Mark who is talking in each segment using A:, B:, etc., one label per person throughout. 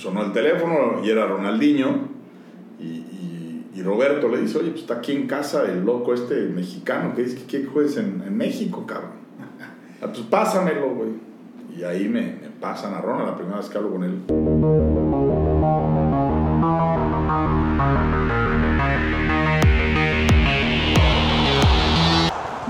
A: sonó el teléfono y era Ronaldinho. Y, Roberto le dice, oye, pues está aquí en casa el loco este mexicano que dice que quiere en, México, cabrón. Ah, pues pásamelo, güey. Y ahí me, me pasan a Ronald la primera vez que hablo con él.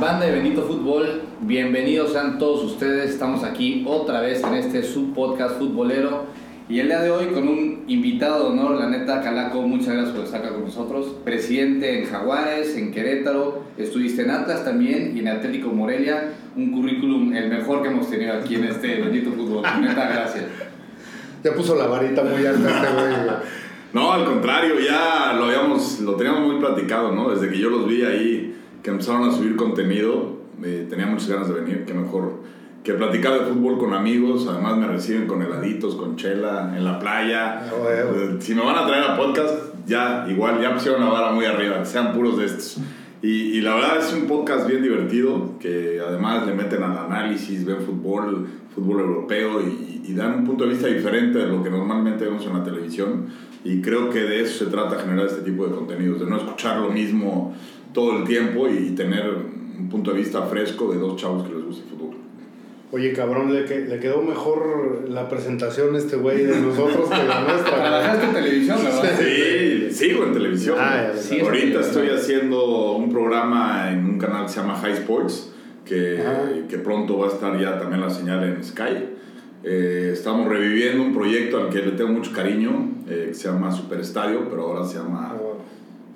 B: Banda de Benito Fútbol, bienvenidos sean todos ustedes. Estamos aquí otra vez en este subpodcast futbolero y el día de hoy con un invitado de honor, la neta Calaco, muchas gracias por estar acá con nosotros. Presidente en Jaguares, en Querétaro, estuviste en Atlas también y en Atlético Morelia. Un currículum el mejor que hemos tenido aquí en este Benito Fútbol. Neta, gracias.
C: Ya puso la varita muy alta este güey.
A: No, al contrario, ya lo habíamos, lo teníamos muy platicado, ¿no? Desde que yo los vi ahí, que empezaron a subir contenido, eh, tenía muchas ganas de venir, que mejor que platicar de fútbol con amigos, además me reciben con heladitos, con chela, en la playa.
C: Bueno.
A: Eh, Si me van a traer a podcast, ya igual, ya pusieron la vara muy arriba, que sean puros de estos. Y, y la verdad es un podcast bien divertido, que además le meten al análisis, ven fútbol, fútbol europeo y, y dan un punto de vista diferente de lo que normalmente vemos en la televisión. Y creo que de eso se trata generar este tipo de contenidos, de no escuchar lo mismo todo el tiempo y tener un punto de vista fresco de dos chavos que les gusta el fútbol.
C: Oye, cabrón, le, que- le quedó mejor la presentación a este güey de nosotros que la nuestra.
B: Trabajaste en televisión, ¿verdad?
A: Sí, sigo en televisión.
C: Ah,
A: Ahorita
B: es
A: estoy haciendo un programa en un canal que se llama High Sports, que, que pronto va a estar ya también la señal en Sky. Eh, estamos reviviendo un proyecto al que le tengo mucho cariño, eh, que se llama Super Estadio, pero ahora se llama
C: Ah.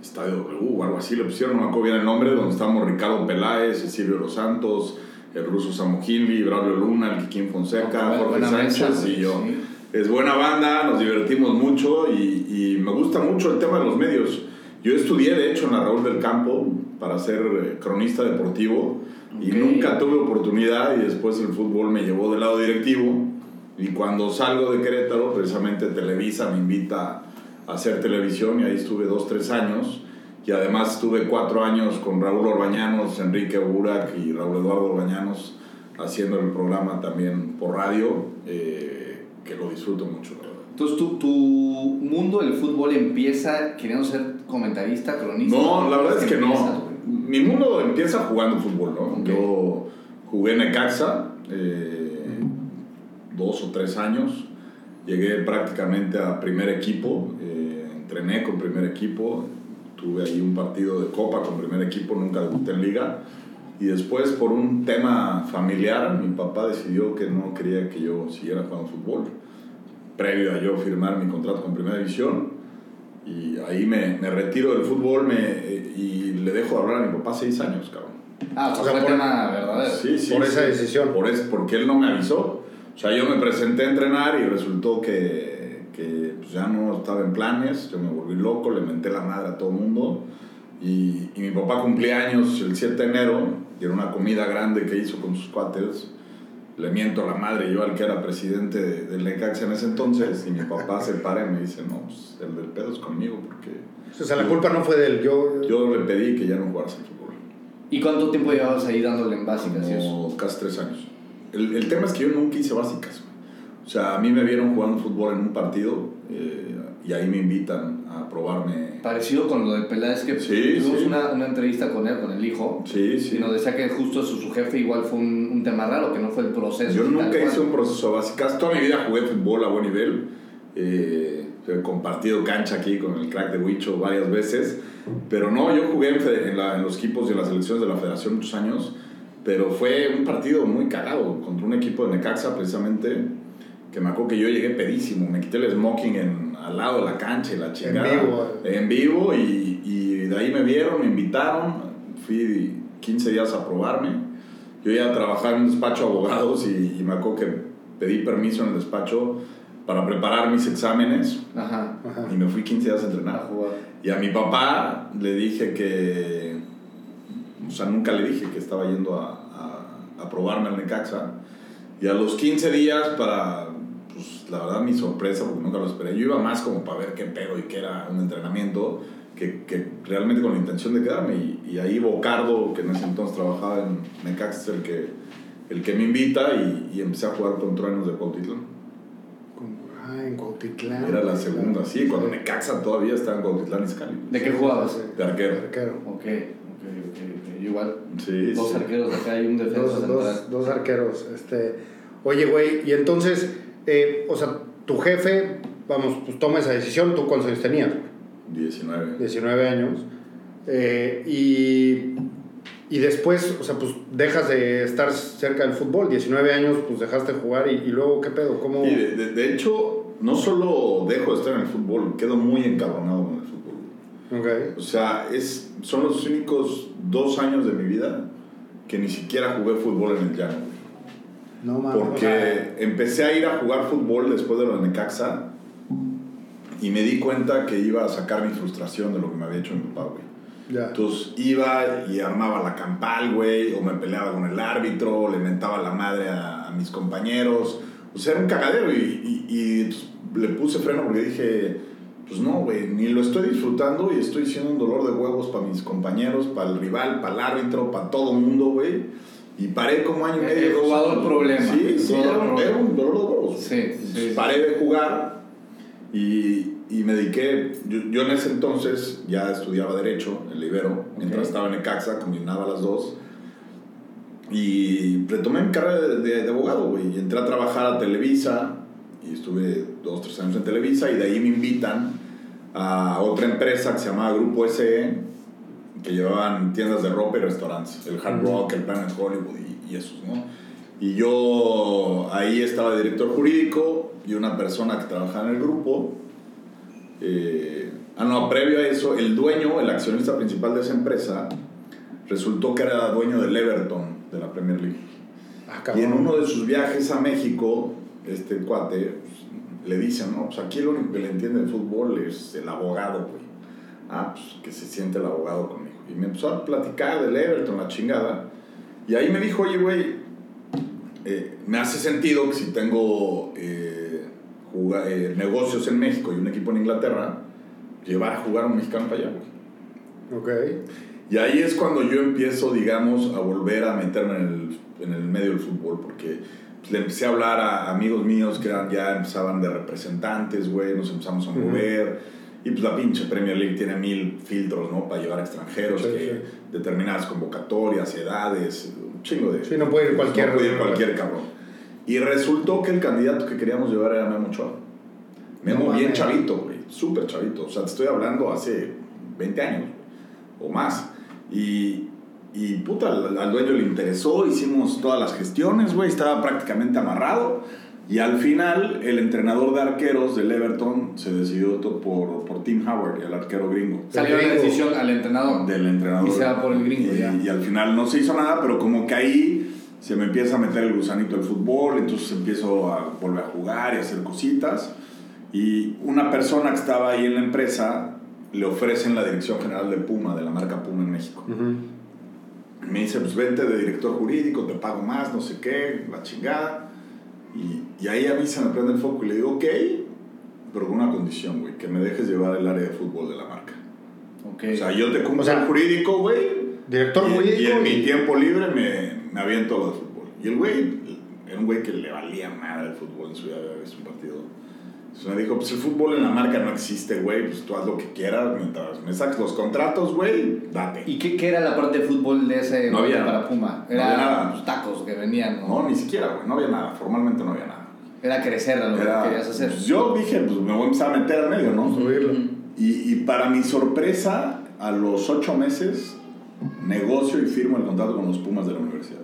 A: Estadio W o algo así, le pusieron, no me acuerdo bien el nombre, donde estamos Ricardo Peláez, Cecilio Los Santos, el ruso Samu Hinley, Braulio Luna, el Kikín Fonseca, Jorge Sánchez
B: mesa,
A: y yo.
B: sí.
A: Es buena banda, nos divertimos mucho y, y me gusta mucho el tema de los medios. Yo estudié, de hecho, en la Raúl del Campo para ser eh, cronista deportivo y nunca tuve oportunidad y después el fútbol me llevó del lado directivo y cuando salgo de Querétaro, precisamente Televisa me invita a hacer televisión y ahí estuve dos, tres años y además estuve cuatro años con Raúl Orbañanos, Enrique Burak y Raúl Eduardo Orbañanos haciendo el programa también por radio, eh, que lo disfruto mucho.
B: Entonces, ¿tu, tu mundo del fútbol empieza queriendo ser comentarista, cronista?
A: No, la verdad es que
B: empiezas,
A: no. Mi mundo empieza jugando fútbol, ¿no? Yo jugué en Necaxa eh, dos o tres años. Llegué prácticamente a primer equipo. eh, entrené con primer equipo. Tuve ahí un partido de copa con primer equipo. Nunca debuté en liga. Y después, por un tema familiar, mi papá decidió que no quería que yo siguiera jugando fútbol. Previo a yo firmar mi contrato con Primera División. Y ahí me, me retiro del fútbol me, y le dejo de hablar a mi papá seis años, cabrón.
B: Ah, o sea,
C: O sea,
B: fue
C: por-
B: tema verdadero.
A: Sí, sí,
C: Por
A: sí.
C: esa decisión.
A: Por es, porque él no me avisó. O sea, yo me presenté a entrenar y resultó que, que pues, ya no estaba en planes. Yo me volví loco, le menté la madre a todo el mundo. Y, y mi papá cumplía años el 7 de enero y era una comida grande que hizo con sus cuates. Le miento a la madre, yo al que era presidente de- del Necaxa en ese entonces, y mi papá se para y me dice, no, pues el del pedo es conmigo, porque
C: O sea, la culpa no fue de él. Yo,
A: yo le pedí que ya no jugaras al fútbol.
B: ¿Y cuánto tiempo llevabas ahí dándole en básicas?
A: Como casi tres años. El, el tema es que yo nunca hice básicas. O sea, a mí me vieron jugando fútbol en un partido eh, y ahí me invitan a probarme.
B: Parecido con lo de Peláez, que
A: Sí,
B: tuvimos
A: sí.
B: Una, una entrevista con él, con el hijo,
A: Sí, sí.
B: y nos decía que justo su, su jefe igual fue un, un tema raro, que no fue el proceso.
A: Yo nunca
B: cual.
A: hice un proceso de básicas. Toda mi vida jugué fútbol a buen nivel. Eh, he compartido cancha aquí con el crack de Huicho varias veces. Pero no, yo jugué en, en la- en los equipos de las selecciones de la federación muchos años. Pero fue un partido muy cagado contra un equipo de Necaxa, precisamente. Que me acuerdo que yo llegué pedísimo. Me quité el smoking en, al lado de la cancha y la chingada.
C: vivo.
A: En vivo. Y, y de ahí me vieron, me invitaron. Fui 15 días a probarme. Yo ya trabajaba en un despacho de abogados y, y me acuerdo que pedí permiso en el despacho para preparar mis exámenes
B: Ajá,
C: Ajá.
A: y me fui 15 días a
B: a
A: entrenar.
B: jugar.
A: Y a mi papá le dije que, o sea, nunca le dije que estaba yendo a, a, a probarme al Necaxa. Y a los 15 días, para, pues la verdad, mi sorpresa, porque nunca lo esperé, yo iba más como para ver qué pedo y qué era un entrenamiento, que, que realmente con la intención de quedarme. Y, y ahí Bocardo, que en ese entonces trabajaba en Necaxa, es el que, el que me invita y, y empecé a jugar con Truenos de Cuautitlán.
C: Ah, en Cuautitlán.
A: Era la segunda, sí, cuando Necaxa todavía estaba en Cuautitlán Izcalli.
B: ¿De qué jugabas?
A: De arquero.
C: Arquero.
B: Ok, ok, ok. Igual.
A: Sí,
B: Dos
A: sí.
B: arqueros acá y un defensa
C: Dos,
B: central.
C: dos, dos arqueros. Este, oye, güey, y entonces, eh, o sea, tu jefe, vamos, pues toma esa decisión. ¿Tú cuántos años tenías?
A: 19.
C: 19 años. Eh, y, y después, o sea, pues dejas de estar cerca del fútbol. 19 años, pues dejaste de jugar. ¿Y, y luego qué pedo? ¿Cómo?
A: Y de, de- de hecho, no solo dejo de estar en el fútbol, quedo muy encabronado con el fútbol.
C: Ok.
A: O sea, es, son los únicos dos años de mi vida que ni siquiera jugué fútbol en el llano.
C: No mames. o
A: Porque empecé a ir a jugar fútbol después de lo de Necaxa y me di cuenta que iba a sacar mi frustración de lo que me había hecho mi papá, güey. Entonces iba y armaba la campal, güey, o me peleaba con el árbitro, le mentaba la madre a, a mis compañeros. O sea, era un cagadero y, y- y, pues, le puse freno porque dije, pues no, güey, ni lo estoy disfrutando y estoy siendo un dolor de huevos para mis compañeros, para el rival, para el árbitro, para todo el mundo, güey. Y paré como año y
B: El
A: medio. dos
B: jugador
A: años.
B: problema.
A: Sí,
B: El
A: sí, era un, era un dolor de huevos.
B: Sí, sí, sí.
A: Paré de jugar y, y me dediqué, yo, yo en ese entonces ya estudiaba Derecho en la Ibero, mientras estaba en Ecaxa, combinaba las dos. Y retomé mi carrera de, de- de abogado, güey. Entré a trabajar a Televisa y estuve dos, tres años en Televisa y de ahí me invitan a otra empresa que se llamaba Grupo SE, que llevaban tiendas de ropa y restaurantes, el Hard Rock, el Planet Hollywood y, y esos, ¿no? Y yo ahí estaba director jurídico y una persona que trabajaba en el grupo. eh, ah, no, previo a eso, el dueño, el accionista principal de esa empresa, resultó que era dueño del Everton de la Premier League.
C: Ah,
A: Y en uno de sus viajes a México, este cuate pues, le dicen, no, pues aquí lo único que le entiende de fútbol es el abogado, güey. Ah, pues que se siente el abogado conmigo. Y me empezó a platicar del Everton, la chingada. Y ahí me dijo, oye, güey, eh, me hace sentido que si tengo eh, eh, negocios en México y un equipo en Inglaterra, llevar a jugar a un mexicano para allá, güey.
C: Ok.
A: Y ahí es cuando yo empiezo, digamos, a volver a meterme en el, en el medio del fútbol, porque pues, le empecé a hablar a amigos míos que eran, ya empezaban de representantes, güey, nos empezamos a mover. Y pues la pinche Premier League tiene mil filtros, ¿no? Para llevar a extranjeros,
C: Sí,
A: que
C: sí.
A: determinadas convocatorias, edades, un chingo de...
C: Sí, no puede ir cualquier-
A: No puede ir cualquier cabrón. Y resultó que el candidato que queríamos llevar era Memo Ochoa. Memo
C: No
A: bien
C: mames.
A: chavito, güey, súper chavito. O sea, te estoy hablando hace 20 años o más. Y, y puta, al, al dueño le interesó, hicimos todas las gestiones, güey, estaba prácticamente amarrado. Y al final, el entrenador de arqueros del Everton se decidió por, por Tim Howard, el arquero gringo.
B: Salió la decisión al entrenador.
A: Del entrenador.
B: Y se va por el gringo,
A: Y,
B: ya.
A: y al final no se hizo nada, pero como que ahí se me empieza a meter el gusanito del fútbol, entonces empiezo a volver a jugar y a hacer cositas. Y una persona que estaba ahí en la empresa le ofrecen la dirección general de Puma, de la marca Puma en México. Me dice, pues vente de director jurídico, te pago más, no sé qué, la chingada. Y, y ahí a mí se me prende el foco y le digo, ok, pero con una condición, güey, que me dejes llevar el área de fútbol de la marca.
B: Ok.
A: O sea, yo te cumplo
C: O sea,
A: el jurídico, güey,
C: Director
A: y,
C: jurídico.
A: y en mi tiempo libre me, me aviento lo de fútbol. Y el güey era un güey que le valía nada el fútbol en su vida, visto un partido. Entonces me dijo, pues el fútbol en la marca no existe, güey, pues tú haz lo que quieras, mientras me saques los contratos, güey, date.
B: ¿Y qué, qué era la parte de fútbol de ese
A: No había
B: para. Puma?
A: No
B: Era
A: había nada.
B: los tacos que venían, ¿no?
A: No, ni siquiera, güey, no había nada, formalmente no había nada.
B: Era crecer a lo
A: Era-
B: que querías hacer.
A: pues, yo dije, pues me voy a empezar a meter al medio, ¿no?
C: Subirlo.
A: Y, y para mi sorpresa, a los ocho meses, negocio y firmo el contrato con los Pumas de la universidad.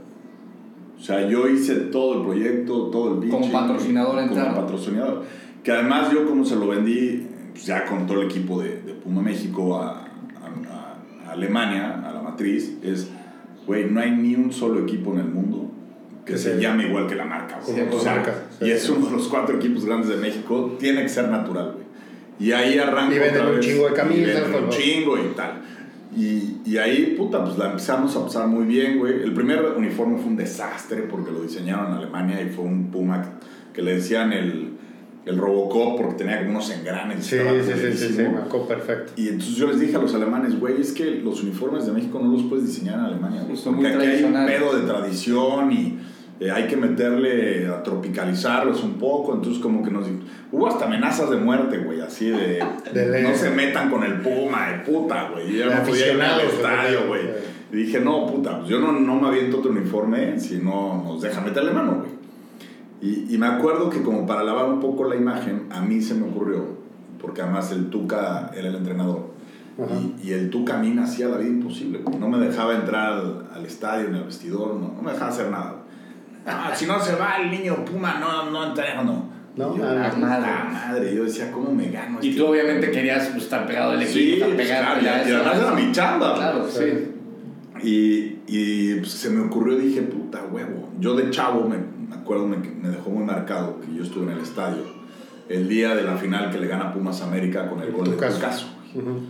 A: O sea, yo hice todo el proyecto, todo el pitching.
B: Como patrocinador
A: Como
B: entraron.
A: patrocinador. Que además yo como se lo vendí, pues, ya con todo el equipo de, de Puma México a, a- a Alemania, a la matriz, es, güey, no hay ni un solo equipo en el mundo que
C: Que
A: se
C: se-
A: llame igual que la marca.
C: tu
A: O sea,
C: marca, sí.
A: y es uno de los cuatro equipos grandes de México, tiene que ser natural, güey. Y ahí arranca
C: Y venden un chingo de
A: y
C: camisas,
A: venden un
C: pues,
A: chingo y tal. Y, y ahí, puta, pues la empezamos a pasar muy bien, güey. El primer uniforme fue un desastre porque lo diseñaron en Alemania y fue un Puma que le decían el, el Robocop porque tenía como unos engranes.
C: Sí, sí, sí, sí, sí, acuerdo perfecto.
A: Y entonces yo les dije a los alemanes, güey, es que los uniformes de México no los puedes diseñar en Alemania.
B: Son
A: Porque
B: muy
A: aquí hay un pedo de tradición y, eh, hay que meterle a tropicalizarlos un poco, entonces como que nos... Hubo hasta amenazas de muerte, güey, así de...
C: De
A: no se metan con el Puma, de puta, güey. Yo no podía ir al estadio,
C: güey.
A: Y dije, no, puta, pues yo no, no me aviento otro uniforme si no nos deja meterle mano, güey. Y, y me acuerdo que como para lavar un poco la imagen, a mí se me ocurrió, porque además el Tuca era el entrenador, y, y el Tuca a mí me hacía la vida imposible. No me dejaba entrar al, al estadio ni al vestidor, no, no me dejaba hacer nada. Si no se va el niño Puma, no, no entrena, no.
C: No,
A: Y yo,
C: mames.
A: "Ah, madre. madre, yo decía, ¿cómo me gano?
B: Y
A: este
B: tú obviamente querías pues, estar pegado del equipo,
A: Sí,
B: estar
A: pues,
B: pegado
A: claro, y, y además era mi chamba.
B: Claro,
C: Sí.
B: sí.
A: Y, y pues, se me ocurrió, dije, puta huevo. Yo de chavo, me, me acuerdo, me, me dejó muy marcado que yo estuve en el estadio el día de la final que le gana Pumas América con el gol de güey.
C: Ujú.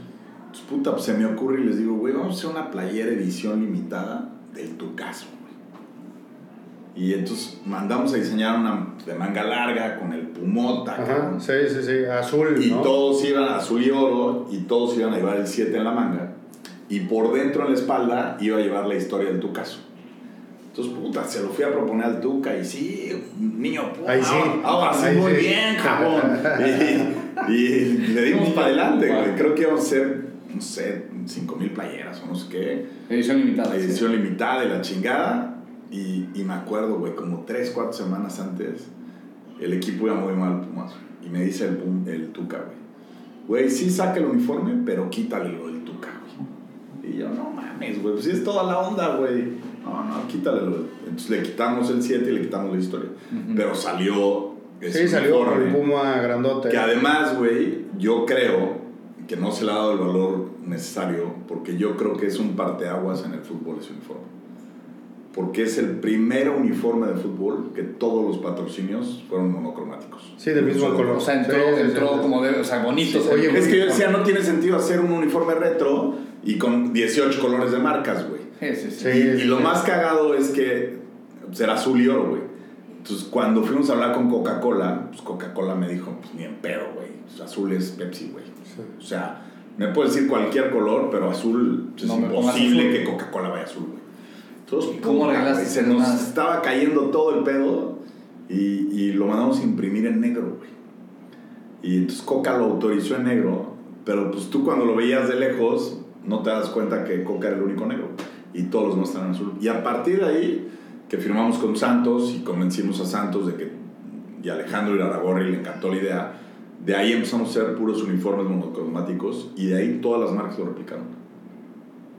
A: Entonces, puta, pues se me ocurre y les digo, güey, vamos a hacer una playera edición limitada del Tucaso, güey. Y entonces mandamos a diseñar una de manga larga con el pumota,
C: Ajá, sí, sí, sí, azul,
A: Y
C: ¿no?
A: todos iban azul y oro y todos iban a llevar el 7 en la manga. Y por dentro en la espalda iba a llevar la historia del Tucaso. Entonces, puta, se lo fui a proponer al Tuca y sí, niño, puta,
C: Ahí sí.
A: ahora sí, muy
C: sí.
A: bien, cabrón. y, y le dimos para adelante, güey. Creo que íbamos a ser, no sé, 5 mil playeras o no sé qué.
B: Edición limitada. Sí.
A: edición limitada y la chingada. Y, y me acuerdo, güey, como 3, 4 semanas antes, el equipo iba muy mal, Pumas. Y me dice el, el Tuca, güey. Güey, sí saca el uniforme, pero quítale lo del Tuca, güey. Y yo, no mames, güey, pues sí es toda la onda, güey. No, no, quítale lo. Entonces le quitamos el 7 y le quitamos la historia.
B: Ujú.
A: Pero salió.
C: Sí, salió con
A: uniforme.
C: el Puma grandote.
A: Que además, güey, yo creo que no se le ha dado el valor necesario porque yo creo que es un parteaguas en el fútbol ese uniforme. Porque es el primer uniforme de fútbol que todos los patrocinios fueron monocromáticos.
C: Sí, del mismo color.
B: O sea, entró,
C: Sí, sí, sí,
B: entró
C: sí.
B: como de, o sea, bonito.
C: Oye,
A: Es que yo decía, no tiene sentido hacer un uniforme retro y con 18 colores de marcas, güey.
B: Sí, sí, sí.
C: Sí.
A: Y, y lo más cagado es que será azul y oro, güey. Entonces, cuando fuimos a hablar con Coca-Cola, pues Coca-Cola me dijo, pues ni en pedo, güey. Pues, azul es Pepsi, güey.
C: Sí.
A: O sea, me puedes decir cualquier color, pero azul pues,
B: No
A: es imposible
B: azul.
A: que Coca-Cola vaya azul, güey. Entonces,
B: ¿Y cómo
A: puta,
B: arreglaste
A: güey, Se nos estaba cayendo todo el pedo y, y lo mandamos a imprimir en negro, güey. Y entonces Coca lo autorizó en negro, pero pues tú cuando lo veías de lejos no te das cuenta que Coca era el único negro y todos los demás están en azul. Y a partir de ahí que firmamos con Santos y convencimos a Santos de que y a Alejandro Iraragorri le encantó la idea, de ahí empezamos a hacer puros uniformes monocromáticos y de ahí todas las marcas lo replicaron.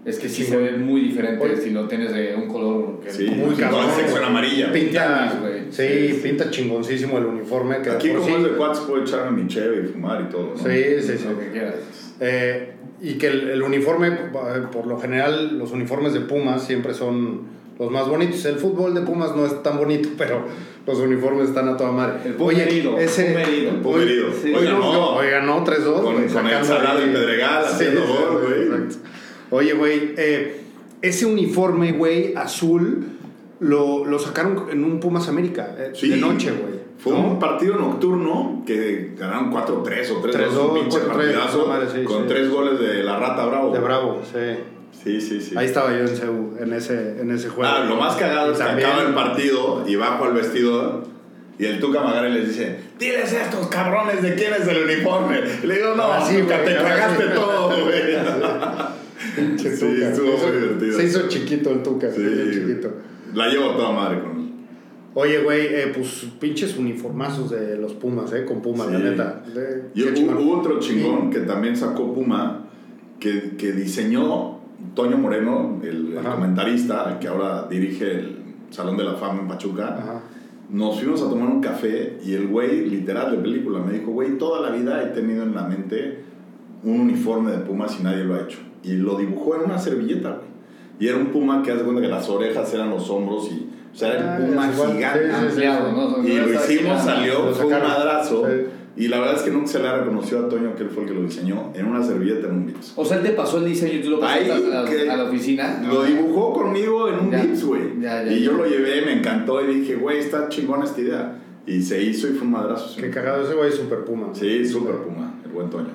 B: Es que sí
C: Sí,
B: se ve muy diferente
C: Oye.
B: si lo tienes de un color que
A: Sí,
C: Muy
A: no,
C: cabrón.
A: es sección amarilla.
C: Pinta,
B: güey.
C: sí,
B: Sí,
C: pinta chingoncísimo el uniforme. Que
A: Aquí como
C: sí-
A: es de cuates puedo echarme mi cheve y fumar y todo, ¿no?
C: Sí, sí, sí.
B: Lo que quieras.
C: Eh, y que el, el uniforme, eh, por lo general, los uniformes de Pumas siempre son los más bonitos. El fútbol de Pumas no es tan bonito, pero los uniformes están a toda madre.
B: El Puma herido,
C: ese.
B: Puma herido.
A: El Puma herido.
B: Sí.
A: Oiga, no.
C: Oiga, no, 3-2.
A: Con-
C: güey,
A: con el Salado y Pedregal haciendo gol, güey.
C: exacto. Oye, güey, eh, ese uniforme, güey, azul, lo, lo sacaron en un Pumas América, eh,
A: Sí.
C: de noche, güey.
A: Fue
C: ¿no?
A: un partido nocturno que ganaron 4-3 o 3-2,
C: 3-2,
A: un pinche
C: 4-3,
A: partidazo,
C: madre, sí,
A: con
C: sí.
A: tres goles de la Rata Bravo.
C: De Bravo, sí.
A: Sí, sí, sí.
C: Ahí estaba yo en CEU, en ese, en ese juego.
A: Ah, lo más cagado es que
C: también-
A: acaba el partido y bajo al vestidor y el Tuca Magari les dice, diles a estos cabrones de quién es el uniforme. Y le digo, no,
C: Ah, sí,
A: Tuca, te
C: sí.
A: todo, güey. Sí, estuvo muy divertido.
C: Se hizo chiquito el Tuca, se hizo chiquito.
A: La llevo a toda madre con él.
C: Oye, güey, eh, pues pinches uniformazos de los Pumas, ¿eh? Con Pumas,
A: Sí.
C: la neta. De-
A: Y hubo, otro chingón que también sacó Puma, que, que diseñó Toño Moreno, el, el comentarista, que ahora dirige el Salón de la Fama en Pachuca.
C: Ajá.
A: Nos fuimos a tomar un café y el güey, literal de película, me dijo, güey, toda la vida he tenido en la mente un uniforme de Pumas y nadie lo ha hecho. Y lo dibujó en una servilleta, güey. Y era un Puma que hace cuenta que las orejas eran los hombros y... O sea, era
C: Ah,
A: el Puma gigante.
C: Sí, sí, sí.
B: Ampliado, ¿no?
A: Y lo hicimos,
B: gigante.
A: salió, fue un madrazo.
C: Sí.
A: Y la verdad es que nunca se le ha reconocido a Toño que él fue el que lo diseñó en una servilleta en un Vips.
B: O sea, él te pasó el diseño y tú lo pasaste
A: Ahí,
B: a, la, a la oficina.
A: Lo dibujó conmigo en un. Vips, güey. Y yo lo llevé, me encantó y dije, güey, está chingona esta idea. Y se hizo y fue un madrazo. sí.
C: Qué cagado ese güey, es super Puma.
A: Sí, súper Puma, el buen Toño.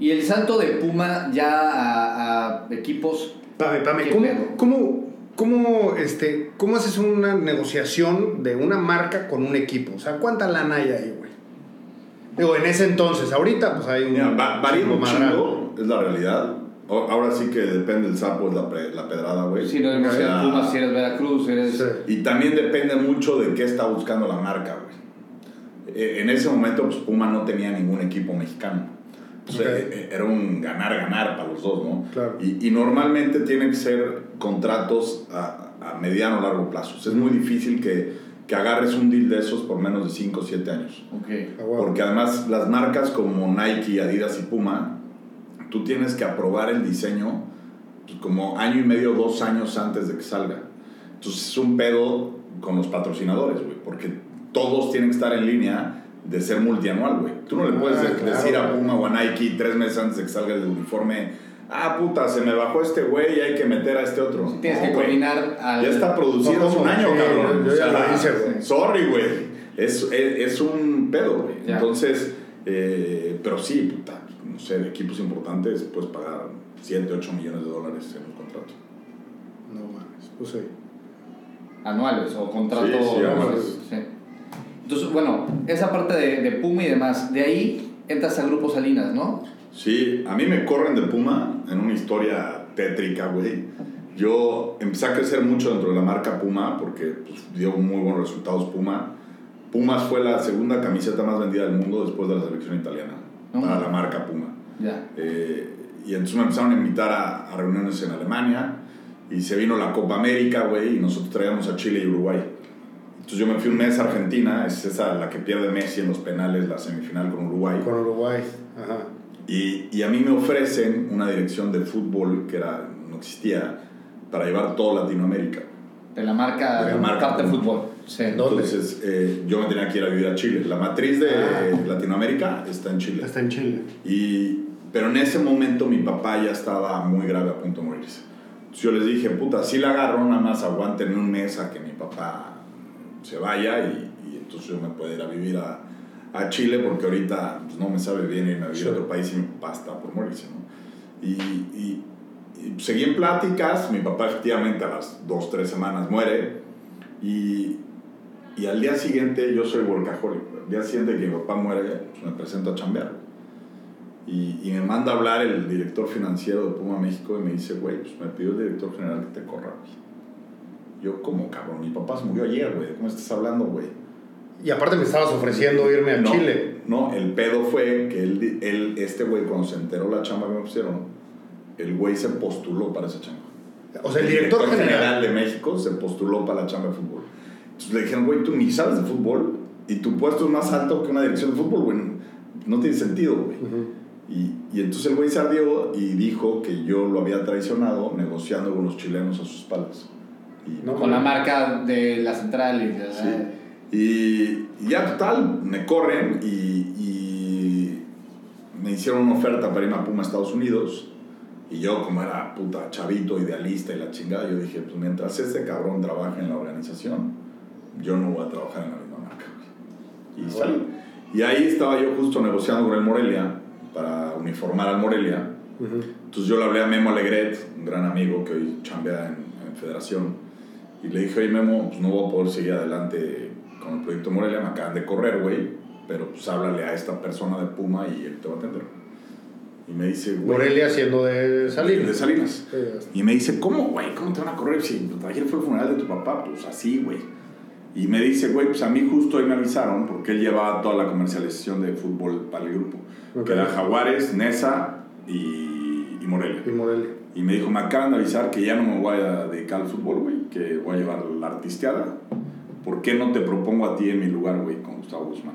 B: Y el salto de Puma ya a, a equipos.
C: Pame, pame,
B: ¿Qué
C: ¿cómo, cómo, ¿cómo, este, ¿cómo haces una negociación de una marca con un equipo? O sea, ¿cuánta lana hay ahí, güey? Digo, en ese entonces, ahorita pues hay un...
A: Mira, va- varía un chingo, es la realidad. O- Ahora sí que depende el sapo, es la, pre- la pedrada, güey.
B: Si no
A: O sea,
B: Pumas, si eres Veracruz, si eres...
C: Sí.
A: Y también depende mucho de qué está buscando la marca, güey. Eh, En ese momento, pues Puma no tenía ningún equipo mexicano. Eh, eh, era un ganar-ganar para los dos, ¿no?
C: Claro.
A: Y, y normalmente tienen que ser contratos a, a mediano o largo plazo. O sea, es muy difícil que, que agarres un deal de esos por menos de 5 o 7 años.
B: Ok.
C: Ah, huevo.
A: Porque además las marcas como Nike, Adidas y Puma, tú tienes que aprobar el diseño pues, como año y medio, dos años antes de que salga. Entonces es un pedo con los patrocinadores, güey, porque todos tienen que estar en línea de ser multianual, güey. Tú no le puedes
C: Ah, claro,
A: decir a. Puma o a Nike tres meses antes de que salga el uniforme, ah, puta, se me bajó este güey y hay que meter a este otro.
B: Tienes
A: No,
B: que coordinar al...
A: Ya está producido
C: No,
A: un año,
C: Sí,
A: cabrón.
C: yo- ya
A: O sea,
C: lo hice, güey.
A: Sorry, güey. Es, es, es un pedo, güey. Entonces, eh, pero sí, puta, no sé, de equipos importantes puedes pagar 7, 8 millones de dólares en un contrato.
C: No mames, pues sí.
B: anuales o contratos
A: Sí, sí,
B: anuales.
A: anuales.
B: Sí. Entonces, bueno, esa parte de, de Puma y demás, de ahí entras a Grupo Salinas, ¿no?
A: Sí, a mí me corren de Puma en una historia tétrica, güey. Yo empecé a crecer mucho dentro de la marca Puma porque pues, dio muy buenos resultados Puma. Pumas fue la segunda camiseta más vendida del mundo después de la selección italiana para la marca Puma.
B: Ya.
A: Eh, y entonces me empezaron a invitar a, a reuniones en Alemania y se vino la Copa América, güey, y nosotros traíamos a Chile y Uruguay. Entonces yo me fui un mes a Argentina, es esa la que pierde Messi en los penales, la semifinal con Uruguay.
C: Con Uruguay. Ajá.
A: Y, y a mí me ofrecen una dirección de fútbol que era, no existía para llevar toda Latinoamérica.
B: De la marca,
A: De la marca
B: de fútbol. Sí.
C: ¿Dónde?
A: Entonces eh, yo me tenía que ir a vivir a Chile. La matriz de
C: Ah.
A: Latinoamérica está en Chile.
C: Está en Chile.
A: Y, pero en ese momento mi papá ya estaba muy grave a punto de morirse. Entonces yo les dije, puta, si la agarro, nada más aguanten un mes a que mi papá se vaya y, y entonces yo me puedo ir a vivir a, a Chile porque ahorita pues, no me sabe bien irme a vivir
C: Sí.
A: a otro país papá está por morirse, ¿no? Y, y- y seguí en pláticas, mi papá efectivamente a las dos, tres semanas muere y, y al día siguiente yo soy workaholic. Al día siguiente que mi papá muere, pues me presento a chambear. Y, y me manda a hablar el director financiero de Puma México y me dice, güey, pues me pidió el director general que te corra, güey. Yo, como cabrón, mi papá se murió ayer, güey. ¿De cómo estás hablando, güey?
C: Y aparte me estabas ofreciendo irme a
A: no,
C: Chile.
A: No, el pedo fue que él, él, este güey, cuando se enteró la chamba que me pusieron, el güey se postuló para esa chamba.
C: O sea, el director general.
A: de México se postuló para la chamba de fútbol. Entonces le dijeron, güey, tú ni sabes de fútbol y tu puesto es más alto que una dirección de fútbol, güey. No tiene sentido, güey.
C: Ujú.
A: Y, y entonces el güey se ardió y dijo que yo lo había traicionado negociando con los chilenos a sus espaldas. Y,
C: No,
B: Con la marca de la central y de-
A: Sí. Y, y ya total, me corren y, y me hicieron una oferta para irme a Puma a Estados Unidos. Y yo, como era puta chavito, idealista y la chingada, yo dije, pues mientras este cabrón trabaje en la organización, yo no voy a trabajar en la misma marca. Y salí. Y ahí estaba yo justo negociando con el Morelia para uniformar al Morelia.
C: Ujú.
A: Entonces yo le hablé a Memo Alegret, un gran amigo que hoy chambea en, en Federación, y le dije, oye Memo, pues no voy a poder seguir adelante con el proyecto Morelia, me acaban de correr, güey, pero pues háblale a esta persona de Puma y él te va a atender. Y me dice, güey...
C: Morelia siendo de Salinas.
A: De Salinas.
C: Sí.
A: Y me dice, ¿cómo, güey? ¿Cómo te van a correr si ayer fue el funeral de tu papá? Pues así, güey. Y me dice, güey, pues a mí justo hoy me avisaron porque él llevaba toda la comercialización de fútbol para el grupo.
C: Ok.
A: Que era Jaguares, Nesa y, y Morelia.
C: Y Morelia.
A: Y me dijo, me acaban de avisar que ya no me voy a dedicar al fútbol, güey, que voy a llevar la artisteada. ¿Por qué no te propongo a ti en mi lugar, güey, con Gustavo Guzmán?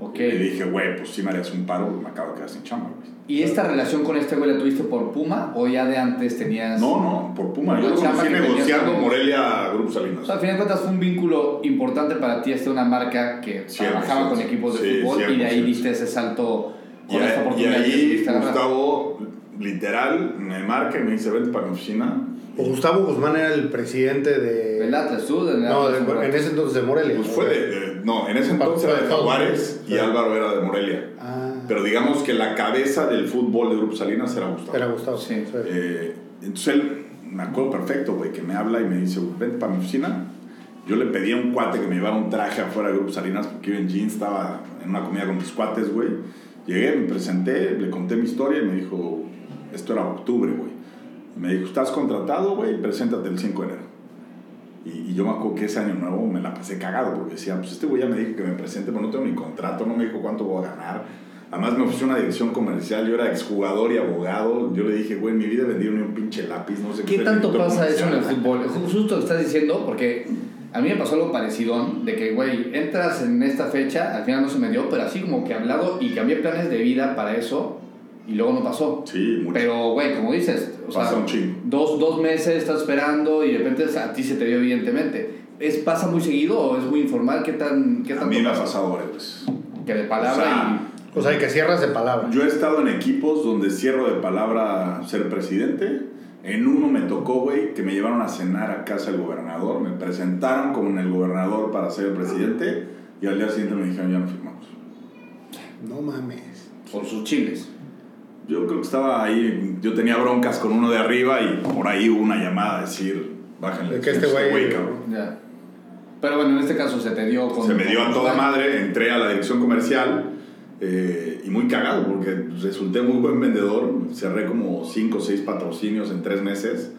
B: Ok.
A: Y le dije, güey, pues sí me harías un paro, me acabo de quedar sin chamba, güey.
B: ¿Y esta relación con este güey la tuviste por Puma o ya de antes tenías.?
A: No, no, por Puma. Yo lo conocí negociando
B: con-
A: Morelia Grupo Salinas.
B: O sea, al final de cuentas fue un vínculo importante para ti, este una marca que trabajaba con equipos de
A: Sí,
B: fútbol y de ahí diste ese salto
A: Y,
B: con esta
A: y
B: oportunidad que
A: ahí. Gustavo, literal, me marca y me dice, vente para mi oficina.
C: O Gustavo Guzmán era el presidente de.
B: El Atlas, del
C: No, en ese entonces de Morelia.
A: Pues fue de, de- no, en ese entonces era de Jaguares y. Álvaro era de Morelia.
C: Ah,
A: Pero digamos que la cabeza del fútbol de Grupo Salinas era Gustavo.
C: era Gustavo.
B: Sí.
C: sí.
A: Eh, entonces él me acuerdo perfecto, güey, que me habla y me dice, vente para mi oficina. Yo le pedí a un cuate que me llevara un traje afuera de Grupo Salinas porque iba en jeans, estaba en una comida con mis cuates, güey. Llegué, me presenté, le conté mi historia y me dijo, esto era octubre, güey. Me dijo, estás contratado, güey, preséntate el 5 de enero. Y, y yo me acuerdo que ese año nuevo me la pasé cagado porque decía, pues este güey ya me dijo que me presente, pero no tengo ni contrato, no me dijo cuánto voy a ganar. Además me ofreció una dirección comercial, yo era exjugador y abogado. Yo le dije, güey, en mi vida vendido ni un pinche lápiz, no sé
B: ¿Qué
A: fue
B: tanto pasa eso en el fútbol? Justo lo estás diciendo porque a mí me pasó algo parecido, de que, güey, entras en esta fecha, al final no se me dio, pero así como que hablado y cambié planes de vida para eso y luego no pasó.
A: Sí, mucho.
B: Pero, güey, como dices, o
A: Pasa
B: sea,
A: un chingo.
B: dos, dos meses estás esperando y de repente a ti se te dio evidentemente. ¿Es, ¿Pasa muy seguido o es muy informal? ¿Qué tan qué
A: a mí me ha
B: pasa?
A: pasado varias veces.
B: Que de palabra
A: O sea,
C: O sea, y que cierras de palabra.
A: Yo he estado en equipos donde cierro de palabra ser presidente. En uno me tocó, güey, que me llevaron a cenar a casa del gobernador. Me presentaron como el gobernador para ser el presidente. Y al día siguiente me dijeron, ya no firmamos.
C: No mames.
B: por sus chiles.
A: Yo creo que estaba ahí, yo tenía broncas con uno de arriba y por ahí hubo una llamada a decir, bájenle.
C: De que este güey-
A: cabrón".
B: Ya. Pero bueno, en este caso se te dio con...
A: Se me dio a toda madre, entré a la dirección comercial eh, y muy cagado porque resulté muy buen vendedor. Cerré como 5 o 6 patrocinios en 3 meses.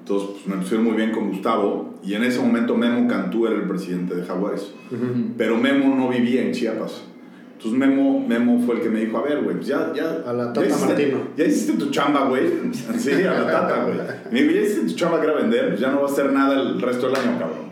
A: Entonces pues, me pusieron muy bien con Gustavo y en ese momento Memo Cantú era el presidente de Jaguares.
B: Ujú.
A: Pero Memo no vivía en Chiapas. Entonces Memo, Memo fue el que me dijo, a ver, güey, pues ya, ya...
C: A la
A: ya
C: Tata
A: hiciste-
C: Martino.
A: Ya hiciste tu chamba, güey. Sí, a la tata, güey. Me dijo, ya hiciste tu chamba que era vender, pues ya no va a hacer nada el resto del año, cabrón.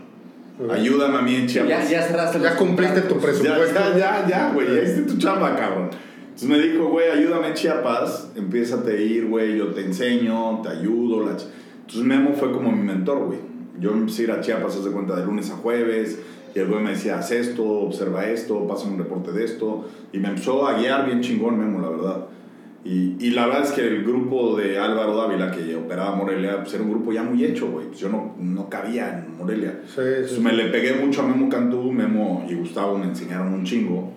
A: Ayúdame a mí en Chiapas.
B: Ya, ya cerraste
C: Ya cumpliste tu presupuesto.
A: Ya, ya, ya, ya, güey, ya hiciste tu chamba, cabrón. Entonces me dijo, güey, ayúdame en Chiapas, empiézate a ir, güey, yo te enseño, te ayudo. La ch-". Entonces Memo fue como mi mentor, güey. Yo empecé a ir a Chiapas, haz de cuenta, de lunes a jueves, y el güey me decía, haz esto, observa esto, pásame un reporte de esto, y me empezó a guiar bien chingón Memo, la verdad. Y, y la verdad es que el grupo de Álvaro Dávila, que operaba Morelia, pues era un grupo ya muy hecho, güey. Pues yo no, no cabía en Morelia.
C: Sí, sí,
A: Entonces
C: sí.
A: me le pegué mucho a Memo Cantú, Memo y Gustavo me enseñaron un chingo.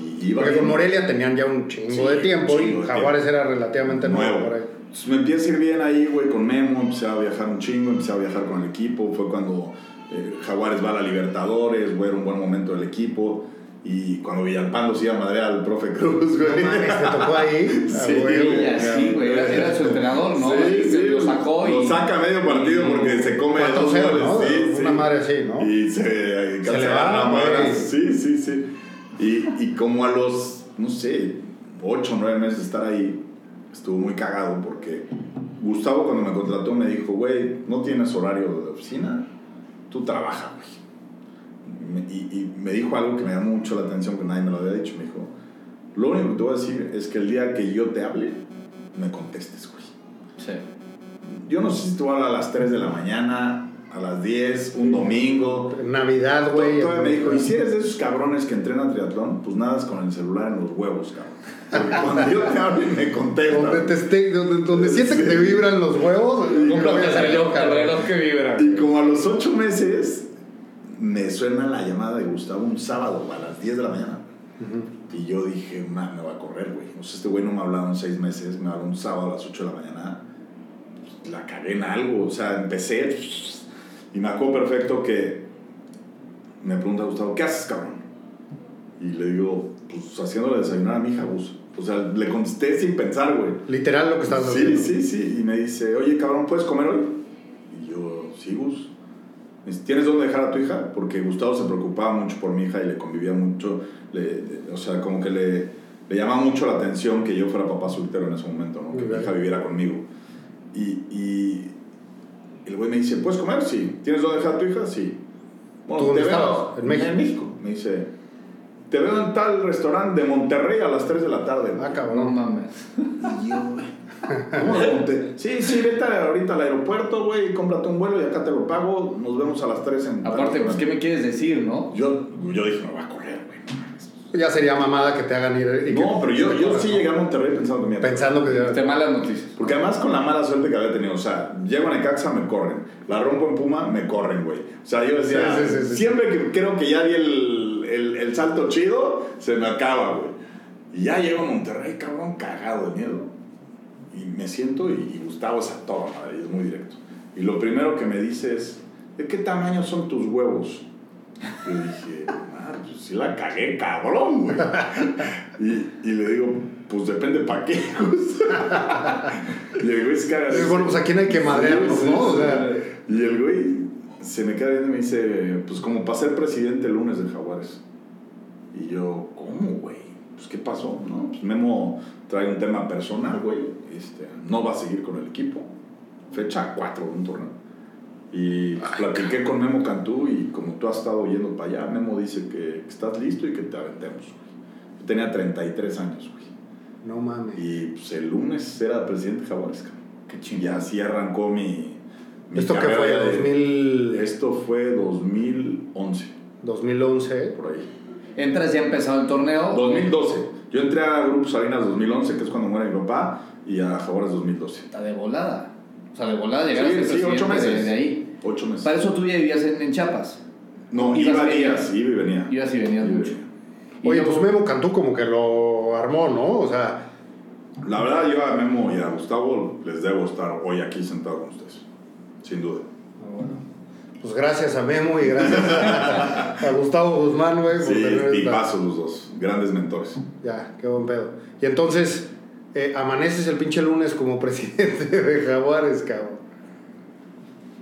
A: Y iba
C: Porque con. Morelia tenían ya un chingo de tiempo
A: chingo
C: y Jaguares era relativamente nuevo,
A: Nuevo.
C: por ahí.
A: Entonces me empieza a ir bien ahí, güey, con Memo, empecé a viajar un chingo, empecé a viajar con el equipo. Fue cuando eh, Jaguares va a la Libertadores, güey, era un buen momento del equipo. Y cuando Villalpando se iba a madrear al profe Cruz,
C: No
A: güey.
C: mames, te tocó ahí.
A: Sí,
C: A huevo.
B: Sí, así, güey. Era, era su entrenador, ¿no?
A: Sí, sí,
B: Lo sacó y...
A: Lo saca a medio partido porque se come dos
C: cero,
A: goles.
C: ¿no?
A: Sí,
C: Una
A: sí.
C: madre así, ¿no?
A: Y se, se,
C: le va,
A: la
C: güey.
A: madre. Sí, sí, sí. Y, y como a los, no sé, 8 o 9 meses de estar ahí, estuvo muy cagado porque Gustavo cuando me contrató me dijo, güey, no tienes horario de oficina, tú trabajas, güey. Y, y me dijo algo que me llamó mucho la atención, que nadie me lo había dicho. Me dijo, lo único que te voy a decir es que el día que yo te hable, me contestes, güey.
B: Sí.
A: Yo no sé si te voy a las 3 de la mañana, a las 10, un domingo.
C: Navidad, güey.
A: Todavía me dijo, y si eres de esos cabrones que entrenan triatlón, pues nadas con el celular en los huevos, cabrón. Porque cuando yo te hablo y me
C: Donde,
A: contestas.
C: te esté, donde, donde siente que te vibran los huevos.
B: Cómprate el reloj, el
C: cabrón.
B: reloj que vibra.
A: Y como a los 8 meses, me suena la llamada de Gustavo un sábado a las 10 de la mañana. Y yo dije, man, me va a correr, güey. O sea, este güey no me ha hablado en 6 meses, me habló un sábado a las 8 de la mañana. La cagué en algo, o sea, empecé. Y me acuerdo perfecto que me pregunta Gustavo, ¿qué haces, cabrón? Y le digo, pues haciéndole desayunar a mi hija, Gus. O sea, le contesté sin pensar, güey.
C: Literal lo que estás
A: Sí,
C: haciendo.
A: sí, sí. Y me dice, oye, cabrón, ¿puedes comer hoy? Y yo, sí, Gus. ¿Tienes dónde dejar a tu hija? Porque Gustavo se preocupaba mucho por mi hija y le convivía mucho. Le, o sea, como que le, le llamaba mucho la atención que yo fuera papá soltero en ese momento, ¿no? Que mi hija viviera conmigo. Y, y el güey me dice, ¿puedes comer? Sí. ¿Tienes dónde dejar a tu hija? Sí.
C: ¿Tú dónde estabas? ¿En México?
A: En México. Me dice, te veo en tal restaurante de Monterrey a las 3 de la tarde.
C: Ah,
B: No
C: cabrón.
B: mames.
A: Y yo, güey. ¿Cómo de Monte- Sí, sí, vete ahorita al aeropuerto, güey, cómprate un vuelo y acá te lo pago. Nos vemos a las 3 en.
B: Aparte, pues, ¿qué me quieres decir, no?
A: Yo, yo dije, me va a correr, güey. no mames".
C: Ya sería mamada que te hagan ir. y que-
A: No, pero yo, yo sí llegué a Monterrey pensando que me iba a correr.
C: Pensando que.
B: Te malas noticias.
A: Porque además con la mala suerte que había tenido, o sea, llego a Necaxa, me corren. La rompo en Puma, me corren, güey. O sea, yo decía,
C: Sí, sí, sí, sí.
A: siempre que creo que ya di el, el, el salto chido, se me acaba, güey. Y ya llego a Monterrey, cabrón, cagado de miedo. y me siento y, y Gustavo es a toda madre, y es muy directo. Y lo primero que me dice es, ¿de qué tamaño son tus huevos? Yo dije, ah, pues sí la cagué, cabrón, güey. Y, y le digo, pues depende para qué. y el güey caga.
C: Eh, Bueno, pues aquí no hay que madrearnos, ¿no? O sea.
A: Y el güey se me queda viendo y me dice, pues como para ser presidente el lunes de Jaguares. Y yo, ¿cómo, güey? Pues ¿qué pasó? No, pues Memo trae un tema personal, güey. Este, no va a seguir con el equipo. Fecha 4 de un torneo. Y platiqué con Memo Cantú y como tú has estado yendo para allá, Memo dice que estás listo y que te aventemos. güey. Yo tenía 33 años, güey.
C: no mames.
A: Y pues el lunes era presidente de Jaguares, cabrón.
B: Qué
A: Y
B: chingada.
A: así arrancó mi.
C: ¿Esto qué fue?
A: de-
C: 2000,
A: Esto fue 2011,
C: 2011.
A: por ahí.
B: Entras ya empezado el torneo.
A: 2012. Yo entré a Grupo Salinas 2011, que es cuando muere mi papá, y a Jaguares 2012.
B: Está de volada. O sea, de volada llegar
A: Sí,
B: a ser
A: sí, ocho meses.
B: de ahí.
A: Ocho meses.
B: Para eso tú ya vivías en, en Chiapas.
A: No, iba días, iba y venía.
B: Ibas y venías
A: Iba y
B: mucho. Y
C: Oye, pues Memo Cantú como que lo armó, ¿no? O sea,
A: La verdad, yo a Memo y a Gustavo les debo estar hoy aquí sentado con ustedes. Sin duda.
C: pues gracias a Memo y gracias a, a Gustavo Guzmán, güey.
A: Sí,
C: esta-
A: tipazos los dos. Grandes mentores.
C: Ya, qué buen pedo. Y entonces, eh, amaneces el pinche lunes como presidente de Jaguares, cabrón.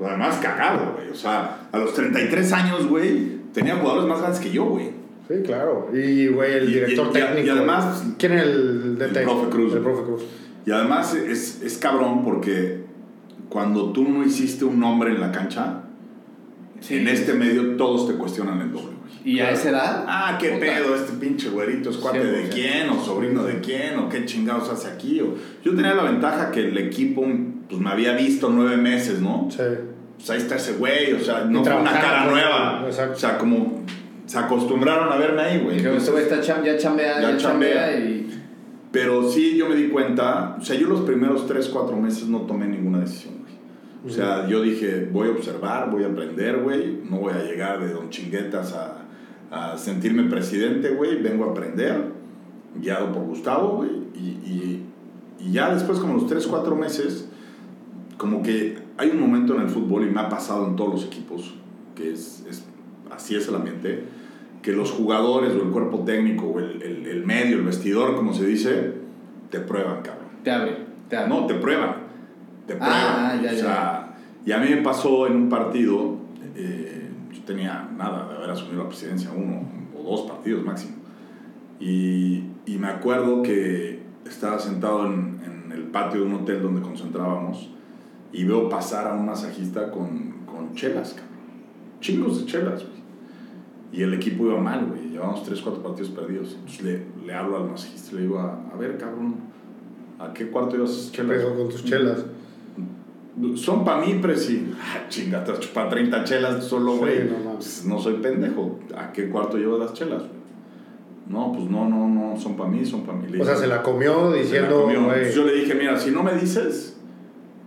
A: Además, cagado, güey. O sea, a los 33 años, güey, tenía jugadores más grandes que yo, güey.
C: Sí, claro. Y, güey, el
A: Y-
C: director
A: y- y-
C: técnico.
A: y además-
C: ¿Quién es el DT?
A: El profe Cruz.
C: El profe Cruz.
A: Y además es, es cabrón porque cuando tú no hiciste un nombre en la cancha,
B: Sí.
A: en este medio todos te cuestionan el doble, güey.
B: Y a esa edad.
A: Ah, qué
B: puta.
A: pedo, este pinche güerito es cuate de
B: 100%.
A: quién, o sobrino de quién, o qué chingados hace aquí. O... Yo tenía la ventaja que el equipo pues, me había visto nueve meses, ¿no?
C: Sí.
A: Pues ahí está ese güey, o sea, no fue una cara nueva.
C: Exacto.
A: O sea, como se acostumbraron a verme ahí, güey.
B: Dijeron, este güey está cham- ya chambea,
A: Ya
B: ya, chambea,
A: chambea.
B: y.
A: Pero sí, yo me di cuenta, o sea, yo los primeros 3, 4 meses no tomé ninguna decisión. O sea, yo dije, voy a observar, voy a aprender, güey. No voy a llegar de don chinguetas a, a sentirme presidente, güey. Vengo a aprender, guiado por Gustavo, güey. Y, y, y ya después, como los 3, 4 meses, como que hay un momento en el fútbol, y me ha pasado en todos los equipos, que es, es así es el ambiente, que los jugadores o el cuerpo técnico o el, el, el medio, el vestidor, como se dice, te prueban, cabrón.
B: Te abre. Te abre.
A: No, te prueban. Te prueban.
B: Ah, ya,
A: o sea, y a mí me pasó en un partido, eh, yo tenía nada de haber asumido la presidencia, uno o dos partidos máximo. Y, y me acuerdo que estaba sentado en, en el patio de un hotel donde concentrábamos y veo pasar a un masajista con, con chelas, cabrón. Chingos de chelas, güey. Y el equipo iba mal, güey. Llevamos 3, 4 partidos perdidos. Entonces le, le hablo al masajista y le digo, a, a ver, cabrón, ¿a qué cuarto ibas
C: ¿Qué
A: chelas?
C: pedo con tus chelas?
A: Son para mí, presi. Ah, chinga, te chupar 30 chelas solo,
C: Sí,
A: güey.
C: no.
A: Pues, no soy pendejo. ¿A qué cuarto llevas las chelas? No, pues no, no, no, son para mí, son para mí.
C: O sea, se la comió
A: "Se la
C: diciendo,
A: comió".
C: güey.
A: Entonces yo le dije, mira, si no me dices,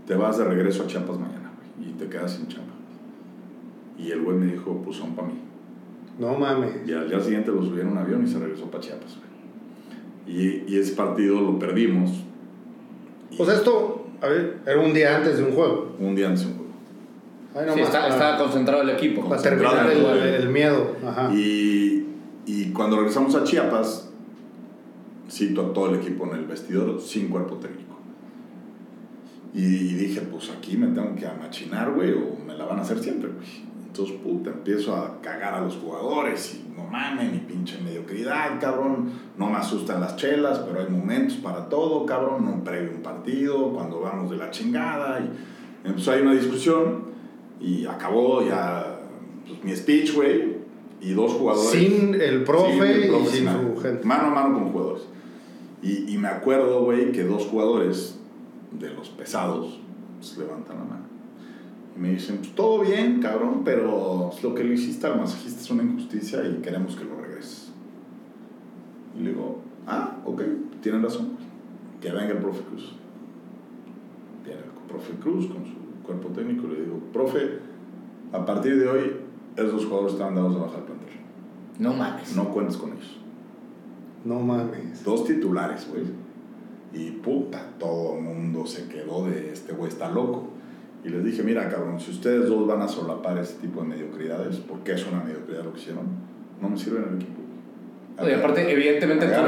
A: te vas de regreso a Chiapas mañana, güey. Y te quedas sin chamba. Y el güey me dijo, pues son para mí.
C: No mames.
A: Y al día siguiente lo subieron a un avión y se regresó para Chiapas, güey. Y, y ese partido lo perdimos. Y
C: O sea, esto, a ver, era un día antes de un juego.
A: un día antes de un juego.
C: Ay, no
B: Sí,
C: más,
B: está-
C: para-
B: estaba concentrado el equipo.
C: Para terminar el, miedo. Ajá.
A: Y, y cuando regresamos a Chiapas, cito a todo el equipo en el vestidor sin cuerpo técnico. Y, dije, pues aquí me tengo que amachinar, güey, o me la van a hacer siempre, güey. Entonces, puta, empiezo a cagar a los jugadores y no mames, mi pinche mediocridad, cabrón. No me asustan las chelas, pero hay momentos para todo, cabrón. No previo un partido, cuando vamos de la chingada. Y empezó ahí una discusión y acabó ya pues, mi speech, güey. Y dos jugadores.
C: Sin el profe,
A: Sin el profe,
C: y sin su gente.
A: Mano a mano con jugadores. Y, y me acuerdo, güey, que dos jugadores de los pesados levantan la mano. Y me dicen, pues todo bien, cabrón, pero lo que le hiciste al masajista es una injusticia y queremos que lo regreses. Y le digo, ah, ok, tienen razón. Que venga el profe Cruz. Viene el profe Cruz con su cuerpo técnico y le digo, profe, a partir de hoy, esos jugadores están dados de baja al plantel.
B: No mames.
A: No cuentes con ellos.
C: No mames.
A: Dos titulares, güey. Y puta, todo el mundo se quedó de este güey está loco. Y les dije, mira, cabrón, si ustedes dos van a solapar ese tipo de mediocridades, porque es una mediocridad lo que hicieron, no me sirve en el equipo.
B: No, y aparte, evidentemente, tú no,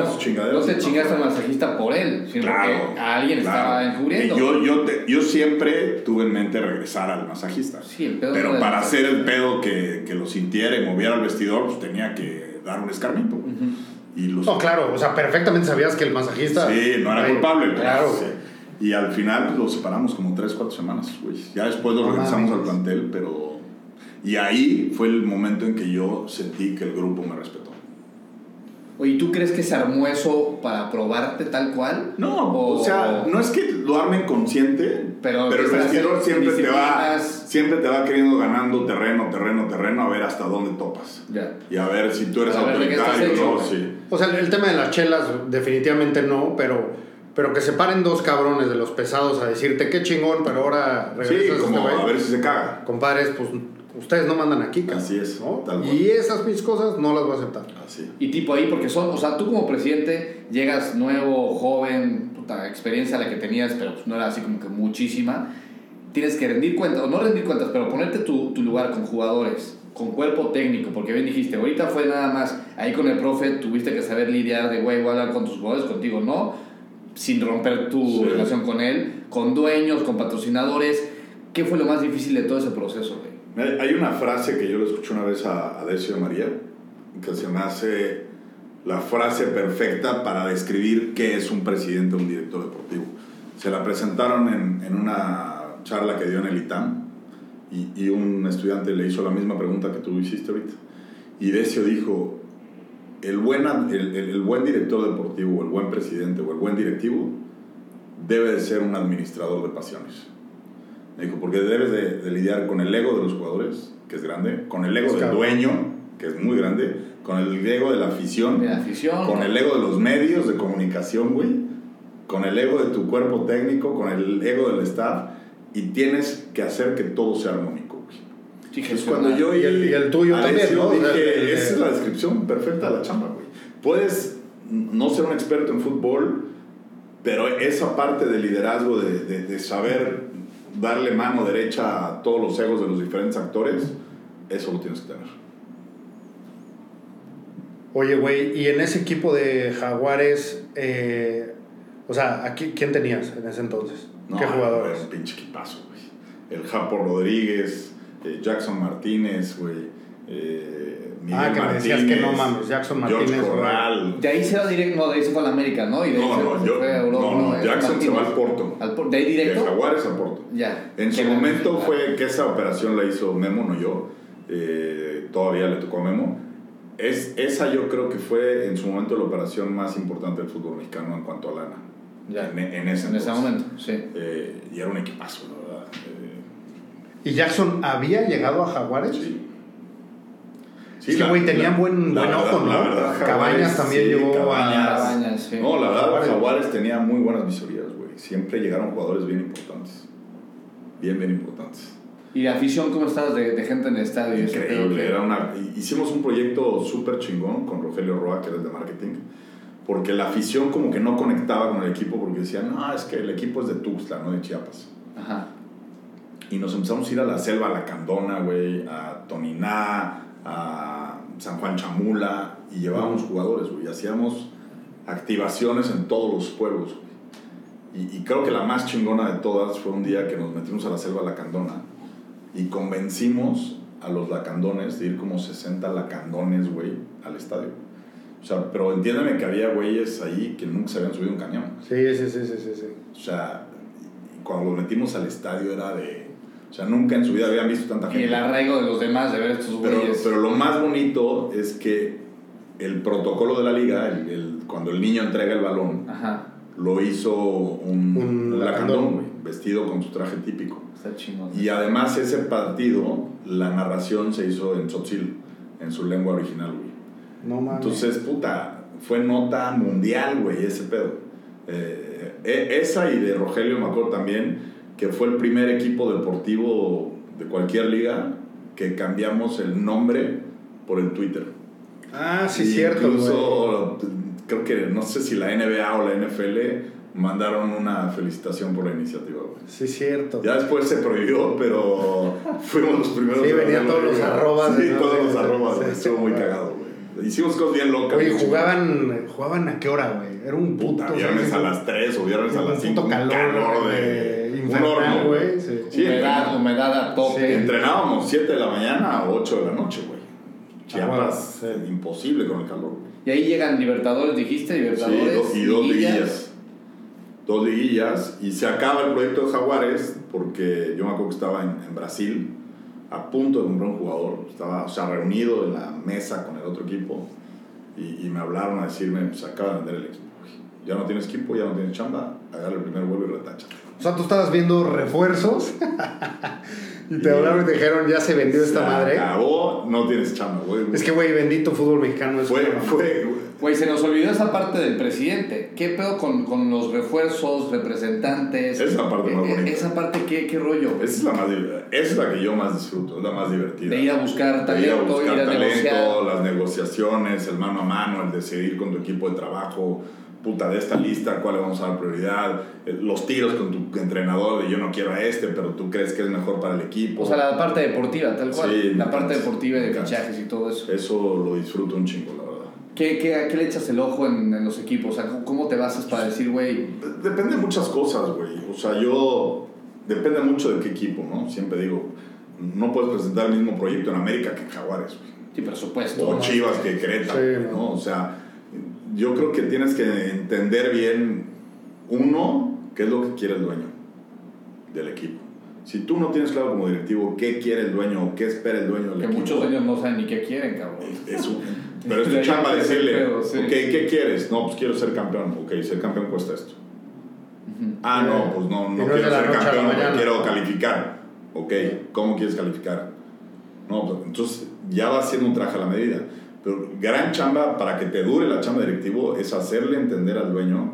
B: no te chingaste al masajista por él, sino
A: Claro,
B: a alguien
A: claro.
B: estaba encubriendo.
A: Y Yo, yo, te- yo siempre tuve en mente regresar al masajista.
B: Sí, el pedo
A: Pero
B: no
A: para hacer el pedo que, que lo sintiera y moviera al vestidor, pues tenía que dar un escarmiento. Y los
C: No, claro, o sea, perfectamente sabías que el masajista.
A: Sí, no era
C: Ay,
A: culpable. pero
C: Claro.
A: sí. Y al final pues, lo separamos como 3, 4 semanas, güey. Ya después lo regresamos al plantel, pero... Y ahí fue el momento en que yo sentí que el grupo me respetó.
B: Oye, ¿y ¿tú crees que se armó eso para probarte tal cual?
A: No, o, sea, no es que lo armen consciente,
B: Pero
A: pero, el vestidor siempre te, va, siempre te va queriendo ganando terreno, terreno, terreno, a ver hasta dónde topas.
B: Ya.
A: Y a ver si tú eres autoritario o no, sí.
C: O sea, el tema de las chelas, definitivamente no, pero, pero que se paren dos cabrones de los pesados a decirte qué chingón, pero ahora
A: Sí,
C: regresas
A: como
C: este güey".
A: a ver si se caga.
C: Compadres, pues ustedes no mandan aquí, cabrón,
A: Así es,
C: ¿no?
A: tal cual.
C: Y esas mis cosas no las voy a aceptar.
A: Así.
B: Y tipo ahí, porque son, o sea, tú como presidente llegas nuevo, joven, puta experiencia la que tenías, pero pues no era así como que muchísima. Tienes que rendir cuentas, o no rendir cuentas, pero ponerte tu, tu lugar con jugadores, con cuerpo técnico, porque bien dijiste, ahorita fue nada más, ahí con el profe tuviste que saber lidiar de, güey, voy a hablar con tus jugadores, contigo no, sin romper tu
A: Sí.
B: relación con él, con dueños, con patrocinadores. ¿Qué fue lo más difícil de todo ese proceso, güey?
A: Hay una frase que yo le escuché una vez a, a Decio de María, que se me hace la frase perfecta para describir qué es un presidente o un director deportivo. Se la presentaron en, en una charla que dio en el ITAM y, y un estudiante le hizo la misma pregunta que tú hiciste ahorita. Y Decio dijo, el buen, el, el- el buen director deportivo, o el buen presidente o el buen directivo debe de ser un administrador de pasiones. Me dijo, porque debes de, de lidiar con el ego de los jugadores, que es grande, con el ego
C: Es
A: del
C: cabrón.
A: dueño, que es muy grande, con el ego de la afición,
B: De la afición.
A: con el ego de los medios de comunicación, güey, con el ego de tu cuerpo técnico, con el ego del staff, y tienes que hacer que todo sea armónico, cuando yo
C: Y el- y el tuyo
A: a
C: también, ¿no?
A: dije,
C: el-
A: esa es la descripción perfecta de la chamba, güey. Puedes no ser un experto en fútbol, pero esa parte de liderazgo, de, de- de saber darle mano derecha a todos los egos de los diferentes actores, eso lo tienes que tener.
C: Oye, güey, y en ese equipo de Jaguares, eh, o sea, aquí, ¿quién tenías en ese entonces?
A: No,
C: ¿Qué
A: era
C: jugadores?
A: un pinche equipazo, güey. El Japo Rodríguez, eh, Jackson Martínez, güey. eh, Miguel
C: Ah, que me decías
A: Martínez,
C: que no mames, Jackson
A: George
C: Martínez, güey.
A: Corral.
B: De ahí se va directo, no, de ahí se fue a la América, ¿no? Y de ahí
A: No,
B: se,
A: no,
B: se
A: yo-
B: fue a Europa.
A: no, no, Jackson se va
B: Martínez.
A: al Porto.
B: Al Por- ¿De ahí
A: De
B: directo?
A: Jaguares a Porto.
B: Ya.
A: En su momento fue que esa operación la hizo Memo, no yo. Eh, todavía le tocó a Memo. Es, esa yo creo que fue en su momento la operación más importante del fútbol mexicano en cuanto a lana.
B: Ya.
A: En, en ese,
B: En ese momento, sí.
A: Eh, y era un equipazo, la verdad.
C: ¿Y Jackson había llegado a Jaguares?
A: sí. Sí,
C: Es que, güey, tenían
A: la-
C: buen-
A: la
C: buen
A: verdad-
C: ojo, ¿no?
A: la verdad,
C: Cabañas
A: Jaguares,
C: también llegó a-
A: Cabañas.
B: Cabañas, sí.
A: No, la verdad,
C: Jaguares.
A: Jaguares tenía muy buenas visorías, güey. Siempre llegaron jugadores bien importantes. Bien, bien importantes.
B: ¿Y la afición cómo estabas de, de gente en el estadio?
A: Increíble. Era una, hicimos un proyecto súper chingón con Rogelio Roa, que era el de marketing, porque la afición como que no conectaba con el equipo porque decían, no, es que el equipo es de Tuxtla, no de Chiapas.
B: Ajá.
A: Y nos empezamos a ir a la selva, a La Candona, güey, a Toniná, a San Juan Chamula, y llevábamos jugadores, güey, y hacíamos activaciones en todos los pueblos. Y, y creo que la más chingona de todas fue un día que nos metimos a la selva La Candona y convencimos a los lacandones de ir como 60 lacandones, güey, al estadio. O sea, pero entiéndeme que había güeyes ahí que nunca se habían subido un cañón.
C: Sí, sí, sí, sí, sí. sí.
A: O sea, cuando los metimos al estadio era de... O sea, nunca en su vida habían visto tanta
B: Y
A: gente.
B: el arraigo de los demás de ver estos
A: Pero,
B: güeyes.
A: pero lo más bonito es que el protocolo de la liga, el- el- cuando el niño entrega el balón,
B: Aja.
A: lo hizo un,
C: Un lacandón.
A: güey, vestido con su traje típico.
B: Está chingón.
A: Y además ese partido, la narración se hizo en tzotzil, en su lengua original, güey.
C: No mames.
A: Entonces, puta, fue nota mundial, güey, ese pedo. Eh, e- esa y de Rogelio acuerdo también, que fue el primer equipo deportivo de cualquier liga que cambiamos el nombre por el Twitter.
C: ah, sí,
A: Y
C: cierto.
A: Incluso, creo que no sé si la NBA o la NFL mandaron una felicitación por la iniciativa, güey.
C: Sí, cierto.
A: Ya después se prohibió, pero fuimos los primeros.
C: Sí,
A: en
C: venían todos los arrobas,
A: Sí, todos los arrobas, Estuvo muy cagado. Hicimos cosas bien locas.
C: Oye, jugaban, jugaban a qué hora, güey? Era un puto.
A: Puta, viernes a las 3 o viernes a
C: Un
A: las 5.
C: puto calor,
A: de.
C: eh,
A: un horno,
C: güey, sí.
A: Sí,
B: humedad, humedad a tope.
C: Sí.
A: entrenábamos 7 de la mañana a 8 de la noche, güey. Chiapas,
C: Ah, bueno, sí.
A: imposible con el calor.
B: Y ahí llegan Libertadores, dijiste,
A: Sí,
B: Libertadores.
A: dos- y dos
B: liguillas.
A: liguillas. Dos liguillas. Y se acaba el proyecto de Jaguares porque yo me acuerdo que estaba en, en Brasil a punto de comprar un jugador. Estaba, o sea, reunido en la mesa con el otro equipo y, y me hablaron a decirme, pues acaba de vender el equipo. Ya no tienes equipo, ya no tienes chamba, agarra el primer vuelo y retacha.
C: O sea, tú estabas viendo refuerzos y te hablaron y te dijeron, ya se vendió esta madre.
A: acabó, no tienes chamba, güey.
C: Es que, güey, bendito fútbol mexicano es
A: fue, fue,
B: Güey, se nos olvidó esa parte del presidente. ¿Qué pedo con, con los refuerzos, representantes?
A: Esa es la parte más
B: Eh, eh,
A: bonita.
B: Esa parte, ¿qué, qué rollo?
A: esa es la más esa es la que yo más disfruto, es la más divertida.
B: De ir a buscar
A: De ir a
B: talento,
A: buscar
B: ir a
A: talento,
B: negociar.
A: las negociaciones, el mano a mano, el decidir con tu equipo de trabajo, puta, de esta lista, cuál le vamos a dar prioridad, eh, los tiros con tu entrenador de yo no quiero a este, pero tú crees que es mejor para el equipo.
B: O sea, la parte deportiva, tal cual.
A: Sí,
B: la parte deportiva de fichajes y todo eso.
A: Eso lo disfruto un chingo, la.
B: ¿Qué, qué, ¿A qué le echas el ojo en, en los equipos? O sea, ¿cómo- ¿cómo te basas para decir, güey,
A: Depende de muchas cosas, güey. O sea, yo... Depende mucho de qué equipo, ¿no? Siempre digo, no puedes presentar el mismo proyecto en América que en Jaguares, güey.
B: sí, presupuesto?
A: o
B: ¿no?
A: Chivas que Querétaro,
C: Sí,
A: ¿no?
C: no.
A: O sea, yo creo que tienes que entender bien, uno, qué es lo que quiere el dueño del equipo. Si tú no tienes claro como directivo qué quiere el dueño o qué espera el dueño del
B: Que
A: equipo,
B: muchos de ellos no saben ni qué quieren, cabrón.
A: es un- pero es tu chamba decirle,
B: pedo, sí.
A: ok, ¿qué quieres? No, pues quiero ser campeón. Ok, ser campeón cuesta esto. Ah,
C: Sí.
A: no, pues no, no quiero ser campeón, quiero calificar. Ok, ¿cómo quieres calificar? No, pues, entonces ya va siendo un traje a la medida. Pero gran chamba para que te dure la chamba directivo es hacerle entender al dueño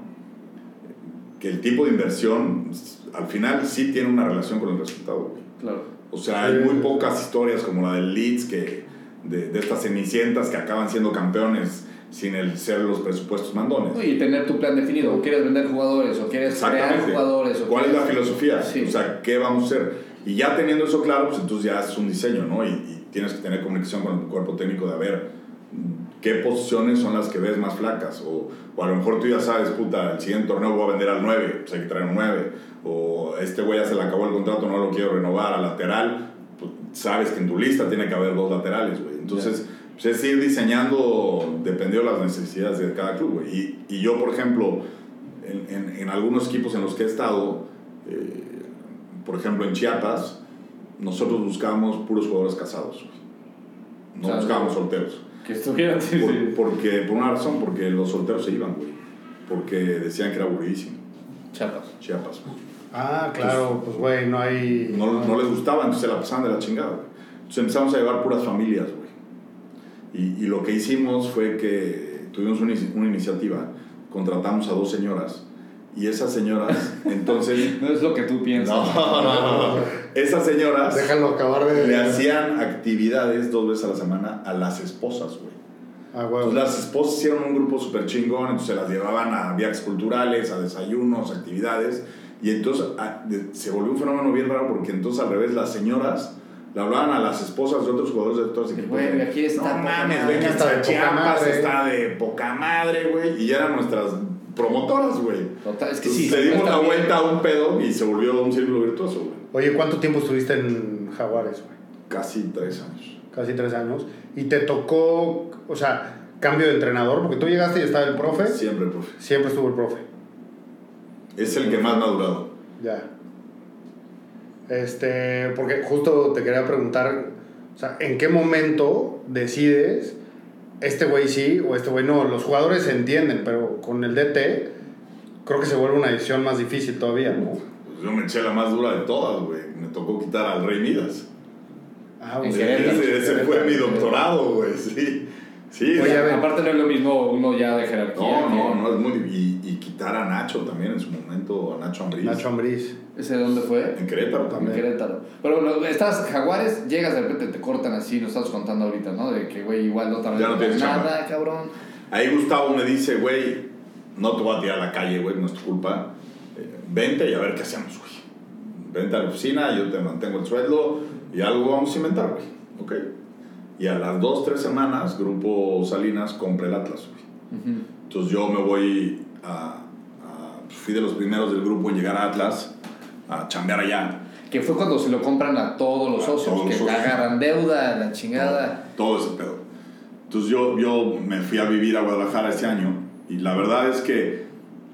A: que el tipo de inversión al final sí tiene una relación con el resultado.
B: Claro.
A: O sea, hay muy pocas historias como la del Leeds, que, de, de estas cenicientas que acaban siendo campeones sin el ser los presupuestos mandones.
B: Y tener tu plan definido. O quieres vender jugadores, o quieres crear jugadores. O
A: ¿Cuál es la
B: quieres-
A: filosofía?
B: Sí.
A: O sea, ¿qué vamos a hacer? Y ya teniendo eso claro, pues entonces ya es un diseño, ¿no? Y, y tienes que tener comunicación con el cuerpo técnico de a ver qué posiciones son las que ves más flacas. O, o a lo mejor tú ya sabes, puta, el siguiente torneo voy a vender al 9, pues hay que traer un 9. O este güey ya se le acabó el contrato, no lo quiero renovar al lateral. Sabes que en tu lista tiene que haber dos laterales, güey. Entonces, pues es ir diseñando dependiendo de las necesidades de cada club, güey. Y, y yo, por ejemplo, en, en, en algunos equipos en los que he estado, eh, por ejemplo en Chiapas, nosotros buscábamos puros jugadores casados. No buscábamos solteros.
B: Que estuvieran.
A: Por,
B: sí.
A: porque, por una razón, porque los solteros se iban, güey. Porque decían que era aburridísimo. Chiapas, güey.
C: Ah, claro, pues, güey, no hay...
A: No, no les gustaba, entonces se la pasaban de la chingada. güey. Entonces empezamos a llevar puras familias, güey. Y, y lo que hicimos fue que tuvimos una, una iniciativa, contratamos a dos señoras. Y esas señoras, entonces...
B: No es lo que tú piensas.
A: no, no, no. Esas señoras
C: Déjalo acabar de...
A: le hacían actividades dos veces a la semana a las esposas, güey.
C: Ah, güey.
A: Entonces las esposas hicieron un grupo súper chingón, entonces se las llevaban a viajes culturales, a desayunos, actividades, y entonces a- de- se volvió un fenómeno bien raro porque entonces al revés las señoras le hablaban a las esposas de otros jugadores de otros equipos.
B: Güey,
A: de,
B: aquí está
A: No mames, ven
C: poca
A: Chiapas,
C: madre".
A: está de poca madre, güey, y ya eran nuestras promotoras, güey.
B: Total, es que
A: Entonces,
B: sí.
A: le dimos la vuelta a un pedo y se volvió un círculo virtuoso, güey.
C: Oye, ¿cuánto tiempo estuviste en Jaguares, güey?
A: Casi tres años.
C: Casi tres años. Y te tocó, o sea, cambio de entrenador, porque tú llegaste y estaba el profe.
A: Siempre, profe.
C: Siempre estuvo el profe.
A: Es el que más me ha durado.
C: Ya. Este, porque justo te quería preguntar, o sea, ¿en qué momento decides este güey sí o este güey no? Los jugadores se entienden, pero con el DT creo que se vuelve una decisión más difícil todavía, ¿no?
A: Pues yo me eché la más dura de todas, güey. Me tocó quitar al Rey Midas.
C: Ah, güey.
A: Ese, ese fue mi doctorado, güey, sí. Sí,
C: Oye.
B: Aparte no es lo mismo uno ya de jerarquía.
A: no, no, no, es muy... Y quitar a Nacho también en su momento, a Nacho Ambriz.
C: Nacho Ambriz.
B: ¿Ese de dónde fue?
A: En Querétaro
B: En
A: también.
B: Querétaro. Pero bueno, estás Jaguares, llegas de repente, te cortan así, nos estás contando ahorita, ¿no? De que, güey, igual otra vez
A: Ya no tienes
B: nada,
A: chamba.
B: cabrón.
A: Ahí Gustavo me dice, güey, no te voy a tirar a la calle, güey, no es tu culpa. Eh, vente y a ver qué hacemos, güey. Vente a la oficina, yo te mantengo el sueldo y algo vamos a inventar, güey. ¿Ok? Y a las dos, tres semanas, Grupo Salinas compra el Atlas, güey. Entonces yo me voy a- Fui de los primeros del grupo en llegar a Atlas, a chambear allá.
B: Que fue cuando se lo compran a todos los
A: A
B: socios,
A: todos
B: que
A: los socios.
B: agarran deuda, la chingada.
A: Todo ese pedo. Entonces yo, yo me fui a vivir a Guadalajara ese año y la verdad es que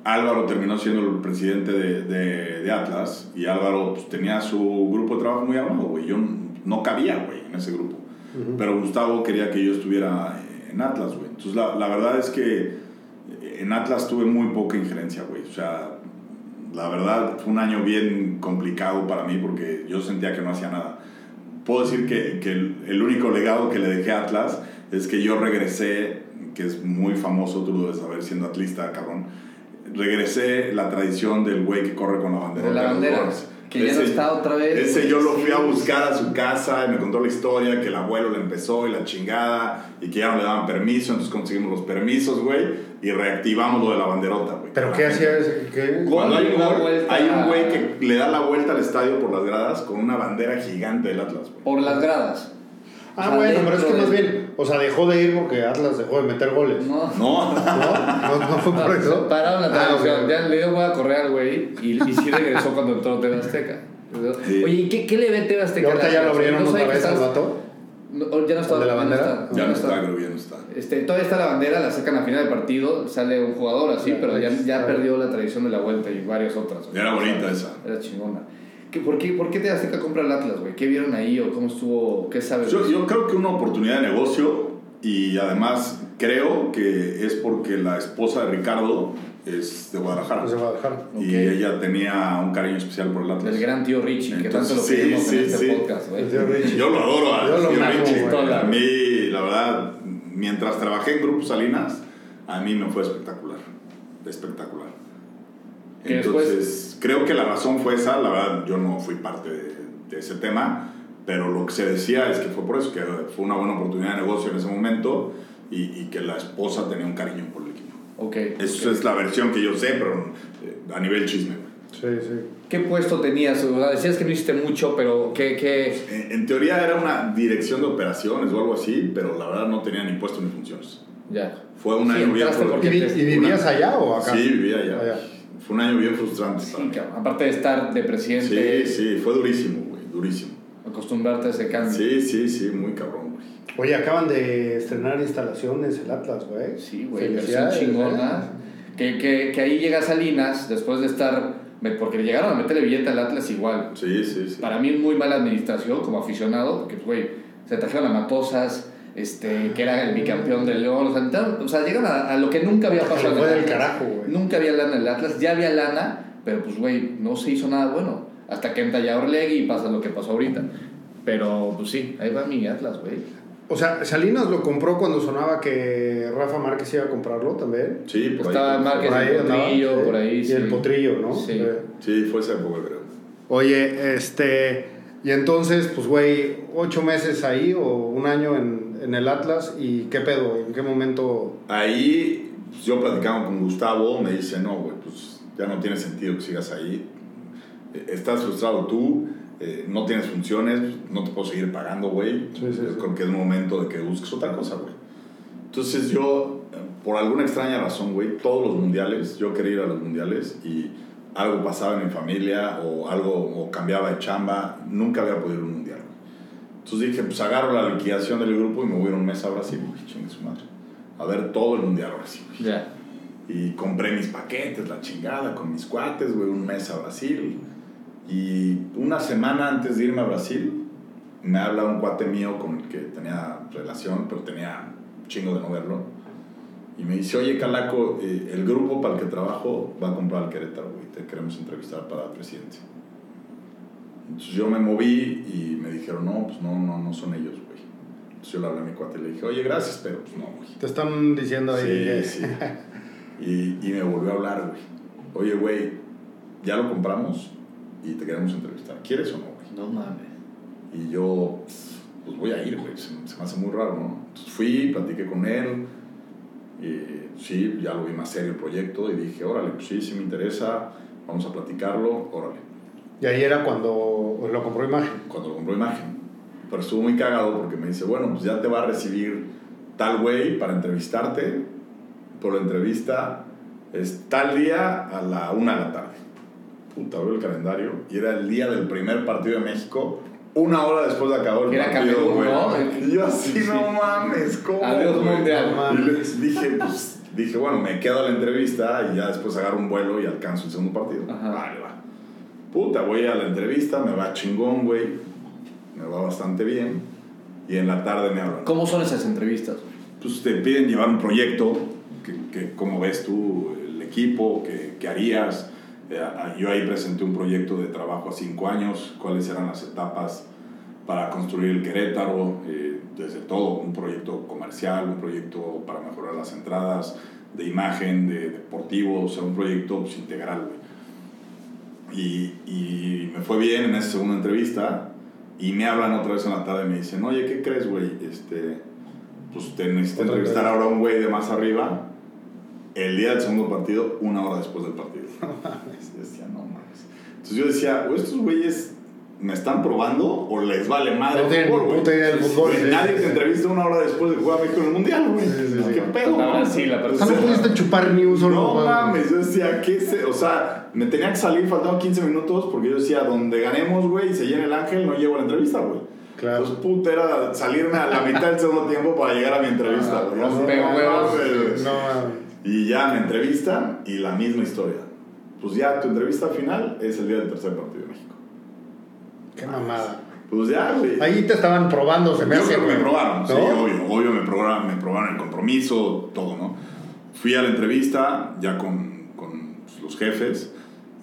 A: Álvaro terminó siendo el presidente de, de- de Atlas y Álvaro pues, tenía su grupo de trabajo muy armado, güey. Yo no cabía, güey, en ese grupo. Pero Gustavo quería que yo estuviera en Atlas, güey. Entonces la, la verdad es que en Atlas tuve muy poca injerencia, güey. O sea, la verdad fue un año bien complicado para mí porque yo sentía que no hacía nada. Puedo decir que, que el, el único legado que le dejé a Atlas es que yo regresé, que es muy famoso, tú lo debes saber siendo atlista, cabrón. Regresé la tradición del güey que corre con la bandera.
B: De la
A: de los
B: que ya no está otra vez.
A: Ese yo lo fui a buscar a su casa y me contó la historia que el abuelo le empezó y la chingada y que ya no le daban permiso, entonces conseguimos los permisos, güey, y reactivamos lo de la banderota, güey.
C: ¿Pero qué hacía ese? ¿Qué?
A: Cuando hay un
B: Una
A: gol,
B: vuelta-
A: hay un güey que le da la vuelta al estadio por las gradas con una bandera gigante del Atlas, güey.
B: Por las gradas.
C: Ah,
B: O sea,
C: bueno, pero es que más bien, o sea, dejó de ir porque Atlas dejó de meter goles. ¿No?
B: No.
A: No,
C: ¿No, ¿No fue por eso?
B: Pararon la
C: Ah,
B: transmisión. Ya le dio a correr al güey y, y sí regresó cuando entró TV Azteca.
A: Sí.
B: Oye, ¿y qué, qué le ve TV
C: ¿Y
B: Azteca?
C: ahorita ya lo abrieron otra vez al vato?
B: No, ya no está.
C: ¿El de la
B: ya no
C: bandera?
B: está,
A: ya no está, creo que ya no está.
B: Este, todavía está la bandera, la sacan a final del partido, sale un jugador así, pero ya, ya perdió la tradición de la vuelta y varias otras.
A: Era bonita esa.
B: Era chingona. ¿Qué, por, qué, ¿Por qué te Azteca compra el Atlas, güey? ¿Qué vieron ahí o cómo estuvo? ¿Qué sabes?
A: Yo, yo creo que una oportunidad de negocio y además creo que es porque la esposa de Ricardo es de Guadalajara.
C: No se va a dejar.
A: Y
B: Ok.
A: ella tenía un cariño especial por el Atlas.
B: Del gran tío Richie, que
A: Entonces,
B: tanto lo
A: sí,
B: queremos
A: sí,
B: en este
A: sí.
B: podcast, güey.
C: El tío Richie.
A: Yo lo adoro a
C: Yo lo
A: tío
C: amo,
A: Richie.
C: güey.
A: A mí, la verdad, mientras trabajé en Grupo Salinas, a mí me fue espectacular. Espectacular.
B: Que
A: Entonces, creo que la razón fue esa. La verdad, yo no fui parte de, de ese tema, pero lo que se decía es que fue por eso, que fue una buena oportunidad de negocio en ese momento y, y que la esposa tenía un cariño por el equipo.
B: Ok.
A: Esa es la versión que yo sé, pero eh, a nivel chisme.
C: Sí, sí.
B: ¿Qué puesto tenías? O sea, Decías que no hiciste mucho, pero ¿qué, qué?
A: En, en teoría era una dirección de operaciones o algo así, pero la verdad no tenía ni puesto ni funciones.
B: Ya.
A: Fue un
B: Sí, entraste
C: ¿Y, y vivías
A: una-
C: allá o acá?
A: Sí, vivía allá.
C: Allá.
A: Fue un año bien frustrante. para
B: Sí,
A: mí.
B: cabrón. Aparte de estar de presidente,
A: sí, sí, fue durísimo, güey, durísimo.
B: acostumbrarte a ese cambio.
A: Sí, sí, sí, muy cabrón, güey.
C: Oye, acaban de estrenar instalaciones el Atlas, güey.
B: Sí, güey, versión
C: Felicidades,
B: chingona.
C: ¿eh?
B: Que, que, que ahí llega Salinas, después de estar. Porque le llegaron a meterle billete al Atlas igual.
A: Sí, sí, sí.
B: Para mí, muy mala administración como aficionado, porque, pues, güey, se trajeron a Matosas, este, que era el bicampeón del León. O sea, o sea llegan a, a lo que nunca había pasado
C: fue
B: el
C: del
B: Atlas.
C: carajo, güey.
B: Nunca había lana en el Atlas, ya había lana, pero pues, güey, no se hizo nada bueno. Hasta que entra ya Orlegui y pasa lo que pasó ahorita. Pero, pues sí, ahí va mi Atlas, güey.
C: O sea, Salinas lo compró cuando sonaba que Rafa Márquez iba a comprarlo también.
A: Sí, por
B: Estaba
A: ahí.
B: Márquez.
C: Por ahí
B: el Potrillo, por ahí,
C: Y
B: sí.
C: el potrillo, ¿no?
B: Sí.
C: Eh.
A: Sí, fue esa época, creo.
C: Oye, este. Y entonces, pues, güey, ocho meses ahí o un año en, en el Atlas. ¿Y qué pedo? ¿En qué momento?
A: Ahí, pues, yo platicaba con Gustavo, me dice, no, güey, pues ya no tiene sentido que sigas ahí. Eh, Estás frustrado tú, eh, no tienes funciones, no te puedo seguir pagando, güey.
C: Sí, sí, sí.
A: creo que es momento de que busques otra cosa, güey. Entonces yo, por alguna extraña razón, güey, todos los mundiales, yo quería ir a los mundiales y algo pasaba en mi familia o algo o cambiaba de chamba, nunca había podido ir a un mundial. Entonces dije, pues agarro la liquidación del grupo y me voy a ir un mes a Brasil, güey, chingue su madre. A ver todo el mundial ahora sí, güey.
B: Ya.
A: Y compré mis paquetes, la chingada, con mis cuates, güey, un mes a Brasil. Y una semana antes de irme a Brasil, me habla un cuate mío con el que tenía relación, pero tenía chingo de no verlo. Y me dice, oye, Calaco, eh, el grupo para el que trabajo va a comprar al Querétaro, güey, te queremos entrevistar para presidente. Entonces yo me moví y me dijeron, no, pues no, no, no son ellos, güey. Entonces yo le hablé a mi cuate y le dije, oye, gracias, pero pues no, güey.
C: Te están diciendo ahí. que-
A: Sí, sí. Y, y me volvió a hablar, güey. Oye, güey, ya lo compramos y te queremos entrevistar. ¿Quieres o no, güey?
B: No mames.
A: Y yo, pues voy a ir, güey. Se, se me hace muy raro, ¿no? Entonces fui, platiqué con él. Y sí, ya lo vi más serio el proyecto y dije, órale, pues sí, sí me interesa, vamos a platicarlo, órale.
C: Y ahí era cuando lo compró Imagen.
A: Cuando lo compró Imagen. Pero estuvo muy cagado porque me dice, bueno, pues ya te va a recibir tal güey para entrevistarte. Por la entrevista es tal día a la una de la tarde. Puta, veo el calendario y era el día del primer partido de México. Una hora después de acabar el
B: era
A: partido, güey.
B: ¿no?
A: Y yo así, no mames, ¿cómo?
B: Adiós,
A: güey?
B: mundial.
A: Y les dije, pues, dije, bueno, me quedo a la entrevista y ya después agarro un vuelo y alcanzo el segundo partido.
B: Ajá.
A: Vale, va. Puta, voy a la entrevista, me va chingón, güey. Me va bastante bien. Y en la tarde me hablan.
B: ¿Cómo son esas entrevistas?
A: Pues te piden llevar un proyecto, que, que cómo ves tú el equipo, qué, qué harías. Eh, ah, yo ahí presenté un proyecto de trabajo a cinco años, cuáles eran las etapas para construir el Querétaro, eh, desde todo, un proyecto comercial, un proyecto para mejorar las entradas, de imagen, de deportivo, o sea, un proyecto pues, integral, güey. Y, y me fue bien en esa segunda entrevista y me hablan otra vez en la tarde y me dicen, oye, ¿qué crees, güey? Este, pues te necesito
C: Otra
A: entrevistar
C: vez.
A: ahora a un güey de más arriba el día del segundo partido, una hora después del partido. No mames. Entonces yo decía, o estos güeyes me están probando o les vale madre
C: No
A: el fútbol, güey.
C: puta idea del fútbol,
A: Güey,
C: sí,
A: Nadie
C: sí,
A: te
C: sí.
A: entrevista una hora después de jugar a México en el Mundial, güey.
C: Sí, sí, sí.
A: ¿Qué pedo? No?
B: Brasil, la persona.
C: ¿No pudiste chupar ni un solo
A: no mames, yo decía, ¿qué se? O sea, me tenía que salir, faltaban 15 minutos porque yo decía, donde ganemos, güey, y se llene el ángel, no llego a la entrevista, güey.
C: Claro.
A: Entonces, puta, era salirme a la mitad del segundo tiempo para llegar a mi entrevista, güey.
B: Ah,
A: no mames.
C: No mames.
A: Y ya me entrevistan y la misma historia. Pues ya tu entrevista final es el día del tercer partido de México.
C: Qué mamada.
A: Pues ya, güey.
C: Ahí te estaban probando, se me
A: Yo
C: hace.
A: creo que me
C: güey.
A: probaron,
C: ¿No?
A: sí, obvio, obvio me probaron, me probaron el compromiso, todo, ¿no? Fui a la entrevista ya con, con pues, los jefes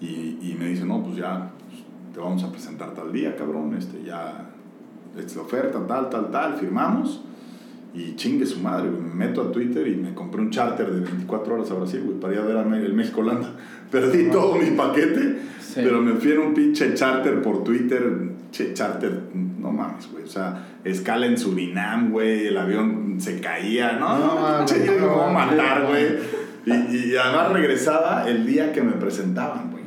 A: y, y me dicen, no, pues ya pues, te vamos a presentar tal día, cabrón, este, ya, esta es la oferta, tal, tal, tal, firmamos y chingue su madre, güey, me meto a Twitter y me compré un charter de 24 horas a Brasil, güey, para ir a ver a el México-Holanda. Perdí todo mi paquete,
B: Sí.
A: pero me fui en un pinche charter por Twitter, che, charter, no mames, güey, o sea, escala en Surinam, güey, el avión se caía, no,
C: No
A: no,
C: mames,
A: día que me voy a
C: no
A: matar, güey. Y, y además regresaba el día que me presentaban, güey.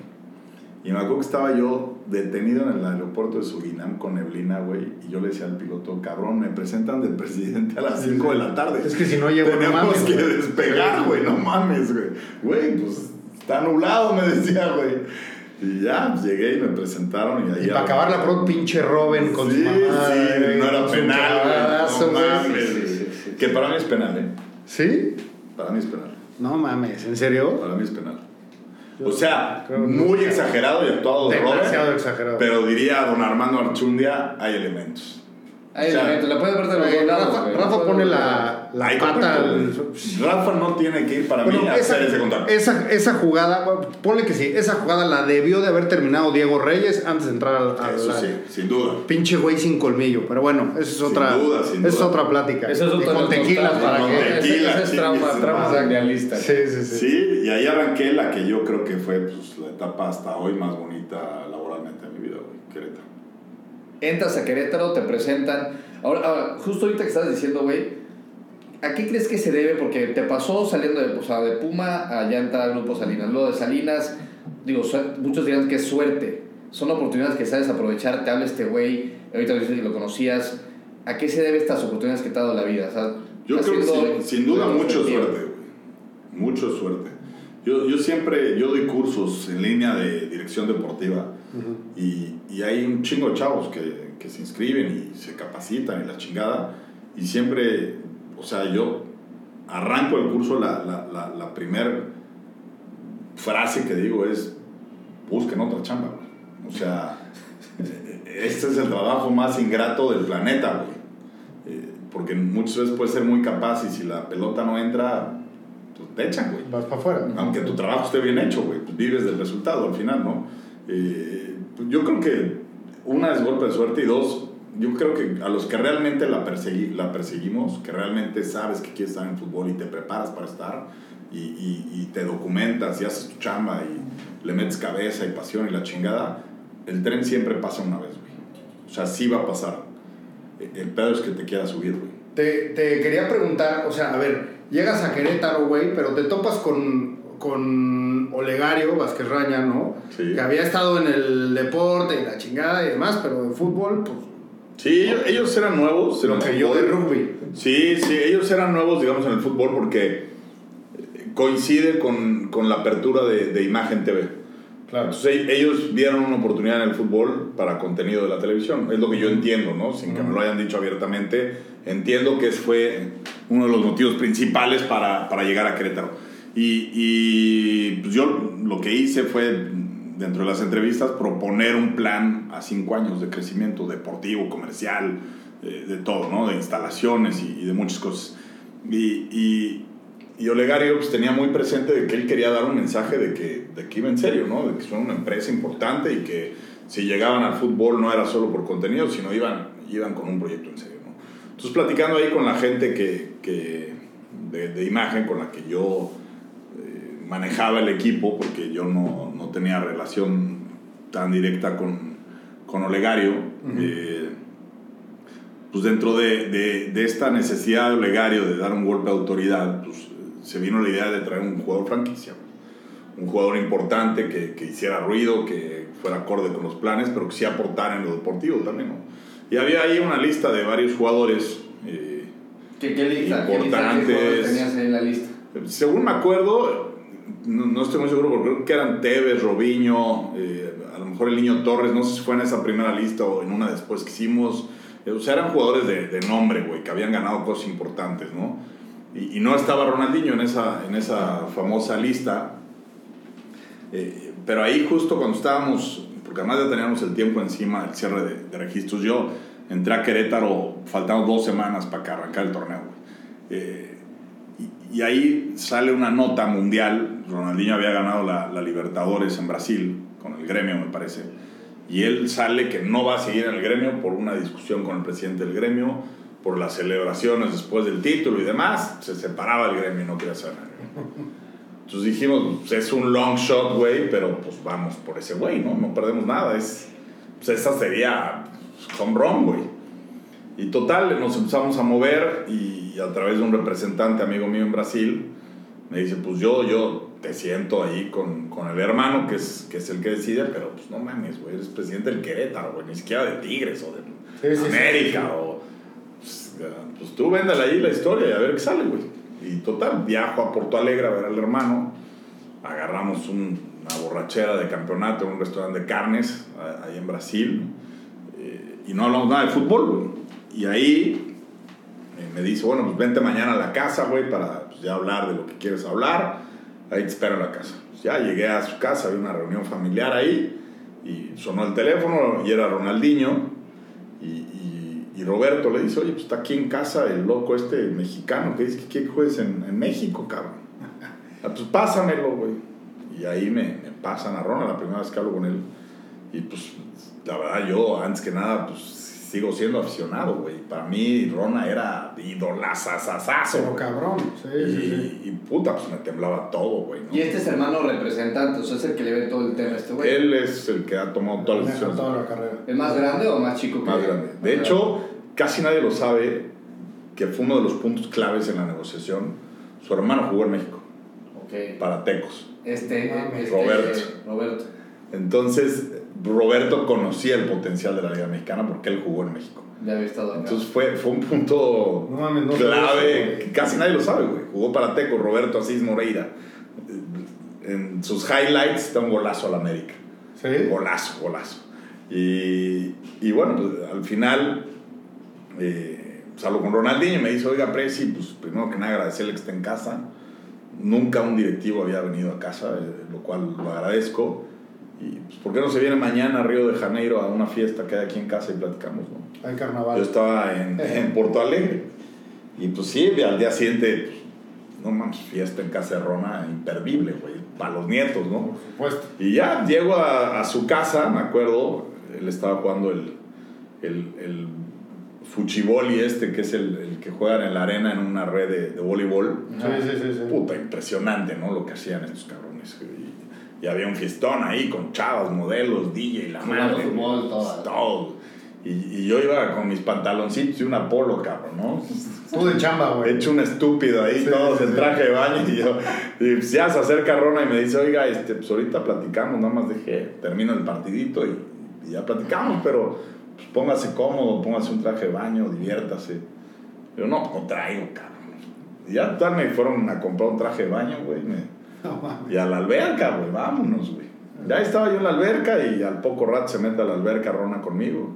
A: Y me acuerdo que estaba yo detenido en el aeropuerto de Surinam con neblina, güey. Y yo le decía al piloto, cabrón, me presentan del presidente a las 5 de la tarde.
C: Es que si no llego, no
A: Tenemos
C: mames,
A: que despegar, güey, no mames, güey. Güey, pues está nublado, me decía, güey. Y ya, pues, llegué y me presentaron y ahí...
C: Y para acabarla pronto, pinche Robin con
A: sí,
C: su mamá.
A: sí,
C: güey,
A: no era penal, No mames.
B: Sí, sí, sí, sí.
A: Que para mí es penal, ¿eh?
C: ¿Sí?
A: Para mí es penal.
C: No mames, ¿en serio?
A: Para mí es penal. O sea, muy exagerado y actuado de Robert.
C: Demasiado exagerado.
A: Pero diría don Armando Archundia, hay elementos.
B: Hay
A: O sea,
B: elementos, la puedes ver de los
C: Güey,
B: dos lados.
C: Rafa. Rafa pone la, la
A: Hay
C: pata
A: güey. Rafa no tiene que ir para
C: Bueno,
A: mí a
C: esa,
A: hacer ese contacto.
C: esa, esa jugada, ponle que sí, esa jugada la debió de haber terminado Diego Reyes antes de entrar al.
A: Eso sí, sin duda.
C: Pinche güey sin colmillo, pero bueno, esa es
A: Sin
C: otra.
A: duda, sin
C: esa es
A: duda.
C: otra plática.
B: Ese es
C: y
B: otro
C: con tequila para
A: con
C: que.
A: tequila.
B: Ese, ese es trauma, mundialista.
C: Sí, sí, sí.
A: Sí, y ahí arranqué la que yo creo que fue pues, la etapa hasta hoy más bonita laboralmente de mi vida, güey, Querétaro.
B: Entras a Querétaro, te presentan. Ahora, ahora, justo ahorita que estás diciendo, güey, ¿a qué crees que se debe? Porque te pasó saliendo de, o sea, de Puma a entrar al Grupo Salinas. Lo de Salinas, digo, muchos dirán que es suerte. Son oportunidades que sabes aprovechar. Te habla este güey, ahorita dices que lo conocías. ¿A qué se debe estas oportunidades que te ha dado la vida? O sea,
A: Yo creo que sin, sin duda mucho suerte, güey. Mucho suerte. Yo, yo siempre, yo doy cursos en línea de dirección deportiva y, y hay un chingo de chavos que, que se inscriben y se capacitan y la chingada. Y siempre, o sea, yo arranco el curso, la, la, la, la primer frase que digo es, busquen otra chamba, güey. O sea, este es el trabajo más ingrato del planeta, güey. Eh, porque muchas veces puedes ser muy capaz y si la pelota no entra, pues te echan, güey.
C: Vas para afuera.
A: Aunque tu trabajo esté bien hecho, güey, pues vives del resultado al final, ¿no? Eh, pues yo creo que una es golpe de suerte y dos, yo creo que a los que realmente la, persegui- la perseguimos, que realmente sabes que quieres estar en fútbol y te preparas para estar y, y- y te documentas y haces tu chamba y le metes cabeza y pasión y la chingada, el tren siempre pasa una vez, güey. O sea, sí va a pasar. El pedo es que te quieras subir, güey.
C: Te, te quería preguntar, o sea, a ver, llegas a Querétaro, güey, pero te topas con, con Olegario Vázquez Raña, ¿no?
A: Sí.
C: Que había estado en el deporte y la chingada y demás, pero de fútbol, pues,
A: Sí, ellos, ellos eran nuevos.
C: que yo de rugby.
A: Sí, sí, ellos eran nuevos, digamos, en el fútbol porque coincide con, con la apertura de, de Imagen TV.
C: Claro.
A: Entonces e- ellos vieron una oportunidad en el fútbol para contenido de la televisión. Es lo que yo entiendo, ¿no? Sin que me lo hayan dicho abiertamente. Entiendo que ese fue uno de los motivos principales para, para llegar a Querétaro. Y, y pues yo lo que hice fue, dentro de las entrevistas, proponer un plan a cinco años de crecimiento deportivo, comercial, eh, de todo, ¿no? De instalaciones y, y de muchas cosas. Y, y, y Olegario pues, tenía muy presente de que él quería dar un mensaje de que, de que iba en serio, ¿no? De que son una empresa importante y que si llegaban al fútbol no era solo por contenido, sino iban, iban con un proyecto en serio, ¿no? Entonces platicando ahí con la gente que, que de, de imagen con la que yo manejaba el equipo, porque yo no, no tenía relación tan directa con, con Olegario, eh, pues dentro de, de, de esta necesidad de Olegario de dar un golpe de autoridad, pues se vino la idea de traer un jugador franquicia. Un jugador importante que, que hiciera ruido, que fuera acorde con los planes, pero que sí aportara en lo deportivo también, ¿no? Y había ahí una lista de varios jugadores. eh,
B: ¿Qué, qué lista? ¿Qué lista? ¿Qué
A: Importantes.
B: jugadores tenías ahí en la lista?
A: según me acuerdo, no, no estoy muy seguro, porque creo que eran Tevez, Robinho, eh, a lo mejor el niño Torres, no sé si fue en esa primera lista o en una después que hicimos. Eh, o sea, eran jugadores de, de nombre, güey, que habían ganado cosas importantes, ¿no? Y, y no estaba Ronaldinho en esa, en esa famosa lista. Eh, pero ahí justo cuando estábamos, porque además ya teníamos el tiempo encima del cierre de, de registros, yo entré a Querétaro, faltaban dos semanas para que arrancar el torneo, güey. Eh, y, y ahí sale una nota mundial, Ronaldinho había ganado la, la Libertadores en Brasil, con el gremio me parece, y él sale que no va a seguir en el gremio por una discusión con el presidente del gremio, por las celebraciones después del título y demás, se separaba del gremio y no quería hacer nada. Entonces dijimos, pues es un long shot, güey, pero pues vamos por ese güey, ¿no? No perdemos nada. Es, pues esa sería home run, güey. Y total, nos empezamos a mover y a través de un representante amigo mío en Brasil, me dice, pues yo, yo te siento ahí con, con el hermano, que es, que es el que decide, pero pues no mames, güey, eres presidente del Querétaro, güey, ni siquiera de Tigres o de
C: Sí, sí,
A: América
C: sí.
A: o... Pues, pues tú véndale ahí la historia y a ver qué sale, güey. Y total, viajo a Porto Alegre a ver al hermano, agarramos un- una borrachera de campeonato en un restaurante de carnes a- ahí en Brasil eh, y no hablamos nada de fútbol, güey. Y ahí eh, me dice, bueno, pues vente mañana a la casa, güey, para pues, ya hablar de lo que quieres hablar. Ahí te espero en la casa. Pues ya llegué a su casa, había una reunión familiar ahí y sonó el teléfono y era Ronaldinho. Y, y- y Roberto le dice, oye, pues está aquí en casa el loco este mexicano que dice que quiere juegues en, en México, cabrón. Ah, pues pásamelo, güey. Y ahí me, me pasan a Ronald la primera vez que hablo con él. Y pues, la verdad, yo antes que nada, pues sigo siendo aficionado, güey. Para mí, Rona era idolazazazazo.
C: Pero cabrón, sí,
A: Y,
C: sí, sí.
A: y puta, pues me temblaba todo, güey. ¿no?
B: Y este es hermano representante, o sea, es el que le ve todo el tema a este güey.
A: Él es el que ha tomado todas las decisiones.
C: toda la carrera.
B: ¿Es más grande o más chico que
A: más grande. De hecho, casi nadie lo sabe que fue uno de los puntos claves en la negociación. Su hermano jugó en México,
B: Ok.
A: para Tecos.
B: Este, este,
A: Roberto.
B: Roberto.
A: Entonces, Roberto conocía el potencial de la Liga Mexicana porque él jugó en México.
B: Ya había estado acá.
A: Entonces fue, fue un punto
C: No mames, no
A: clave,
C: eso,
A: que casi nadie lo sabe, güey. Jugó para Tecos, Roberto Asís Moreira. En sus highlights está un golazo al América.
C: ¿Sí?
A: Golazo, golazo. Y, y bueno, pues, al final eh, salgo con Ronaldinho y me dice, oiga, Presi, pues primero que nada agradecerle que esté en casa. Nunca un directivo había venido a casa, eh, lo cual lo agradezco. Y pues, ¿por qué no se viene mañana a Río de Janeiro a una fiesta que hay aquí en casa y platicamos, no? Yo
C: carnaval.
A: estaba en, en Porto Alegre. Y pues sí, al día siguiente, no mames, fiesta en casa de Rona, imperdible, güey, para los nietos, ¿no?
C: Por supuesto.
A: Y ya llego a, a su casa, me acuerdo, él estaba jugando el, el, el fuchiboli este, que es el, el que juegan en la arena en una red de, de voleibol.
C: Sí, sí, sí. sí.
A: Puta, impresionante, ¿no? Lo que hacían estos cabrones. Y, y había un fiestón ahí con chavas, modelos, DJ, la
B: Jugando
A: madre.
B: fútbol, todo.
A: todo. Y, y yo iba con mis pantaloncitos y una polo, cabrón, ¿no?
C: Tú de chamba,
A: He
C: güey.
A: hecho un estúpido ahí,
C: Sí,
A: todos
C: sí,
A: en
C: sí.
A: traje de baño y yo. Y pues ya se acerca Rona y me dice, oiga, este, pues ahorita platicamos, nada más dejé, termino el partidito y, y ya platicamos, pero pues póngase cómodo, póngase un traje de baño, diviértase. Yo no, no traigo, cabrón. Y ya tal me fueron a comprar un traje de baño, güey. me-
C: No
A: y a la alberca, güey, vámonos, güey. Ya estaba yo en la alberca y al poco rato se mete a la alberca Rona conmigo.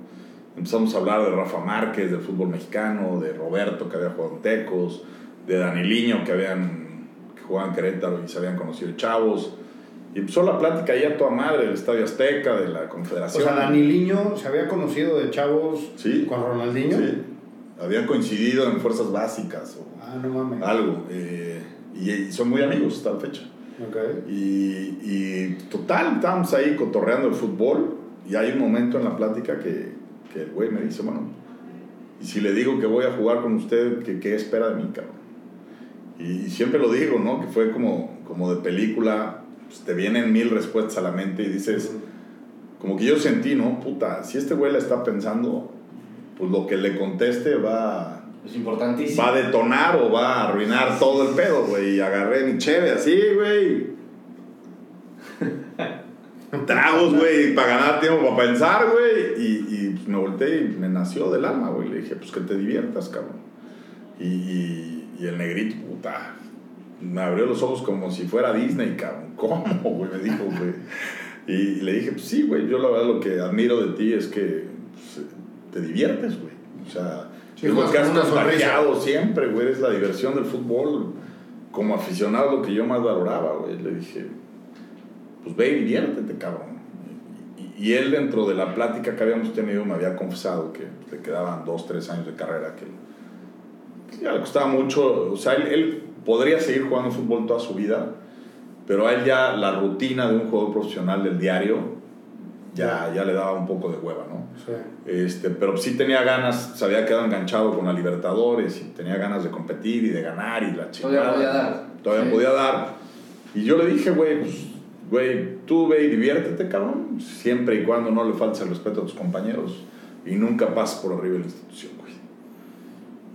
A: Empezamos a hablar de Rafa Márquez, del fútbol mexicano, de Roberto que había jugado en Tecos, de Daniliño que habían que en Querétaro y se habían conocido chavos. Y empezó la plática ahí a toda madre del Estadio Azteca, de la
C: O
A: Confederación.
C: sea, Daniliño se había conocido de chavos
A: Sí.
C: con Ronaldinho.
A: Sí. Habían coincidido en fuerzas básicas o
C: Ah, no mames.
A: algo. eh, y, y son muy amigos hasta la fecha.
C: Ok.
A: Y, y total, estábamos ahí cotorreando el fútbol y hay un momento en la plática que, que el güey me dice, bueno, y si le digo que voy a jugar con usted, ¿qué, qué espera de mí, cabrón? Y, y siempre lo digo, ¿no? Que fue como, como de película, pues, te vienen mil respuestas a la mente y dices, como que yo sentí, ¿no? Puta, si este güey la está pensando, pues lo que le conteste va
B: Es importantísimo.
A: va a detonar o va a arruinar todo el pedo, güey. Y agarré mi cheve así, güey. Tragos, güey, para ganar tiempo, para pensar, güey. Y, y pues, me volteé y me nació del alma, güey. Le dije, pues que te diviertas, cabrón. Y, y, y el negrito, puta, me abrió los ojos como si fuera Disney, cabrón. ¿Cómo, güey? Me dijo, güey. Y, le dije, pues sí, güey, yo la verdad lo que admiro de ti es que pues, te diviertes, güey. O sea,
C: Sí,
A: es lo que has contagiado siempre, güey. Eres la diversión del fútbol. Como aficionado, es lo que yo más valoraba, güey. Le dije, pues ve y diviértete, cabrón. Y, y él, dentro de la plática que habíamos tenido, me había confesado que le quedaban dos, tres años de carrera, que, que ya le costaba mucho. O sea, él, él podría seguir jugando fútbol toda su vida, pero a él ya la rutina de un jugador profesional del diario ya, ya le daba un poco de hueva, ¿no?
C: Sí.
A: Este, pero sí tenía ganas, se había quedado enganchado con la Libertadores y tenía ganas de competir y de ganar y la chingada.
B: Todavía podía dar.
A: Todavía
B: Sí.
A: podía dar. Y yo le dije, güey, pues, güey, tú ve y diviértete, cabrón, siempre y cuando no le faltes el respeto a tus compañeros y nunca pases por arriba de la institución, güey.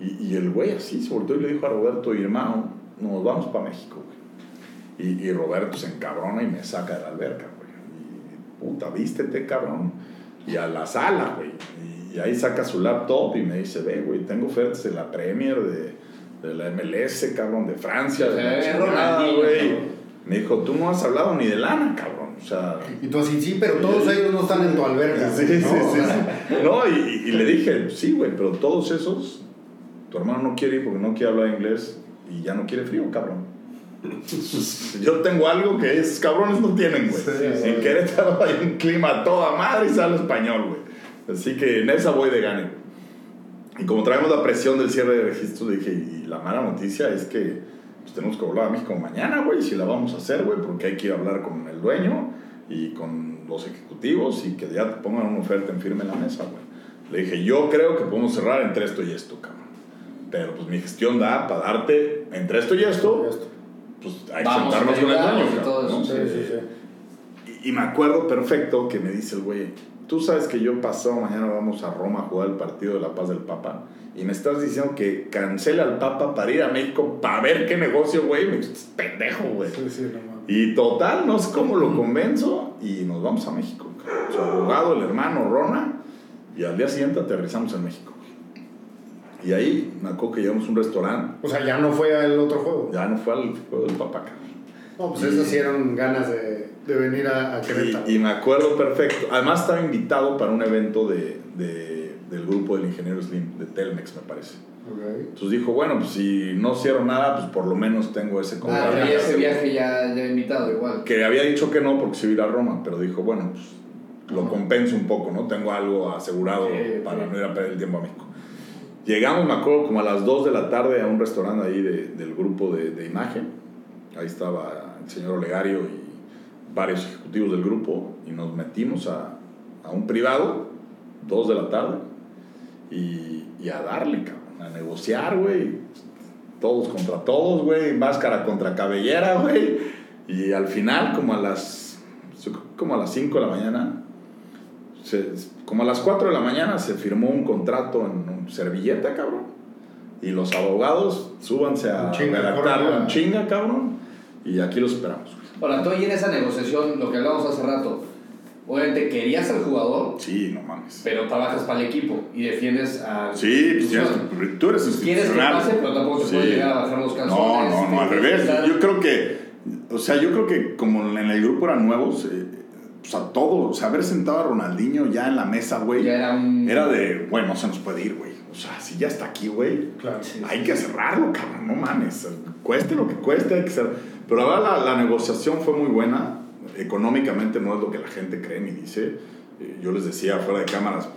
A: Y, y el güey así se volteó y le dijo a Roberto, hermano, nos vamos para México, güey. Y, y Roberto se encabrona y me saca de la alberca, güey. Y puta, vístete, cabrón. Y a la sala, güey. Y, ahí saca su laptop y me dice, ve, güey, tengo ofertas de la Premier, de, de la MLS, cabrón, de Francia, de la chingada,
B: Ronaldinho,
A: güey. Me dijo, tú no has hablado ni de lana, cabrón. O sea,
C: Y tú así, sí, pero todos ellos no están en tu alberca.
A: Sí,
C: güey,
A: sí,
C: ¿no?
A: sí, sí. No, y, y le dije, sí, güey, pero todos esos, tu hermano no quiere ir porque no quiere hablar inglés y ya no quiere frío, cabrón. Yo tengo algo que es, cabrones no tienen, güey.
C: Sí,
A: en
C: güey.
A: Querétaro hay un clima a toda madre y sale español, güey. Así que en esa voy de gane. Y como traemos la presión del cierre de registro, dije, y la mala noticia es que pues, tenemos que volar a México mañana, güey, si la vamos a hacer, güey, porque hay que ir a hablar con el dueño y con los ejecutivos y que ya te pongan una oferta en firme en la mesa, güey. Le dije, yo creo que podemos cerrar entre esto y esto, cabrón. Pero pues mi gestión da para darte entre esto y Esto. Pues hay que
B: Vamos,
A: sentarnos
B: te
A: con el dueño,
B: y todo eso.
A: ¿no?
C: Sí, sí, sí.
A: Y, y me acuerdo perfecto que me dice el güey, tú sabes que yo pasado mañana vamos a Roma a jugar el partido de la paz del Papa y me estás diciendo que cancela al Papa para ir a México para ver qué negocio, güey. Me dice, "Estás pendejo, güey.
C: Sí, sí, no.
A: Y total, no sé cómo lo convenzo y nos vamos a México. cabrón. Su abogado, el hermano Rona, y al día siguiente aterrizamos en México. Y ahí me acuerdo que llegamos a un restaurante,
C: O sea, ya no fue al otro juego.
A: ya no fue al juego del Papa, cabrón.
C: No, pues esas sí eran ganas de, de venir a, a Querétaro.
A: Y, y me acuerdo perfecto. Además estaba invitado para un evento de, de- del grupo del ingeniero Slim, de Telmex, me parece.
C: Ok.
A: Entonces dijo, bueno, pues si no cierro nada, pues por lo menos tengo ese
B: Ah,
A: contrato.
B: y ese viaje ya, ya invitado igual.
A: Que había dicho que no porque se iba a ir a Roma, pero dijo, bueno, pues lo compenso un poco, ¿no? Tengo algo asegurado
B: Sí,
A: para
B: sí.
A: no ir a perder el tiempo a México. Llegamos, me acuerdo, como a las 2 de la tarde a un restaurante ahí de- del grupo de, de imagen. Ahí estaba el señor Olegario y varios ejecutivos del grupo y nos metimos a, a un privado, 2 de la tarde, y, y a darle, cabrón, a negociar, güey. Todos contra todos, güey, máscara contra cabellera, güey. Y al final, como a las, como a las 5 de la mañana, como a las 4 de la mañana se firmó un contrato en un servilleta, cabrón. Y los abogados, súbanse a
C: chinga, a-
A: en chinga, cabrón. Y aquí los esperamos.
B: Ahora, tú ahí en esa negociación, lo que hablábamos hace rato, obviamente querías al jugador,
A: Sí, no mames.
B: pero trabajas para el equipo y defiendes a.
A: Sí, pues tienes tú eres
B: Quieres que
A: institucional.
B: pase, pero tampoco te puedes llegar a bajar los calzones.
A: No, no, no, al revés.
B: estar-
A: Yo creo que, o sea, yo creo que como en el grupo eran nuevos, eh, pues a todos, o sea, haber sentado a Ronaldinho ya en la mesa, güey,
B: Ya era un.
A: era de, güey, no se nos puede ir, güey. O sea, si ya está aquí, güey,
C: Claro.
B: Sí.
A: hay que cerrarlo, cabrón, no mames. Cueste lo que cueste, hay que cerrar. Pero verdad, la, la negociación fue muy buena. Económicamente no es lo que la gente cree ni dice. Eh, Yo les decía fuera de cámaras,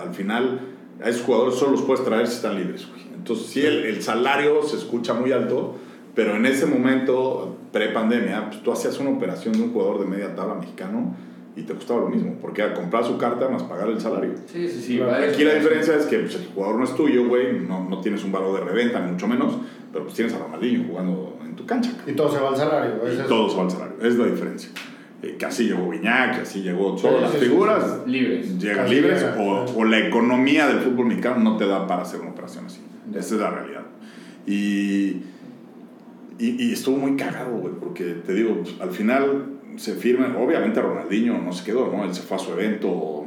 A: al final a esos jugadores solo los puedes traer si están libres, güey. Entonces, sí, el, el salario se escucha muy alto, pero en ese momento, pre-pandemia, pues tú hacías una operación de un jugador de media tabla mexicano y te costaba lo mismo, porque era comprar su carta más pagar el salario.
B: Sí, sí, sí.
C: Claro.
A: Aquí la diferencia es que pues, el jugador no es tuyo, güey, no, no tienes un valor de reventa, ni mucho menos, pero pues tienes a Ronaldinho jugando en tu cancha.
C: Y todo se va al salario. ese
A: Y
C: es-
A: todo se va al salario, es la diferencia. Eh, que así llegó Viñac, que así llegó
C: Sí,
A: todas las
C: sí, sí,
A: figuras,
B: Libres.
A: llegan libres
C: llega,
A: o, o la economía del fútbol mexicano no te da para hacer una operación así. Esa es la realidad. Y, y, y estuvo muy cagado, güey, porque te digo, pues, al final se firma, obviamente Ronaldinho no se quedó, ¿no? Él se fue a su evento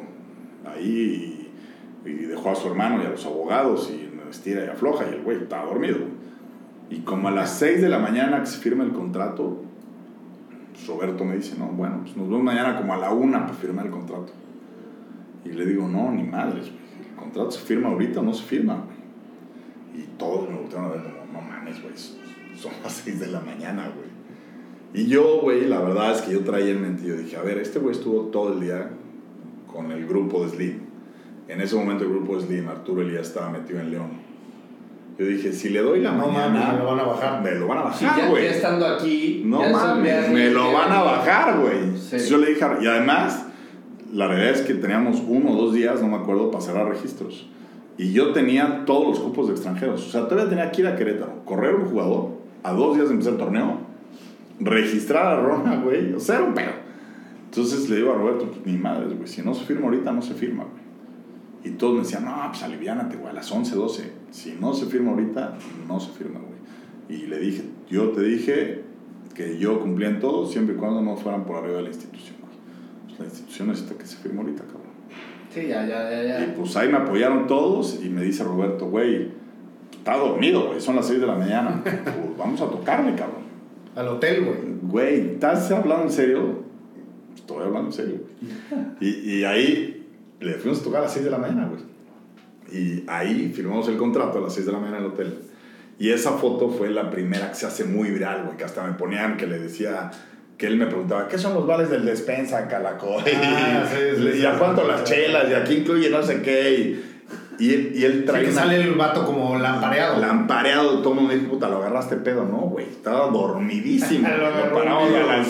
A: ahí y, dejó a su hermano y a los abogados y estira y afloja y el güey estaba dormido. Y como a las 6 de la mañana que se firma el contrato, Roberto me dice, no, bueno, pues nos vemos mañana como a la una para firmar el contrato. Y le digo, no, ni madres. El contrato se firma ahorita no se firma. Y todos me voltearon a ver como, no mames, güey, son las 6 de la mañana, güey. Y yo, güey, la verdad es que yo traía en mente, yo dije, a ver, este güey estuvo todo el día con el grupo de Slim. En ese momento el grupo de Slim, Arturo Elías estaba metido en León. Yo dije, si le doy la
C: No
A: mañana,
C: mames, me lo van a bajar.
A: Me lo van a
B: Sí,
A: bajar,
B: ya,
A: güey.
B: ya estando aquí.
A: No
B: ya
A: mames, me lo van a bajar, güey.
B: Sí.
A: Yo le dije, y además, la realidad es que teníamos uno o dos días, no me acuerdo, para cerrar registros. Y yo tenía todos los cupos de extranjeros. O sea, todavía tenía que ir a Querétaro, correr un jugador a dos días de empezar el torneo, registrar a Roma, güey. O sea, era un pedo. Entonces le digo a Roberto, pues ni madres, güey. Si no se firma ahorita, no se firma, güey. Y todos me decían, no, pues aliviánate, güey, a las 11, 12. Si no se firma ahorita, no se firma, güey. Y le dije, yo te dije que yo cumplía en todo siempre y cuando no fueran por arriba de la institución, güey. Pues la institución necesita que se firme ahorita, cabrón.
B: Sí, ya, ya, ya.
A: Y
B: ya.
A: pues ahí me apoyaron todos y me dice Roberto, güey, está dormido, güey, son las 6 de la mañana. Pues vamos a tocarle, cabrón.
C: Al hotel, güey.
A: Güey, ¿estás hablando en serio? Estoy hablando en serio. Y, y ahí le fuimos a tocar a las 6 de la mañana, güey. Y ahí firmamos el contrato a las 6 de la mañana en el hotel. Y esa foto fue la primera que se hace muy viral, güey, que hasta me ponían que le decía, que él me preguntaba, ¿qué son los vales del despensa, Calacoy?
C: Ah, sí, sí,
A: y a cuánto las chelas, y aquí incluye no sé qué. Y, y él, y él
C: Sí,
A: trae
C: que
A: una-
C: sale el vato como lampareado.
A: Lampareado, todo el mundo dijo, puta, lo agarraste pedo, no, güey. Estaba dormidísimo.
C: Lo
A: paramos a la.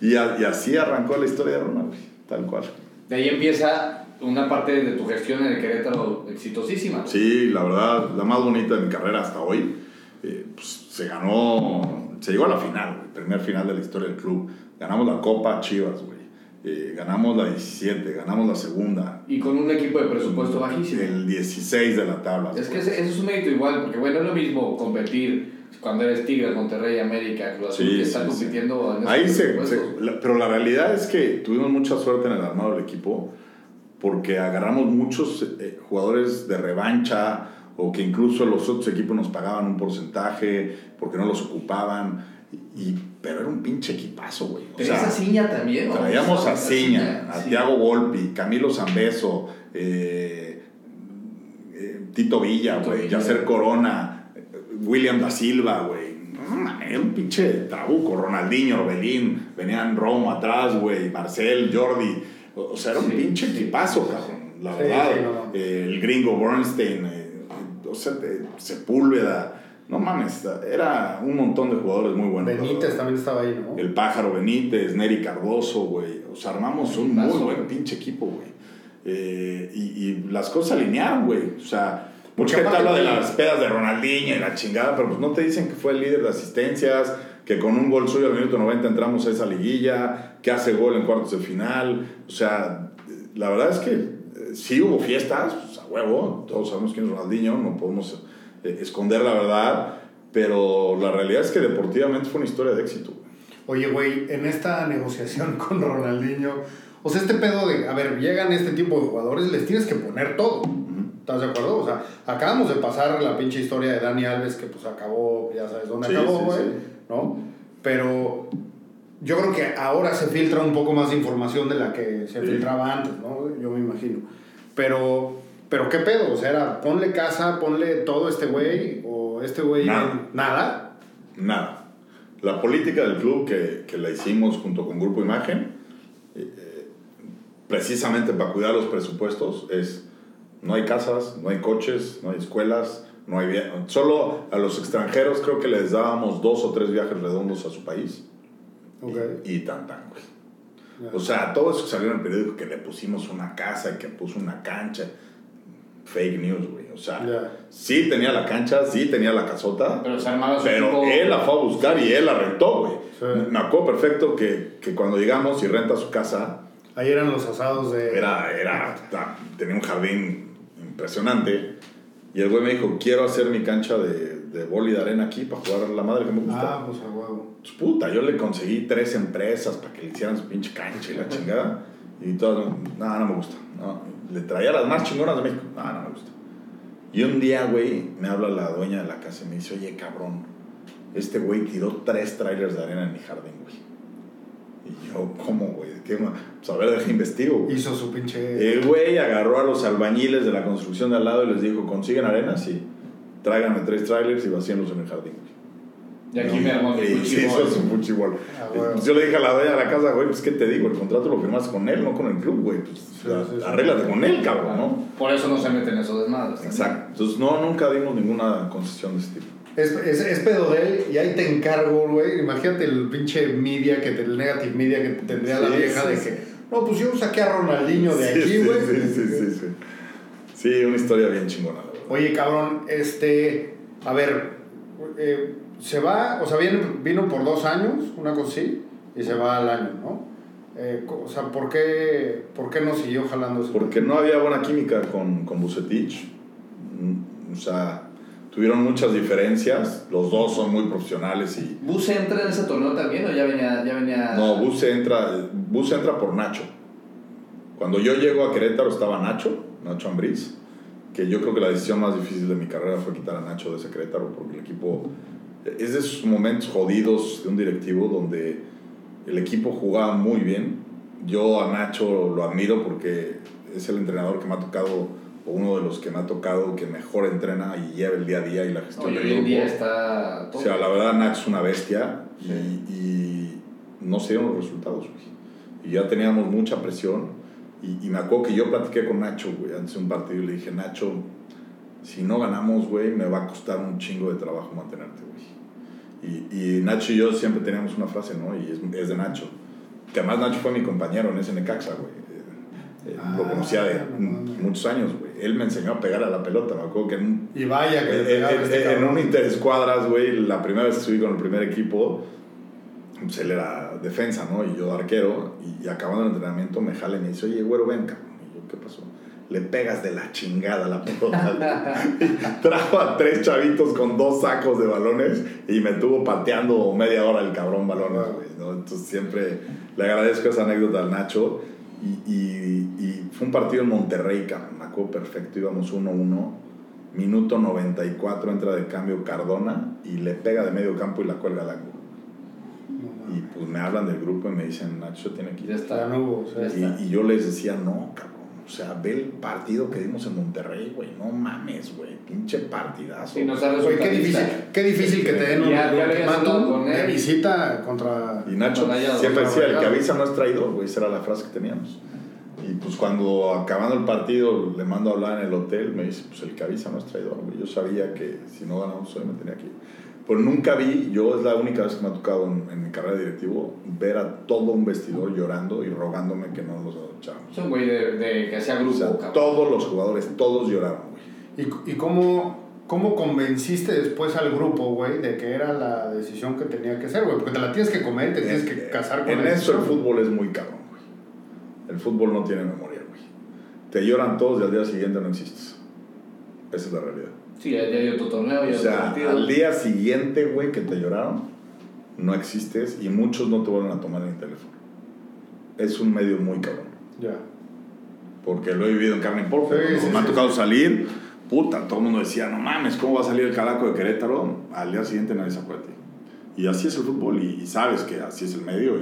A: Y, a- y así arrancó la historia de Roma, güey. Tal cual.
B: De ahí empieza una parte de tu gestión en el Querétaro exitosísima.
A: Sí, la verdad, la más bonita de mi carrera hasta hoy. eh, pues, se ganó, se llegó a la final, güey. Primer final de la historia del club. Ganamos la Copa Chivas, güey. Eh, ganamos la 17, ganamos la segunda.
B: Y con un equipo de presupuesto bajísimo.
A: El 16 de la tabla.
B: Es que ese- eso es un mérito igual, porque bueno, es lo mismo competir cuando eres Tigres, Monterrey, América, Cruz Azul,
A: Sí,
B: que están
A: sí, sí.
B: compitiendo en
A: Ahí se, se- la- pero la realidad es que tuvimos mucha suerte en el armado del equipo porque agarramos muchos eh, jugadores de revancha o que incluso los otros equipos nos pagaban un porcentaje porque no los ocupaban y, pero era un pinche equipazo güey o
B: Tenías
A: sea,
B: a Ciña también, ¿no?
A: traíamos a
B: Ciña,
A: a
B: sí.
A: Tiago Volpi Camilo Zambeso eh, eh, Tito Villa güey. Yacer Corona William da Silva güey era un pinche trabuco Ronaldinho Orbelín venían Romo atrás güey Marcel Jordi o sea era un
B: Sí,
A: pinche
B: sí.
A: equipazo cabrón la
C: Sí,
A: verdad
C: sí, no.
A: Eh, el gringo Bernstein o sea Sepúlveda no mames era un montón de jugadores muy buenos
C: Benítez también estaba ahí, ¿no?
A: El Pájaro Benítez, Neri Cardoso, güey. O sea, armamos un muy buen pinche equipo, güey. Eh, y, y las cosas alinearon, güey. O sea, mucha gente habla de las pedas de Ronaldinho y la chingada, pero pues no te dicen que fue el líder de asistencias, que con un gol suyo al minuto 90 entramos a esa liguilla, que hace gol en cuartos de final. O sea, la verdad es que eh, sí hubo fiestas, pues, a huevo, todos sabemos quién es Ronaldinho, no podemos eh, esconder la verdad, pero la realidad es que deportivamente fue una historia de éxito.
C: Oye, güey, en esta negociación con Ronaldinho, o sea, este pedo de, a ver, llegan este tipo de jugadores, les tienes que poner todo. ¿Estás de acuerdo? O sea, acabamos de pasar la pinche historia de Dani Alves que pues acabó, ya sabes dónde
A: Sí,
C: acabó, güey,
A: sí.
C: ¿no? Pero yo creo que ahora se filtra un poco más de información de la que se filtraba antes, ¿no? Yo me imagino. Pero, pero ¿qué pedo? O sea, era ponle casa, ponle todo a este güey, o este güey...
A: Nada.
C: Nada.
A: Nada. La política del club que, que la hicimos junto con Grupo Imagen, eh, eh, precisamente para cuidar los presupuestos, es no hay casas, no hay coches, no hay escuelas, no hay Solo a los extranjeros creo que les dábamos dos o tres viajes redondos a su país.
C: Ok.
A: Y tan tan, güey.
C: Ya.
A: O sea, todo eso que salió en el periódico que le pusimos una casa y que puso una cancha. Fake news, güey. O sea,
C: Ya.
A: sí tenía la cancha, sí tenía la casota.
B: Pero se armaba su
A: Pero él la fue a buscar y él la rentó, güey.
C: Sí.
A: Me acuerdo perfecto que, que cuando llegamos y renta su casa,
C: Ahí eran los asados de...
A: era, era, tenía un jardín impresionante. Y el güey me dijo, quiero hacer mi cancha de, de boli de arena aquí para jugar a la madre que me gusta.
C: Ah, pues a huevo.
A: Pues puta, yo le conseguí tres empresas para que le hicieran su pinche cancha y la chingada. Y todas, no, no me gusta. No. Le traía las más chingonas de México. No, no me gusta. Y un día, güey, me habla la dueña de la casa y me dice, oye, cabrón, este güey tiró tres trailers de arena en mi jardín, güey. Y yo, ¿cómo, güey? ¿Qué ma-?" Pues a ver, deja investigo, güey.
C: Hizo su pinche...
A: El güey agarró a los albañiles de la construcción de al lado y les dijo, ¿consiguen arena? Sí. Tráiganme tres trailers y vacíenlos en el jardín, güey.
B: Y aquí me armó mi
A: Y sí, hizo
B: cuchillo.
A: su fuchibol.
C: Ah, bueno.
A: Pues yo le dije a la dueña de la casa, güey, pues qué te digo, el contrato lo firmaste con él, no con el club, güey. Pues
C: Sí, sí, sí.
A: arréglate con él, cabrón, ¿no?
B: Por eso no se meten en esos desmadres.
A: Exacto. Entonces, no, nunca dimos ninguna concesión de ese tipo.
C: Es, es, es pedo de él y ahí te encargo, güey. Imagínate el pinche media, que te- el negative media que tendría la vieja
A: sí,
C: de
A: sí.
C: que, no, pues yo saqué a Ronaldinho de
A: Sí,
C: aquí,
A: sí,
C: güey.
A: Sí, sí, sí, sí. Sí, una historia bien chingona.
C: Oye, cabrón, este, a ver, eh, se va, o sea, viene, vino por dos años, una cosa así, y se va al año, ¿no? Eh, o sea, ¿por qué, ¿por qué no siguió jalando ese
A: Porque no había buena química con, con Bucetich. Mm, O sea, tuvieron muchas diferencias. Los dos son muy profesionales y...
B: ¿Bus entra en ese torneo también o ya venía.? Ya venía...
A: No, Buse entra, Buse entra por Nacho. Cuando yo llego a Querétaro estaba Nacho, Nacho Ambriz, que yo creo que la decisión más difícil de mi carrera fue quitar a Nacho de ese Querétaro porque el equipo es de esos momentos jodidos de un directivo donde el equipo jugaba muy bien. Yo a Nacho lo admiro porque es el entrenador que me ha tocado o uno de los que me ha tocado que mejor entrena y lleva el día a día y la gestión
B: No,
A: del
B: hoy en día está.
A: O
B: todo.
A: sea, la verdad, Nacho es una bestia
B: Sí.
A: y, y no se dieron los resultados, güey. Y ya teníamos mucha presión. Y, y me acuerdo que yo platiqué con Nacho, güey, antes de un partido y le dije, Nacho, si no ganamos, güey, me va a costar un chingo de trabajo mantenerte, güey. Y, y Nacho y yo siempre teníamos una frase, ¿no? Y es, es de Nacho. Que además Nacho fue mi compañero en ese Necaxa, güey. Eh, eh, lo
C: Ah,
A: conocía de muchos años, güey. Él me enseñó a pegar a la pelota. Me acuerdo que en un
C: Y vaya que
A: en,
C: este
A: en un interescuadras, güey, la primera vez que subí con el primer equipo, pues él era defensa, ¿no? Y yo arquero, y, y acabando el entrenamiento me jala y me dice, oye, güero, ven, cabrón. Y yo, ¿qué pasó? Le pegas de la chingada a la pelota. Trajo a tres chavitos con dos sacos de balones y me tuvo pateando media hora el cabrón balones, güey, ¿no? Entonces siempre le agradezco esa anécdota al Nacho. Y, y- y fue un partido en Monterrey, cabrón, me acuerdo perfecto, íbamos 1-1. Minuto 94 entra de cambio Cardona y le pega de medio campo y la cuelga al ángulo. Y pues me hablan del grupo y me dicen, Nacho tiene que ir.
C: Ya
B: está.
C: no hubo.
A: Y, y yo les decía, no, cabrón. O sea, ve el partido que dimos en Monterrey, güey. No mames, güey. Pinche partidazo.
B: Y nos ha
C: Güey, qué difícil, qué difícil que te den un ultimátum de visita contra...
A: Y Nacho siempre decía, el que avisa no es traidor, güey. Esa era la frase que teníamos. Y pues cuando acabando el partido le mando a hablar en el hotel, me dice, pues el que avisa no es traidor, güey. Yo sabía que si no ganamos hoy me tenía que ir. Pero nunca vi, yo es la única vez que me ha tocado en, en mi carrera de directivo, ver a todo un vestidor llorando y rogándome que no los echáramos.
B: Es un güey de, de que hacía
A: O
B: grupo,
A: sea,
B: cabrón.
A: todos los jugadores, todos lloraron, güey.
C: ¿Y, y cómo, ¿Cómo convenciste después al grupo, güey, de que era la decisión que tenía que ser, güey? Porque te la tienes que comer, te tienes que casar con
A: En
C: la
A: eso el fútbol es muy cabrón, güey. El fútbol no tiene memoria, güey. Te lloran todos y al día siguiente no existes. Esa es la realidad.
B: Sí, ya ya dio tu torneo, ya
A: O
B: dio tu
A: sea,
B: partido.
A: al día siguiente, güey, que te lloraron, no existes y muchos no te vuelven a tomar en el teléfono. Es un medio muy cabrón.
C: Ya.
A: Porque lo he vivido en carne y.
C: Sí, sí,
A: me ha
C: sí.
A: tocado salir, puta, todo el mundo decía, no mames, ¿cómo va a salir el calaco de Querétaro? Al día siguiente nadie se acuerda de ti. Y así es el fútbol y, y sabes que así es el medio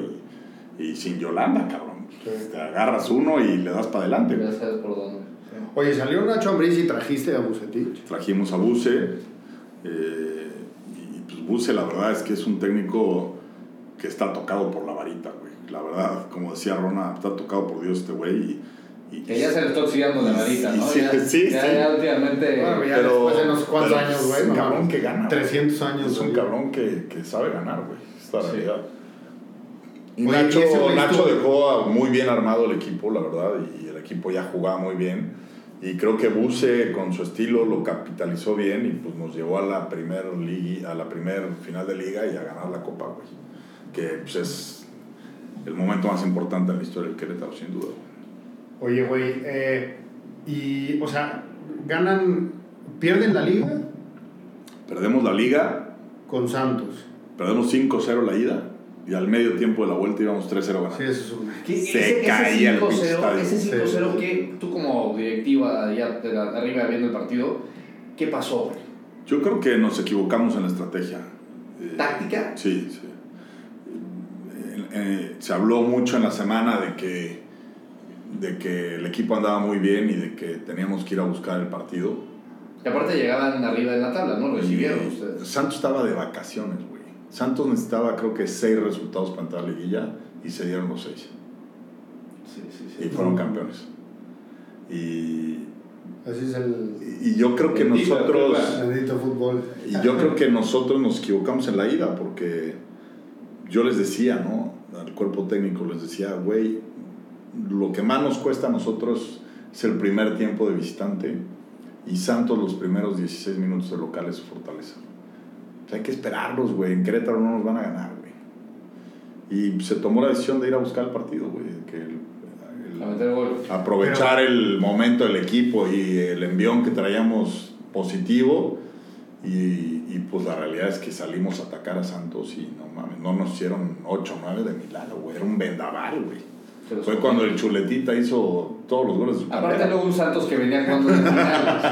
A: y, y sin Yolanda, cabrón.
C: Sí.
A: Te agarras uno y le das para adelante.
B: Ya sabes por dónde.
C: Oye, salió Nacho Ambriz y trajiste a Bucetich.
A: Trajimos a Buse. eh, y pues Buse, la verdad es que es un técnico que está tocado por la varita, güey. La verdad, como decía Rona, está tocado por Dios este güey. Y, y-
B: Que ya se le está oxidando la varita, ¿no?
A: Sí,
B: ya,
A: sí,
B: ya,
A: sí.
B: ya últimamente.
C: Bueno, ya
A: pero-
C: después de unos cuantos años,
A: es
C: güey.
A: un
C: no
A: cabrón que gana, güey.
C: 300 años,
A: Es un
C: güey.
A: cabrón que, que sabe ganar, güey. Es la
B: Sí.
A: realidad. Nacho,
C: y ese güey
A: Nacho dejó a- muy bien armado el equipo, la verdad, y el equipo ya jugaba muy bien. Y creo que Buse, con su estilo, lo capitalizó bien y pues nos llevó a la primer liga, a la primer final de liga y a ganar la Copa, güey. Que pues, es el momento más importante en la historia del Querétaro, sin duda.
C: Oye, güey, eh, y, o sea, ganan, pierden la liga
A: Perdemos la liga,
C: con Santos.
A: perdemos 5-0 la ida y al medio tiempo de la vuelta íbamos 3-0 ganando.
C: Sí, eso es un...
B: ¿Qué-
A: Se caía el pinche
B: 5-0,
A: estadio.
B: ese 5-0
C: Sí.
B: que tú como directiva allá de la- de arriba viendo el partido, ¿qué pasó?
A: Yo creo que nos equivocamos en la estrategia. Eh,
B: ¿Táctica?
A: Sí, sí. Eh, eh, se habló mucho en la semana de que, de que el equipo andaba muy bien y de que teníamos que ir a buscar el partido.
B: Y aparte llegaban arriba en la tabla, ¿no? Lo recibieron
A: Y
B: ustedes.
A: Santos estaba de vacaciones, güey. Santos necesitaba creo que seis resultados para entrar a la liguilla y se dieron los seis.
B: Sí, sí,
A: Y
B: sí.
A: fueron campeones. Y,
C: Así es el
A: y yo creo que
B: Bendito,
A: nosotros...
C: bendito fútbol.
A: Y yo creo que nosotros nos equivocamos en la ida porque yo les decía, ¿no? Al cuerpo técnico les decía, güey, lo que más nos cuesta a nosotros es el primer tiempo de visitante y Santos los primeros 16 minutos de local es su fortaleza. O sea, hay que esperarlos, güey. En Querétaro no nos van a ganar, güey. Y se tomó la decisión de ir a buscar el partido, güey. Que el- el-
B: A meter gol.
A: aprovechar el momento del equipo y el envión que traíamos positivo y, y, pues la realidad es que salimos a atacar a Santos y no mames, no nos hicieron 8 o 9 de milagro, güey, era un vendaval, güey. Fue cuando el Chuletita hizo todos los goles de su
B: Aparte
A: carrera.
B: luego un Santos que venía jugando de finales.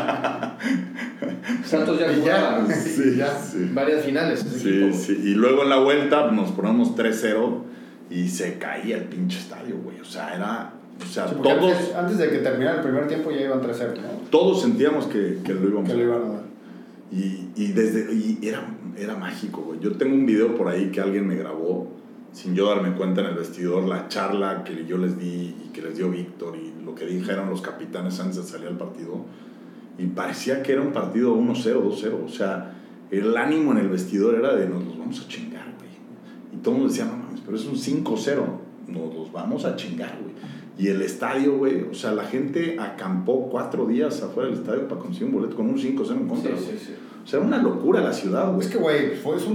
B: Santos ya jugaba
A: Sí,
C: Ya.
A: sí.
B: varias finales ese
A: Sí,
B: equipo.
A: sí. Y luego en la vuelta nos ponemos 3-0 y se caía el pinche estadio, güey. O sea, era... O sea, todos,
C: antes, antes de que terminara el primer tiempo ya iban 3-0, ¿no?
A: todos sentíamos que, que lo íbamos
C: Que
A: a
C: le iban a dar.
A: Y, y desde y era, era mágico, güey. Yo tengo un video por ahí que alguien me grabó, sin yo darme cuenta en el vestidor, la charla que yo les di y que les dio Víctor y lo que dijeron los capitanes antes de salir al partido. Y parecía que era un partido 1-0, 2-0. O sea, el ánimo en el vestidor era de nos los vamos a chingar, güey. Y todo el mundo decía, no mames, pero es un 5-0. Nos los vamos a chingar, güey. Y el estadio, güey, o sea, la gente acampó cuatro días afuera del estadio para conseguir un boleto con un 5-0 en
B: Sí,
A: contra. güey.
B: sí, sí.
A: O sea, era una locura la ciudad, güey.
C: Es que, güey, fue, es un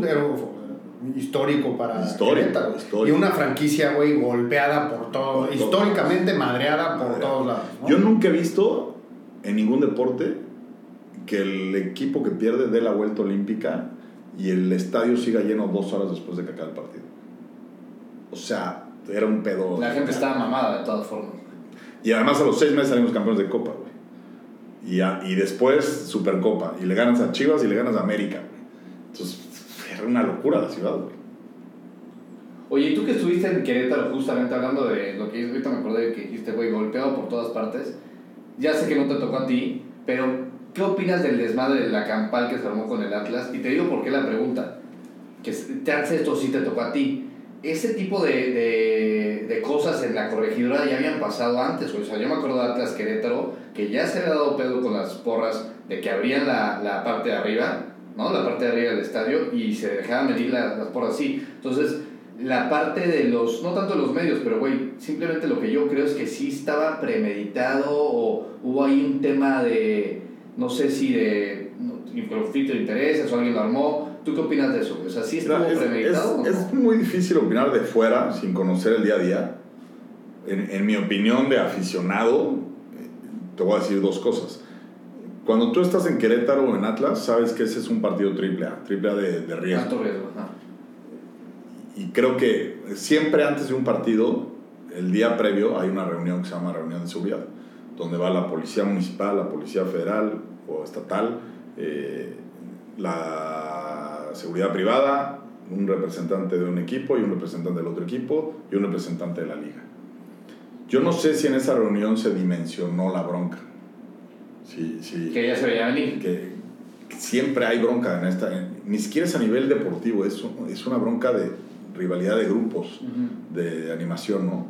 C: histórico para
A: Histórico,
C: Querétaro.
A: histórico.
C: Y una franquicia, güey, golpeada por todo,
A: Por todo.
C: históricamente madreada por todos lados. ¿no?
A: Yo nunca he visto en ningún deporte que el equipo que pierde dé la vuelta olímpica y el estadio siga lleno dos horas después de que acabe el partido. O sea, era un pedo.
B: La gente estaba mamada de todas formas.
A: Y además a los seis meses salimos campeones de Copa, güey. Y, a- y después Supercopa. Y le ganas a Chivas y le ganas a América, güey. Entonces, era una locura la ciudad, güey.
B: Oye, ¿y tú que estuviste en Querétaro justamente hablando de lo que ahorita me acordé que dijiste, güey, golpeado por todas partes? Ya sé que no te tocó a ti, pero ¿qué opinas del desmadre de la campal que se armó con el Atlas? Y te digo por qué la pregunta. Que chance esto sí te tocó a ti. Ese tipo de, de, de cosas en la corregidora ya habían pasado antes, güey. O sea, yo me acuerdo de Atlas Querétaro, que ya se había dado pedo con las porras de que abrían la, la parte de arriba, ¿no? La parte de arriba del estadio y se dejaban medir la- las porras así. Entonces, la parte de los, no tanto los medios, pero güey, simplemente lo que yo creo es que sí estaba premeditado o hubo ahí un tema de, no sé si de, no, conflicto de intereses o alguien lo armó. ¿Tú qué opinas de eso? O sea, ¿sí estuvo
A: Mira, es,
B: premeditado
A: es-
B: no?
A: es muy difícil opinar de fuera sin conocer el día a día. En, en mi opinión de aficionado, eh, te voy a decir dos cosas. Cuando tú estás en Querétaro o en Atlas, sabes que ese es un partido triple A, triple A de, de riesgo.
B: Alto riesgo, ajá.
A: Y creo que siempre antes de un partido, el día previo, hay una reunión que se llama reunión de seguridad, donde va la policía municipal, la policía federal o estatal, eh, la seguridad privada, un representante de un equipo y un representante del otro equipo y un representante de la liga. Yo no sé si en esa reunión se dimensionó la bronca. Sí, sí
B: Que ya se veía venir.
A: que siempre hay bronca en esta, ni siquiera es a nivel deportivo, es, un- es una bronca de rivalidad de grupos,
B: Ujú.
A: de, animación, ¿no?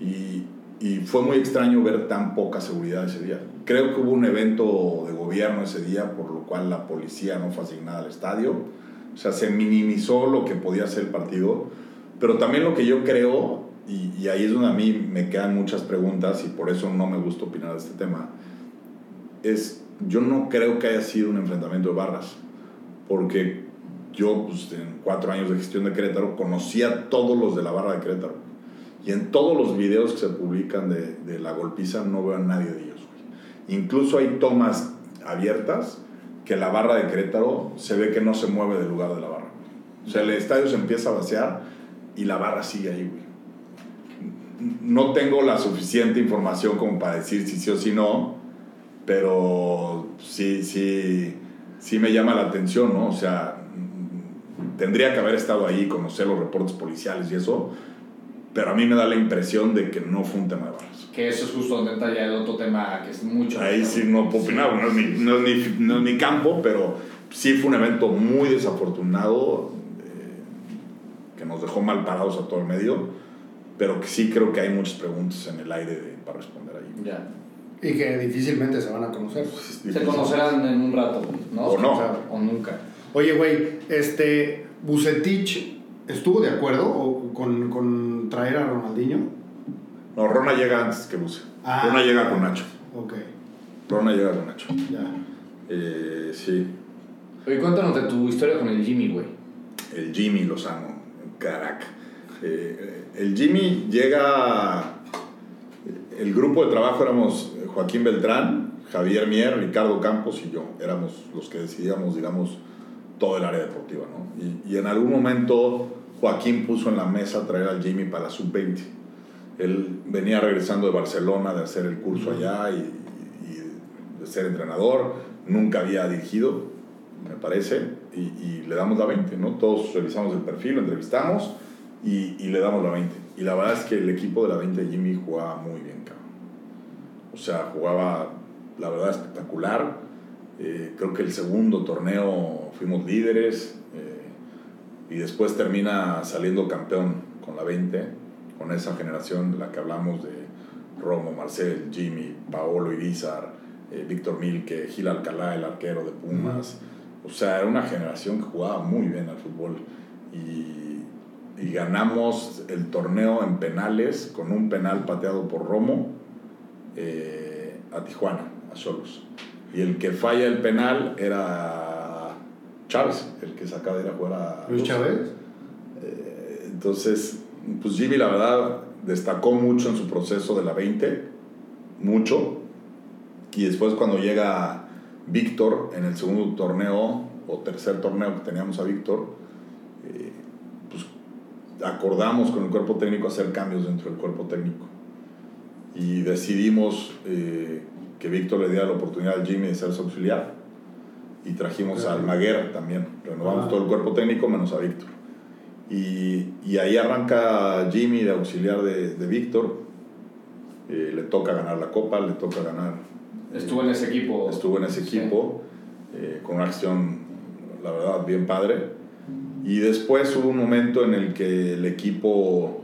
A: Y, y fue muy extraño ver tan poca seguridad ese día. Creo que hubo un evento de gobierno ese día, por lo cual la policía no fue asignada al estadio, o sea, se minimizó lo que podía ser el partido, pero también lo que yo creo, y, y ahí es donde a mí me quedan muchas preguntas y por eso no me gusta opinar de este tema, es, yo no creo que haya sido un enfrentamiento de barras, porque yo, pues, en cuatro años de gestión de Querétaro, conocía a todos los de la barra de Querétaro. Y en todos los videos que se publican de, de la golpiza no veo a nadie de ellos. güey. Incluso hay tomas abiertas que la barra de Querétaro se ve que no se mueve del lugar de la barra. O sea, el estadio se empieza a vaciar y la barra sigue ahí, güey. No tengo la suficiente información como para decir si sí o si no, pero sí, sí, sí me llama la atención, ¿no? O sea, tendría que haber estado ahí, conocer los reportes policiales y eso, pero a mí me da la impresión de que no fue un tema de balas.
B: Que eso es justo donde entra ya el otro tema que es mucho.
A: Ahí sí no puedo opinar, no es mi, no es mi, no es mi campo, pero sí fue un evento muy desafortunado, eh, que nos dejó mal parados a todo el medio, pero que sí creo que hay muchas preguntas en el aire de- para responder ahí.
B: Ya.
C: Y que difícilmente se van a conocer.
A: Es
B: Se conocerán en un rato, ¿no?
A: O no.
B: O nunca.
C: Oye, güey, este, Bucetich estuvo de acuerdo o- con, con traer a Ronaldinho.
A: No, Rona llega antes que Luce.
C: Ah.
A: Rona llega con Nacho.
C: Ok,
A: Rona llega con Nacho.
C: ya.
A: Eh, sí,
B: Oye, cuéntanos de tu historia con el Jimmy, güey.
A: el Jimmy Lozano, carac. Eh, el Jimmy llega. El grupo de trabajo éramos Joaquín Beltrán, Javier Mier, Ricardo Campos y yo. Éramos los que decidíamos, digamos, todo el área deportiva, ¿no? Y, y en algún momento Joaquín puso en la mesa traer al Jimmy para la sub-20. Él venía regresando de Barcelona de hacer el curso allá y, y de ser entrenador. Nunca había dirigido, me parece, y, y le damos la 20, ¿no? Todos revisamos el perfil, lo entrevistamos y, y le damos la 20. Y la verdad es que el equipo de la 20 de Jimmy jugaba muy bien. O sea, jugaba, la verdad, espectacular. Eh, creo que el segundo torneo fuimos líderes eh, y después termina saliendo campeón con la 20, con esa generación de la que hablamos de Romo, Marcel, Jimmy, Paolo Irizar, eh, Víctor Milke, Gil Alcalá, el arquero de Pumas. O sea, era una generación que jugaba muy bien al fútbol. Y, y ganamos el torneo en penales con un penal pateado por Romo eh, a Tijuana, a Cholos. Y el que falla el penal era Chávez, el que se acaba de ir a jugar a...
C: Luis Chávez.
A: Eh, entonces, pues Jimmy la verdad destacó mucho en su proceso de la 20, mucho. Y después cuando llega Víctor en el segundo torneo o tercer torneo que teníamos a Víctor, eh, pues acordamos con el cuerpo técnico hacer cambios dentro del cuerpo técnico. Y decidimos eh, que Víctor le diera la oportunidad al Jimmy de ser su auxiliar. Y trajimos
C: Claro.
A: al Maguer también. Renovamos
C: Ah.
A: todo el cuerpo técnico menos a Víctor. Y, y ahí arranca Jimmy de auxiliar de, de Víctor. Eh, le toca ganar la copa, le toca ganar.
B: Estuvo en ese equipo.
A: Estuvo en ese
B: Sí.
A: equipo eh, con una acción, la verdad, bien padre. Y después hubo un momento en el que el equipo,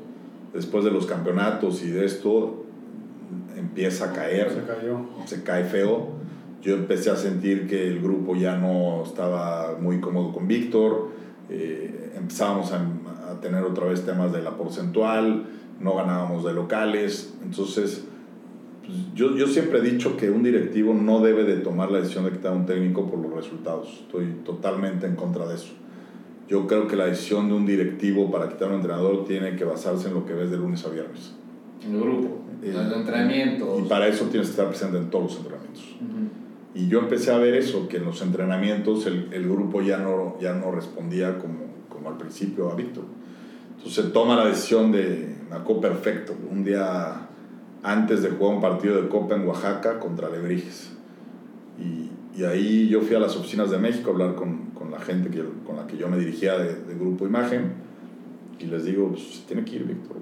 A: después de los campeonatos y de esto, empieza a caer
C: Se cayó.
A: se cae feo. Yo empecé a sentir que el grupo ya no estaba muy cómodo con Víctor. eh, empezábamos a, a tener otra vez temas de la porcentual, no ganábamos de locales. Entonces, Pues yo, yo siempre he dicho que un directivo no debe de tomar la decisión de quitar a un técnico por los resultados. Estoy totalmente en contra de eso. Yo creo que la decisión de un directivo para quitar a un entrenador tiene que basarse en lo que ves de lunes a viernes.
B: En el grupo,
A: Eh,
B: en los entrenamientos.
A: Y para eso tienes que estar presente en todos los entrenamientos. Y yo empecé a ver eso, que en los entrenamientos el, el grupo ya no, ya no respondía como, como al principio a Víctor. Entonces se toma la decisión de, acuerdo perfecto, un día antes de jugar un partido de Copa en Oaxaca contra Lebrijes. Y, y ahí yo fui a las oficinas de México a hablar con, con la gente que, con la que yo me dirigía de, de Grupo Imagen. Y les digo, pues tiene que ir Víctor.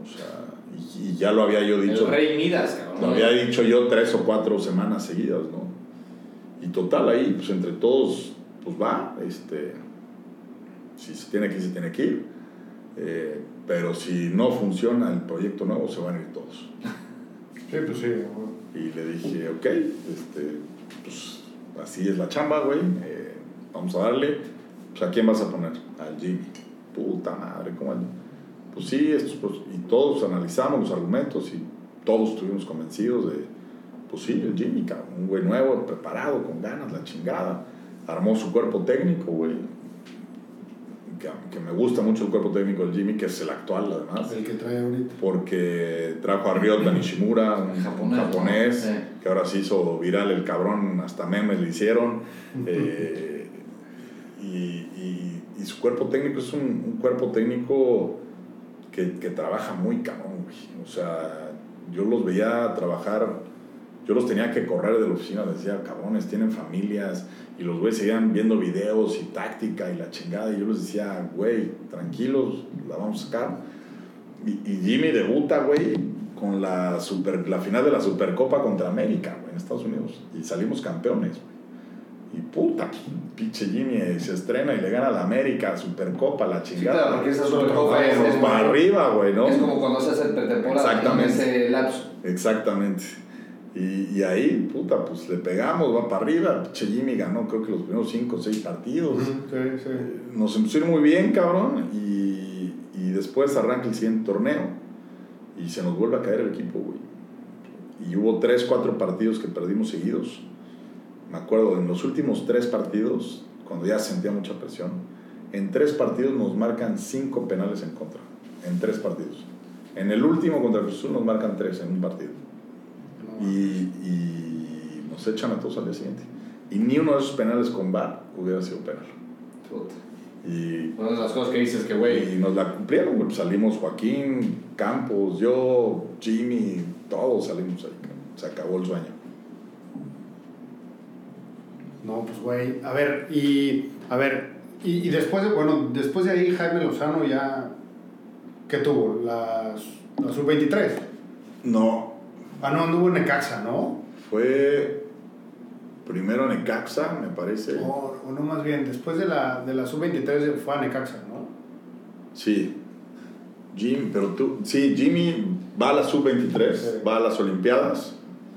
A: O sea, y, y ya lo había yo dicho.
B: El rey Midas, cabrón.
A: Lo había dicho yo tres o cuatro semanas seguidas, ¿no? Y total, ahí, pues entre todos, pues va, este, si se tiene que ir, se tiene que ir. Eh, pero si no funciona el proyecto nuevo, se van a ir todos.
C: Sí, pues sí.
A: Y le dije, ok, este, pues así es la chamba, güey, eh, vamos a darle. Pues a quién vas a poner? Al Jimmy. Puta madre, ¿cómo? Pues sí, estos, pues, y todos analizamos los argumentos y todos estuvimos convencidos de, pues sí, el Jimmy, cabrón, un güey nuevo, preparado, con ganas, la chingada. Armó su cuerpo técnico, güey. Que, que me gusta mucho el cuerpo técnico del Jimmy, que es el actual, además
C: El que trae ahorita.
A: porque trajo a Ryota Nishimura, un
B: Japonés,
A: japonés,
B: ¿no? Sí.
A: que ahora se hizo viral el cabrón, hasta memes le hicieron. eh, y, y- y su cuerpo técnico es un, un cuerpo técnico que, que trabaja muy cabrón, güey. O sea, yo los veía trabajar, yo los tenía que correr de la oficina, decía, cabrones, tienen familias, y los güeyes seguían viendo videos y táctica y la chingada, y yo les decía, güey, tranquilos, la vamos a sacar. Y, y Jimmy debuta, güey, con la, super, la final de la Supercopa contra América, güey, en Estados Unidos. Y salimos campeones, güey. Y puta, pinche Jimmy se estrena y le gana a la América, Supercopa, la
B: Sí,
A: chingada.
B: claro, porque esa Supercopa es,
A: para arriba, güey, ¿no?
B: es como cuando se hace el pretemporada
A: Exactamente.
B: en ese lapso.
A: Exactamente. Y, y ahí, puta, pues le pegamos, va para arriba. Pinche Jimmy ganó, creo que los primeros 5 o 6 partidos.
C: Sí, sí.
A: Nos empezó a ir muy bien, cabrón. Y, y después arranca el siguiente torneo. Y se nos vuelve a caer el equipo, güey. Y hubo 3, 4 partidos que perdimos seguidos. Me acuerdo, en los últimos 3 partidos, cuando ya sentía mucha presión, en 3 partidos nos marcan 5 penales en contra. En 3 partidos. En el último contra el Cruz nos marcan 3 en un partido.
C: No.
A: Y, y nos echan a todos al día siguiente. Y ni uno de esos penales con VAR hubiera sido penal.
B: Puta.
A: Y
B: Una de las cosas que dices que, güey,
A: y nos la cumplieron, güey. Salimos Joaquín, Campos, yo, Jimmy, todos salimos ahí. Se acabó el sueño.
C: No, pues güey, a ver, y a ver, y, y después de, bueno, después de ahí Jaime Lozano ya, ¿qué tuvo? Las, la sub-23.
A: No,
C: Ah, no, anduvo en Necaxa, ¿no?
A: fue primero Necaxa, me parece.
C: O, o no, más bien, después de la, de la sub-23 fue a Necaxa, ¿no?
A: Sí. Jim, pero tú, sí, Jimmy va a la sub-23,
C: Sí.
A: va a las Olimpiadas,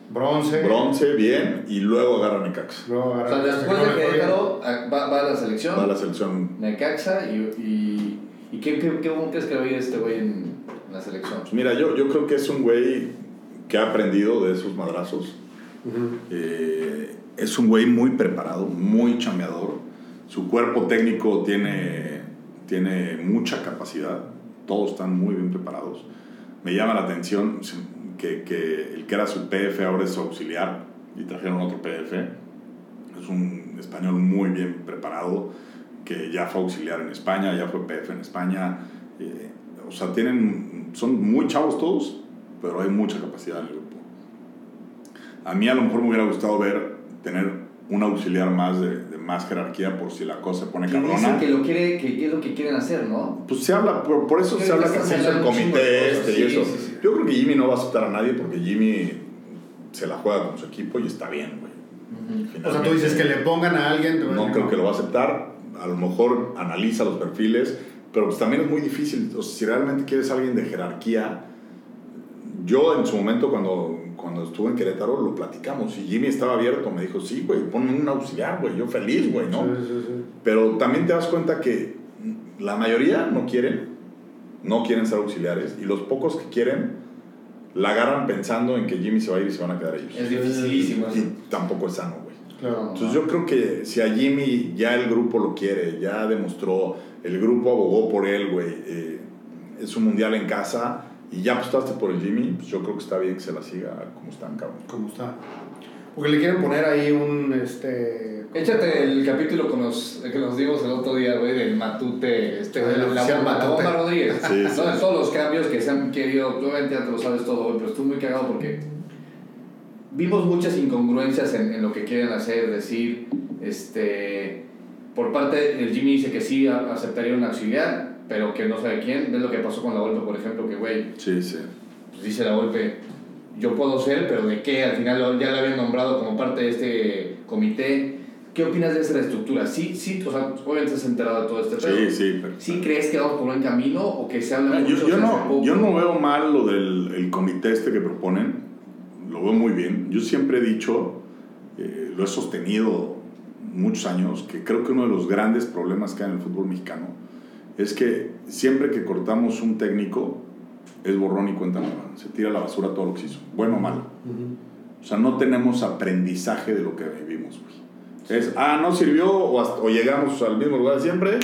C: Bronce.
A: bronce, bien, y luego agarra Necaxa.
C: Luego
B: o sea,
C: agarra-
B: después
C: no
B: de. Querétaro a- va, va a la selección,
A: Va a la selección
B: Necaxa, y, y, y ¿qué, qué, qué crees que va a ir este güey en la selección?
A: Pues mira, yo, yo creo que es un güey que ha aprendido de esos madrazos. Eh, es un güey muy preparado, muy chambeador. Su cuerpo técnico tiene, tiene mucha capacidad. Todos están muy bien preparados. Me llama la atención que, que el que era su PF ahora es su auxiliar y trajeron otro PF. Es un español muy bien preparado que ya fue auxiliar en España, ya fue PF en España. Eh, o sea, tienen, son muy chavos todos, pero hay mucha capacidad en el grupo. A mí a lo mejor me hubiera gustado ver, tener un auxiliar más de, más jerarquía por si la cosa se pone
B: Que dicen
A: cabrona.
B: que lo quiere, que es lo que quieren hacer, ¿no?
A: Pues se habla, por, por eso se habla que se hizo el comité este y eso.
B: sí, sí.
A: Yo creo que Jimmy no va a aceptar a nadie porque Jimmy se la juega con su equipo y está bien, güey.
C: O sea, tú dices que le pongan a alguien.
A: No creo que lo va a aceptar. A lo mejor analiza los perfiles, pero pues también es muy difícil. O sea, si realmente quieres a alguien de jerarquía, yo en su momento cuando, cuando estuve en Querétaro lo platicamos y Jimmy estaba abierto. Me dijo, sí, güey, ponme un auxiliar, güey. Yo feliz, güey, ¿no?
C: Sí, sí, sí.
A: Pero también te das cuenta que la mayoría no quieren, no quieren ser auxiliares y los pocos que quieren la agarran pensando en que Jimmy se va a ir y se van a quedar ellos.
B: Es dificilísimo eso.
A: Y tampoco es sano, güey.
C: Claro.
A: Entonces yo creo que si a Jimmy ya el grupo lo quiere, ya demostró, el grupo abogó por él, güey, eh, es un mundial en casa y ya apostaste por el Jimmy, pues yo creo que está bien que se la siga como están, cabrón.
C: ¿Cómo está? Porque le quieren poner ahí un, este...
B: Échate el capítulo con los, que nos dimos el otro día, güey, del Matute, este,
C: Ah,
B: de
C: el
B: la, la
C: Matute.
B: bomba Rodríguez.
A: Sí,
B: ¿no?
A: sí, sí.
B: todos los cambios que se han querido, obviamente ya te lo sabes todo, güey, pero estuvo muy cagado porque vimos muchas incongruencias en, en lo que quieren hacer, decir, este, por parte, el Jimmy dice que sí aceptaría un auxiliar, pero que no sabe quién. ¿Ves lo que pasó con la Volpe, por ejemplo? Que, güey,
A: Sí, sí.
B: pues dice la Volpe, yo puedo ser, pero ¿de qué? Al final ya la habían nombrado como parte de este comité. ¿Qué opinas de esa estructura? Sí, sí, o sea, obviamente estás enterado de todo este pedo.
A: Sí, sí. pero-
B: ¿Sí crees que vamos por buen camino o que se habla mucho?
A: Yo, yo no,
B: poco?
A: yo no veo mal lo del el comité este que proponen, lo veo muy bien. Yo siempre he dicho, eh, lo he sostenido muchos años, que creo que uno de los grandes problemas que hay en el fútbol mexicano es que siempre que cortamos un técnico es borrón y cuenta nueva. Se tira a la basura todo lo que se hizo, bueno o malo. O sea, no tenemos aprendizaje de lo que vivimos, güey. Es, ah, no sirvió o, hasta- o llegamos al mismo lugar siempre,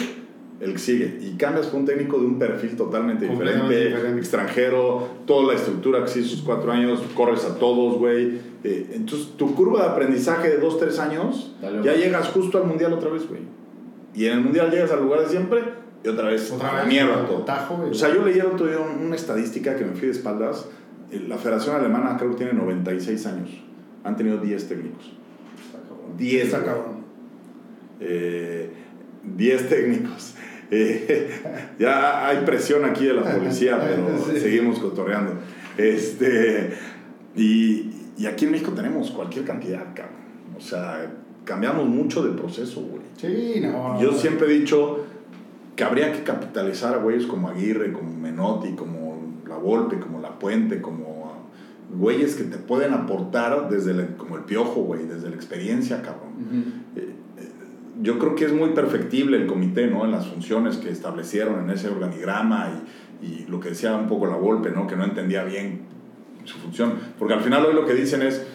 A: el que sigue. Y cambias por un técnico de un perfil totalmente diferente,
C: diferente.
A: extranjero, toda la estructura que se hizo esos cuatro años, corres a todos, güey. Eh, entonces, tu curva de aprendizaje de dos, tres años,
B: Dale,
A: ya
B: güey.
A: llegas justo al mundial otra vez, güey. Y en el mundial llegas al lugar de siempre y otra vez,
C: Otra vez,
A: mierda todo.
C: tajo,
A: o sea, yo leí el otro día un- una estadística que me fui de espaldas. Eh, La Federación Alemana creo que tiene 96 años. Han tenido 10 técnicos. 10.
C: Está
A: güey.
C: cabrón.
A: Eh, 10 técnicos. Eh, ya hay presión aquí de la policía, pero
C: Sí.
A: seguimos cotorreando. Este, y, y aquí en México tenemos cualquier cantidad, cabrón. O sea, cambiamos mucho del proceso, güey.
C: Sí, no.
A: Yo siempre he dicho que habría que capitalizar a güeyes como Aguirre, como Menotti, como La Volpe, como La Puente, como güeyes que te pueden aportar desde el- como el piojo, güey, desde la experiencia, cabrón. Eh, eh, Yo creo que es muy perfectible el comité, ¿no? En las funciones que establecieron en ese organigrama y, y lo que decía un poco la Volpe, ¿no? Que no entendía bien su función. Porque al final hoy lo que dicen es,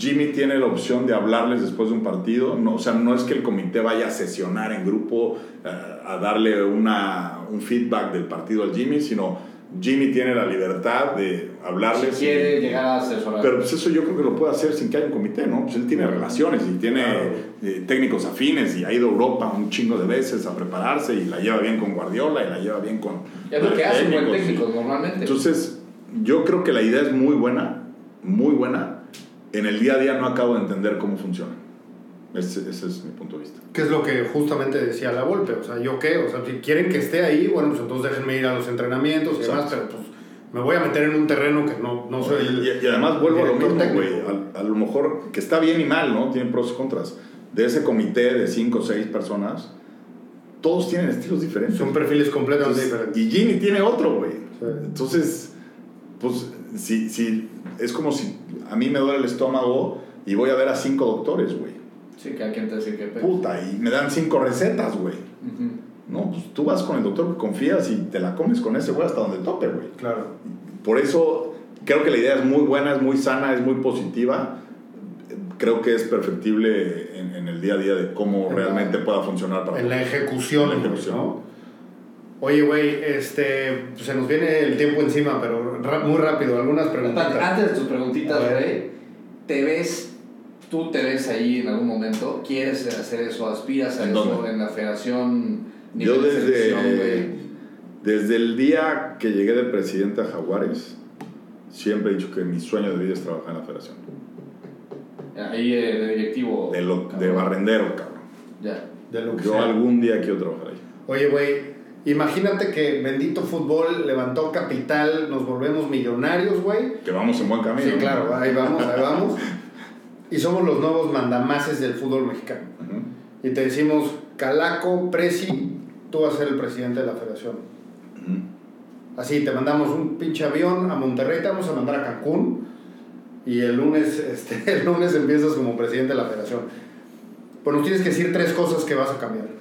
A: Jimmy tiene la opción de hablarles después de un partido. No, o sea, no es que el comité vaya a sesionar en grupo eh, a darle una, un feedback del partido al Jimmy, sino Jimmy tiene la libertad de hablarles.
B: Si
A: y-
B: quiere llegar a asesorar.
A: pero pues eso yo creo que lo puede hacer sin que haya un comité, ¿no? Pues él tiene relaciones y tiene
C: Claro.
A: eh, técnicos afines y ha ido a Europa un chingo de veces a prepararse y la lleva bien con Guardiola y la lleva bien con...
B: es lo que hace un buen técnico normalmente.
A: Entonces, yo creo que la idea es muy buena, muy buena. En el día a día no acabo de entender cómo funciona. Ese, ese es mi punto de vista.
C: Que es lo que justamente decía la Volpe, o sea, ¿yo qué? O sea, si quieren que esté ahí, bueno, pues entonces déjenme ir a los entrenamientos y demás, pero pues me voy a meter en un terreno que no, no soy el...
A: y, y además vuelvo a lo mismo, güey. A, a lo mejor, que está bien y mal, ¿no? Tienen pros y contras. De ese comité de cinco o seis personas, todos tienen estilos diferentes.
C: Son perfiles completamente
A: Entonces,
C: diferentes.
A: y Jimmy tiene otro, güey.
C: Sí.
A: Entonces, pues, si, si, es como si a mí me duele el estómago y voy a ver a cinco doctores, güey.
B: Sí, cada quien te dice que...
A: Puta, y me dan cinco recetas, güey. No, pues tú vas con el doctor que confías y te la comes con ese güey hasta donde tope, güey.
C: Claro.
A: Por eso creo que la idea es muy buena, es muy sana, es muy positiva. Creo que es perfectible en, en el día a día de cómo
C: En la-
A: realmente pueda funcionar para
C: En la ejecución,
A: En la ejecución.
C: ¿no? Oye, güey, este, pues se nos viene el tiempo encima, pero muy rápido, algunas preguntitas.
B: Antes de tus preguntitas, güey, ¿te ves, tú te ves ahí en algún momento? ¿Quieres hacer eso? ¿Aspiras a
A: ¿En
B: eso
A: dónde?
B: en la federación?
A: Yo
B: de
A: desde, desde el día que llegué de presidente a Jaguares, siempre he dicho que mi sueño de vida es trabajar en la federación.
B: Ahí eh, de directivo.
A: De, lo, de
B: cabrón.
A: barrendero, cabrón.
B: Ya.
C: De lo que
A: Yo
C: sea.
A: algún día quiero trabajar ahí.
C: Oye, güey, imagínate que bendito fútbol levantó capital, nos volvemos millonarios, güey.
A: Que vamos en buen camino.
C: Sí, claro, ahí vamos, ahí vamos. Y somos los nuevos mandamases del fútbol mexicano. Y te decimos, Calaco, Presi, tú vas a ser el presidente de la federación. Así, te mandamos un pinche avión a Monterrey, te vamos a mandar a Cancún. Y el lunes, este, el lunes empiezas como presidente de la federación. Pues nos tienes que decir tres cosas que vas a cambiar.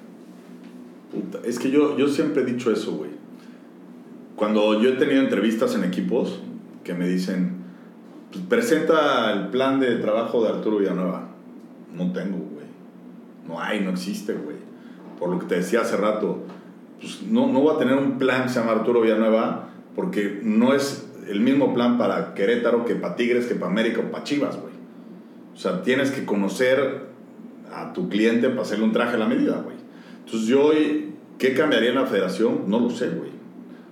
A: Puta, es que yo, yo siempre he dicho eso, güey. Cuando yo he tenido entrevistas en equipos, que me dicen, pues, presenta el plan de trabajo de Arturo Villanueva. No tengo, güey. No hay, no existe, güey. Por lo que te decía hace rato, pues no, no voy a tener un plan que se llama Arturo Villanueva porque no es el mismo plan para Querétaro que para Tigres, que para América o para Chivas, güey. O sea, tienes que conocer a tu cliente para hacerle un traje a la medida, güey. Entonces yo hoy, ¿qué cambiaría en la federación? No lo sé, güey.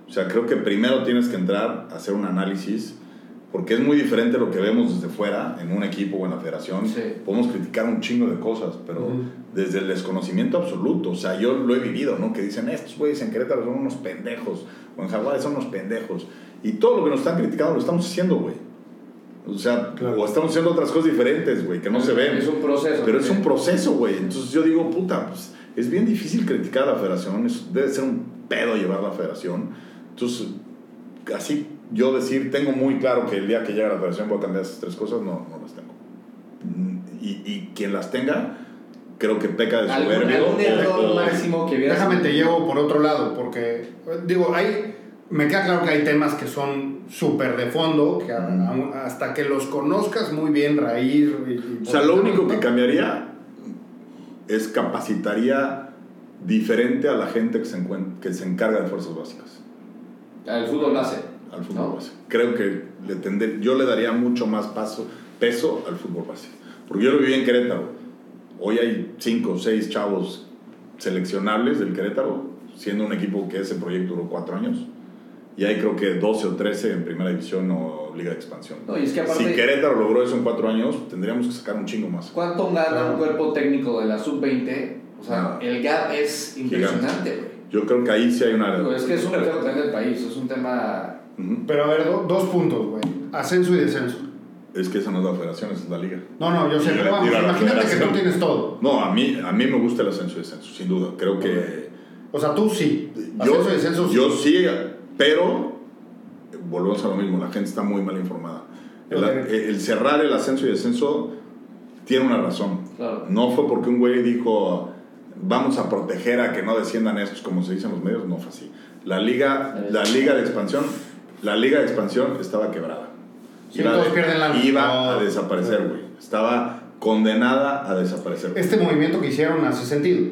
A: O sea, creo que primero tienes que entrar a hacer un análisis, porque es muy diferente lo que vemos desde fuera, en un equipo o en la federación.
B: Sí.
A: Podemos criticar un chingo de cosas, pero desde el desconocimiento absoluto. O sea, yo lo he vivido, ¿no? Que dicen, estos güeyes en Querétaro son unos pendejos, o en Jaguares son unos pendejos. Y todo lo que nos están criticando lo estamos haciendo, güey. O sea,
C: Claro.
A: o estamos haciendo otras cosas diferentes, güey, que no se ven.
B: Es un proceso.
A: Pero es un proceso, güey. Entonces yo digo, puta, pues es bien difícil criticar a la federación. es- debe ser un pedo llevar la federación. Entonces, así yo decir, tengo muy claro que el día que llegue a la federación voy a cambiar esas tres cosas, no, no las tengo. Mm, Y, y quien las tenga, creo que peca de
B: ¿Algún,
A: soberbio.
B: algún error máximo que vieras?
C: Déjame te llevo por otro lado, porque, digo, hay, me queda claro que hay temas que son súper de fondo, que a- a- hasta que los conozcas muy bien, raíz. y- y-
A: O sea, lo único que cambiaría es capacitaría diferente a la gente que se, que se encarga de fuerzas básicas.
B: Al fútbol base.
A: al fútbol
B: ¿no?
A: base. Creo que le tendré- yo le daría mucho más paso, peso al fútbol base. Porque yo lo viví en Querétaro. Hoy hay cinco o seis chavos seleccionables del Querétaro, siendo un equipo que ese proyecto duró cuatro años. Y hay creo que 12 o 13 en primera división o liga de expansión.
B: No, y es que aparte-
A: si Querétaro logró eso en cuatro años, tendríamos que sacar un chingo más.
B: ¿Cuánto gana
C: Claro.
B: un cuerpo técnico de la sub-20? O sea,
A: Ah.
B: el gap es impresionante, güey.
A: Yo creo que ahí sí hay una...
B: Digo, Es que es un reflejo también del país, es un tema...
C: Pero a ver, do- dos puntos, güey. Ascenso y descenso.
A: Es que esa no es la federación, esa es la liga.
C: No, no, yo sé, pero vamos, imagínate que tú tienes todo.
A: No, a mí, a mí me gusta el ascenso y descenso, sin duda. Creo que...
C: O sea, tú sí.
A: Yo,
C: Ascenso y descenso sí.
A: yo sí, pero volvemos a lo mismo, la gente está muy mal informada. El, cerrar el ascenso y descenso tiene una razón.
B: Claro.
A: No fue porque un güey dijo, vamos a proteger a que no desciendan estos, como se dice en los medios, no fue así. La liga, la liga de expansión, la liga de expansión estaba quebrada.
C: Sí, la-
A: Iba a desaparecer, güey. Estaba condenada a desaparecer.
C: Este movimiento que hicieron hace sentido.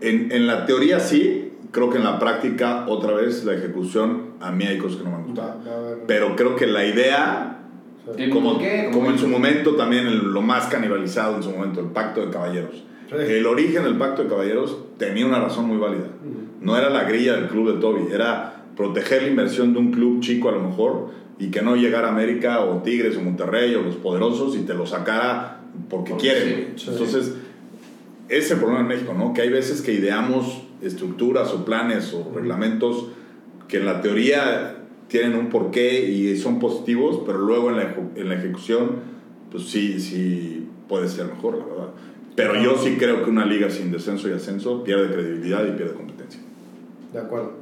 A: En, en la teoría sí, creo que en la práctica, otra vez, la ejecución, a mí hay cosas que no me han gustado.
C: A
A: Pero creo que la idea,
B: ¿Tiene
A: como, como en su momento también el- lo más canibalizado en su momento, el pacto de caballeros.
C: Sí.
A: El origen del pacto de caballeros tenía una razón muy válida. No era la grilla del club de Toby, era proteger la inversión de un club chico a lo mejor y que no llegara América o Tigres o Monterrey o los poderosos y te lo sacara porque
B: Porque
A: quieren.
B: sí,
C: sí.
A: Entonces, ese es el problema en México, ¿no? Que hay veces que ideamos estructuras o planes o reglamentos que en la teoría tienen un porqué y son positivos, pero luego en la, en la ejecución, pues sí, sí puede ser mejor, la verdad. Pero yo sí creo que una liga sin descenso y ascenso pierde credibilidad y pierde competencia.
C: De acuerdo.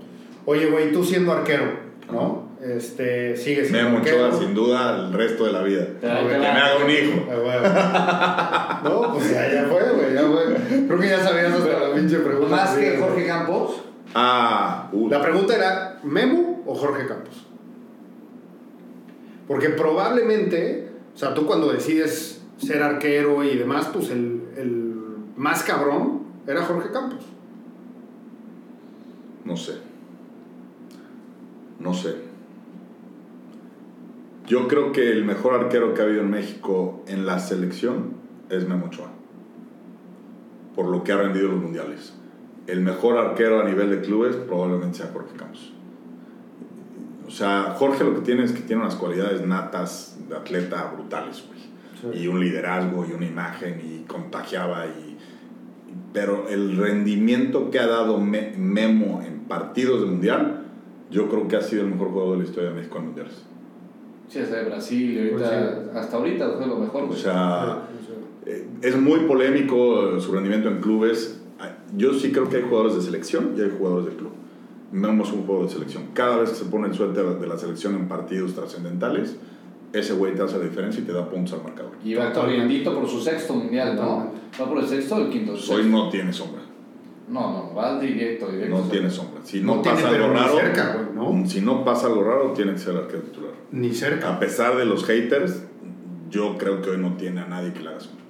C: Oye, güey, tú siendo arquero, ¿no? Este, sigues siendo
A: Memo. Ochoa, sin duda, el resto de la vida. Que me haga un hijo.
C: Ah. No, pues ya, ya fue, güey, ya fue. Creo que ya sabías hasta la pinche pregunta.
B: Más que
C: güey.
B: Jorge Campos,
A: Ah, uh,
C: La pregunta era, ¿Memo o Jorge Campos? Porque probablemente, o sea, tú cuando decides ser arquero y demás, pues el, el más cabrón era Jorge Campos.
A: No sé. No sé. Yo creo que el mejor arquero que ha habido en México en la selección es Memo Ochoa. Por lo que ha rendido en los mundiales. El mejor arquero a nivel de clubes probablemente sea Jorge Campos. O sea, Jorge lo que tiene es que tiene unas cualidades natas de atleta brutales, güey.
C: Sí.
A: Y un liderazgo y una imagen y contagiaba y... Pero el rendimiento que ha dado Me- Memo en partidos de mundial, yo creo que ha sido el mejor jugador de la historia de México en mundiales.
B: Sí, es de Brasil, ahorita,
C: Pues
B: hasta ahorita fue lo mejor,
A: O sea, eh, es muy polémico su rendimiento en clubes. Yo sí creo que hay jugadores de selección y hay jugadores de club. Memo es un juego de selección. Cada vez que se pone el suéter de la selección en partidos trascendentales, ese güey te hace la diferencia y te da puntos al marcador.
B: Y va corriendito por su sexto mundial, ¿no? ¿Va por el sexto o el quinto?
A: Hoy no tiene sombra.
B: No, no, va directo, directo.
A: No tiene sombra. Si no,
C: No tiene,
A: pasa
C: ni
A: raro,
C: cerca, güey, ¿no?
A: si no pasa algo raro, tiene que ser el arquero titular.
C: Ni cerca.
A: A pesar de los haters, yo creo que hoy no tiene a nadie que le haga sombra.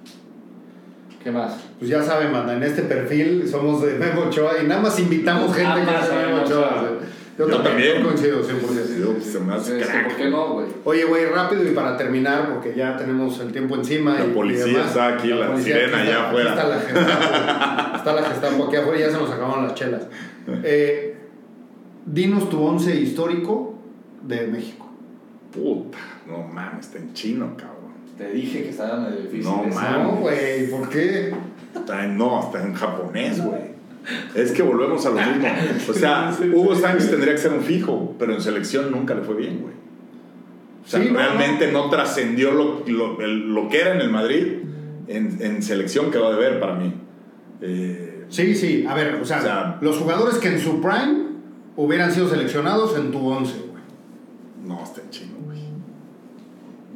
B: ¿Qué más?
C: Pues ya saben, manda, en este perfil somos de Memo Ochoa y nada más invitamos gente que
B: Amas
C: es
B: a
C: de Memo
B: Memo
C: Ochoa. Yo,
A: Yo
C: también, coincido 100%.
A: Sí, se me hace
B: Es que,
A: crack.
B: ¿Por qué no, güey?
C: Oye, güey, rápido y para terminar, porque ya tenemos el tiempo encima.
A: La
C: y- y
A: policía
C: demás.
A: está aquí, la
C: policía
A: sirena allá
C: está-
A: afuera.
C: Está la Gestapo, está la Gestapo aquí afuera y ya se nos acabaron las chelas. Eh, dinos tu once histórico de México.
A: Puta, no mames, está en chino, cabrón.
B: Te dije que estaba medio difícil.
A: No,
B: eso.
A: man.
C: No, güey, ¿por qué?
A: Está en, no, está en japonés, güey. Es que volvemos a lo mismo. O sea, Hugo Sánchez tendría que ser un fijo, pero en selección nunca le fue bien, güey. O sea,
C: Sí, no,
A: realmente no, trascendió lo, lo, que era en el Madrid. En, en selección quedó de ver para mí. Eh,
C: Sí, sí, a ver, o sea,
A: O sea-
C: los jugadores que en su prime hubieran sido seleccionados en tu once, güey.
A: no, está chino, güey.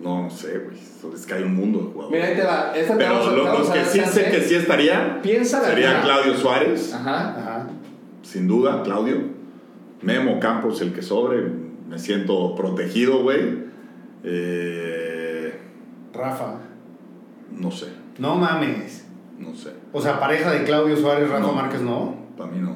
A: No, no sé, güey. Es que hay un mundo de jugadores.
B: Mira, ahí te va. Esta te
A: Pero
B: vamos a-
A: lo-
B: vamos
A: los
B: a
A: que sí sé que sí estarían
B: Piensa la
A: sería. Claudio Suárez.
B: Ajá.
C: Ajá.
A: Sin duda, Claudio. Memo Campos, el que sobre. Me siento protegido, güey. Eh,
C: Rafa.
A: no sé,
C: No mames.
A: no sé.
C: O sea, pareja de Claudio Suárez, Rafa
A: No.
C: Márquez, ¿no?
A: Para mí no.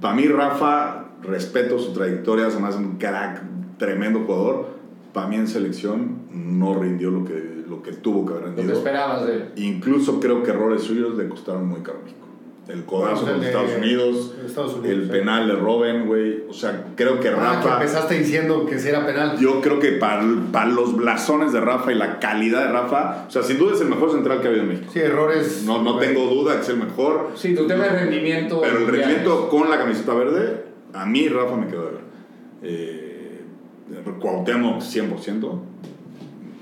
A: para mí, Rafa, respeto su trayectoria, hace un crack, tremendo jugador. Para mí en selección no rindió lo que, lo que tuvo que haber
B: Lo que
A: rendido.
B: esperabas de él.
A: Incluso creo que errores suyos le costaron muy caro a México. El codazo con
C: de
A: Estados Unidos,
C: Estados Unidos,
A: el
C: sí.
A: penal de Robben, güey. O sea, creo que
C: Ah, que
A: Rafa...
C: empezaste diciendo que si era penal.
A: Yo creo que para, para los blasones de Rafa y la calidad de Rafa, o sea, sin duda es el mejor central que ha habido en México.
C: Sí, errores.
A: No, no tengo duda que es el mejor.
B: Sí, tu tema de rendimiento.
A: Pero el rendimiento con la camiseta verde, a mí Rafa me quedó de ver. Eh, Cuauhtémoc 100%.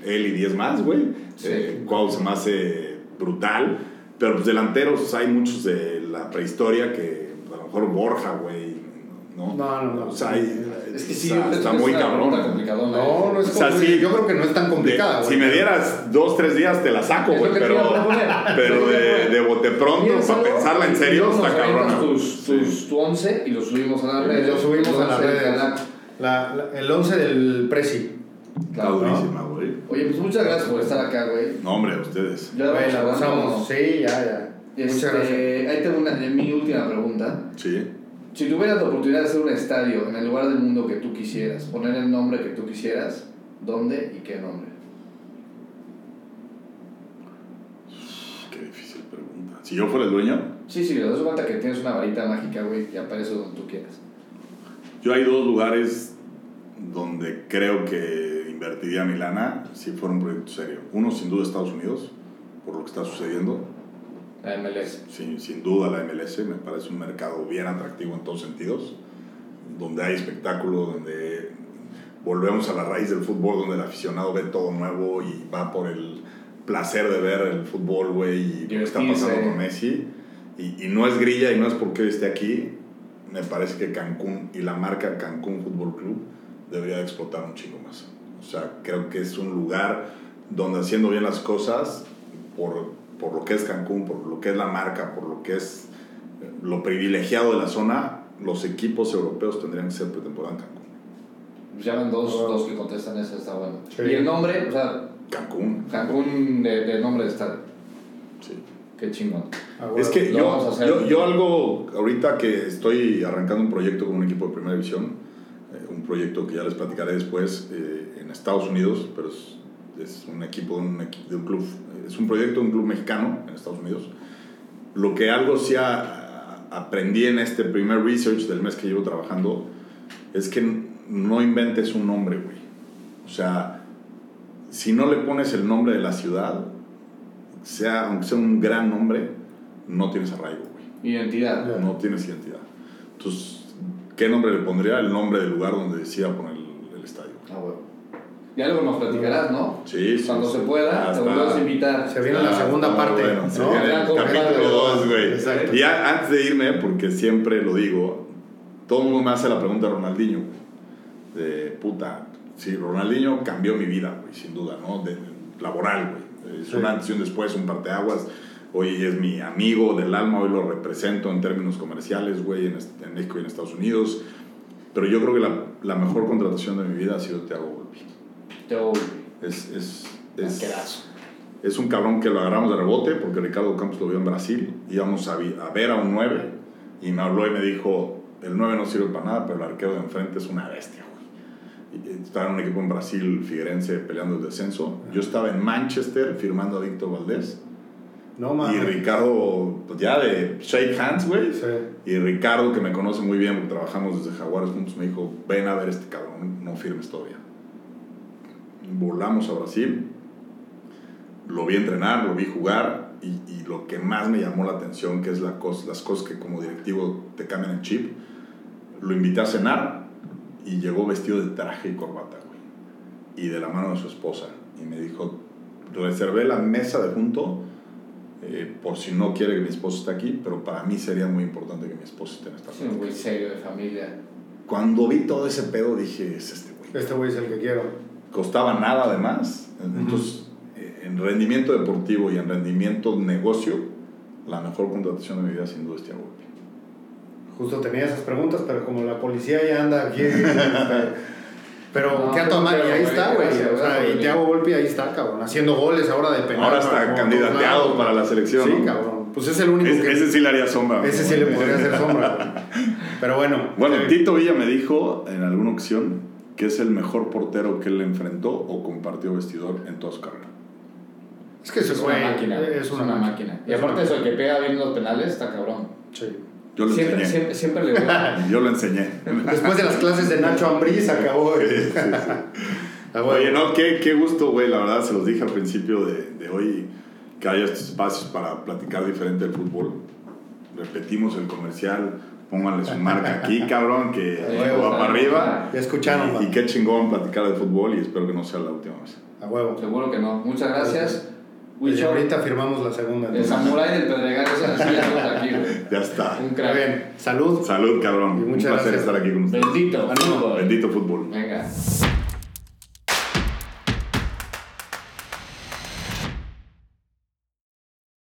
A: Él y 10 más, güey.
B: Sí.
A: Eh, Cuau se me hace brutal. Pero pues delanteros hay muchos de la prehistoria que a lo mejor Borja, güey. ¿no?
C: No, no, no.
A: O sea, hay-
B: Es que sí,
A: está, está muy cabrón.
B: pregunta complicadona,
C: No,
B: ¿eh?
C: no es
A: O sea, sí.
C: Yo creo que no es tan complicada,
A: De- si me dieras dos, tres días te la saco, güey. Pero, pero de, de bote pronto, para pensarla en serio, está cabrón.
B: Tus, tus, tu 11 y lo subimos a las redes.
C: Lo subimos a redes.
B: canal.
C: La- la- el 11 del Prezi.
A: Está
B: ¿no?
A: durísima, güey.
B: Oye, pues muchas gracias por estar acá, güey.
A: No, hombre, ustedes.
B: Ya
C: Güey, la gozamos. Sí, ya, ya. Muchas
B: Este,
C: gracias.
B: ahí tengo una, mi última pregunta.
A: Sí.
B: Si tuvieras la oportunidad de hacer un estadio en el lugar del mundo que tú quisieras, poner el nombre que tú quisieras, ¿dónde y qué nombre?
A: Qué difícil pregunta. Si yo fuera el dueño,
B: Sí, sí, te das cuenta que tienes una varita mágica, güey, y aparece donde tú quieras.
A: Yo hay dos lugares donde creo que invertiría mi lana si fuera un proyecto serio. Uno, sin duda, Estados Unidos, por lo que está sucediendo.
B: La MLS.
A: Sin, sin duda, la MLS me parece un mercado bien atractivo en todos sentidos, donde hay espectáculo, donde volvemos a la raíz del fútbol, donde el aficionado ve todo nuevo y va por el placer de ver el fútbol, güey, y lo que está pasando con Messi. Y, y no es grilla y no es porque esté aquí. Me parece que Cancún y la marca Cancún Fútbol Club debería de explotar un chingo más. O sea, creo que es un lugar donde haciendo bien las cosas, por, por lo que es Cancún, por lo que es la marca, por lo que es eh, lo privilegiado de la zona, los equipos europeos tendrían que ser pretemporada en Cancún.
B: Pues llaman dos,
C: Oh.
B: dos que contestan esa, está bueno.
C: Sí.
B: Y el nombre, o sea,
A: Cancún.
B: Cancún de, de nombre de estadio.
A: Sí.
B: Qué chingón.
C: Ah, güey.
A: Es que yo,
B: vamos a hacer.
A: yo, yo algo, ahorita que estoy arrancando un proyecto con un equipo de primera división, eh, un proyecto que ya les platicaré después eh, en Estados Unidos, pero es, es un equipo de un, de un club, es un proyecto de un club mexicano en Estados Unidos. Lo que algo sí a- a- aprendí en este primer research del mes que llevo trabajando es que no inventes un nombre, güey. O sea, si no le pones el nombre de la ciudad, sea, aunque sea un gran nombre, no tienes arraigo, güey.
B: Identidad.
A: No tienes identidad. Entonces, ¿qué nombre le pondría? El nombre del lugar donde decida poner el, el estadio.
B: Ah, huevo. Ya luego nos platicarás, ¿no?
A: Sí, sí,
B: Cuando
A: sí.
B: se pueda,
A: Ah,
B: te volvemos a invitar.
C: Se viene la
A: Ah,
C: segunda
A: está
C: parte.
A: bueno, se
C: ¿no?
A: viene
B: Ya,
A: el capítulo
B: cada-
A: 2, güey.
C: Exacto.
A: Y ya antes de irme, porque siempre lo digo, todo el mundo me hace la pregunta de Ronaldinho, güey. De puta, sí, Ronaldinho cambió mi vida, güey, sin duda, ¿no? De, laboral, güey. Es
C: Sí.
A: un antes y un después, un parteaguas. Hoy es mi amigo del alma, hoy lo represento en términos comerciales, güey, en, en México y en Estados Unidos. Pero yo creo que la, la mejor contratación de mi vida ha sido Thiago Volpi.
B: Yo,
A: Es, es, es,
B: Arquerazo.
A: es un cabrón que lo agarramos de rebote porque Ricardo Campos lo vio en Brasil. Íbamos a, a ver a un 9 y me habló y me dijo, el 9 no sirve para nada, pero el arquero de enfrente es una bestia, Estaba en un equipo en Brasil, Figuerense, peleando el descenso. Yo estaba en Manchester firmando a Víctor Valdés.
C: No
A: Y
C: mames.
A: Ricardo, pues ya de shake hands, güey.
C: Sí.
A: Y Ricardo, que me conoce muy bien porque trabajamos desde Jaguares juntos, me dijo, ven a ver este cabrón, no firmes todavía. Volamos a Brasil, lo vi entrenar, lo vi jugar y, y lo que más me llamó la atención, que es la cos- las cosas que como directivo te cambian el chip, lo invité a cenar y llegó vestido de traje y corbata, güey. Y de la mano de su esposa. Y me dijo, reservé la mesa de junto eh, por si no quiere que mi esposo esté aquí, pero para mí sería muy importante que mi esposo esté en esta
B: Es un güey serio de familia.
A: Cuando vi todo ese pedo dije, es este güey.
C: Este güey es el que quiero.
A: Costaba nada además. Entonces, eh, en rendimiento deportivo y en rendimiento negocio, la mejor contratación de mi vida sin duda es Volpi.
C: Justo tenía esas preguntas, pero como la policía ya anda aquí. pero
B: No,
C: qué a toda madre, y ahí está,
B: güey,
C: O sea, y Thiago Volpi ahí está, cabrón. Haciendo goles ahora de penal.
A: Ahora
C: como
A: está
C: todos
A: candidateado para la selección.
C: Sí,
A: ¿no?
C: cabrón. Pues es el único
A: Es-
C: que.
A: ese sí le haría sombra.
C: ese sí le podría hacer sombra. Pero bueno.
A: Bueno,
C: eh,
A: Tito Villa me dijo en alguna ocasión que es el mejor portero que él enfrentó o compartió vestidor en toda su carrera.
C: Es que ese
B: Es una
C: güey
B: máquina.
C: Es una, máquina.
B: Y aparte de eso, el que pega bien los penales está cabrón.
C: Sí.
A: Yo lo
B: Siempre,
A: enseñé.
B: siempre, siempre le veo.
A: Yo lo enseñé.
C: Después de las clases de Nacho Ambriz acabó. güey. Ah, güey.
A: Oye, no, qué, qué gusto, güey. La verdad, se los dije al principio de, de hoy que haya estos espacios para platicar diferente del fútbol. Repetimos el comercial, pónganle su marca aquí, cabrón, que
B: Sí,
A: esto va
B: sea,
A: para arriba.
C: Ya escucharon,
A: Y, y qué chingón platicar de fútbol y espero que no sea la última vez.
C: A huevo.
B: Seguro que no. Muchas gracias.
C: Y ahorita firmamos la segunda.
B: el samurái del Pedregal, así estamos aquí, güey.
A: Ya está.
B: Un crack.
C: bien. Salud.
A: Salud, cabrón.
C: Y
A: Un
C: muchas
A: placer
C: gracias.
A: estar aquí con ustedes.
B: Bendito. fútbol.
A: Bendito fútbol.
B: Venga.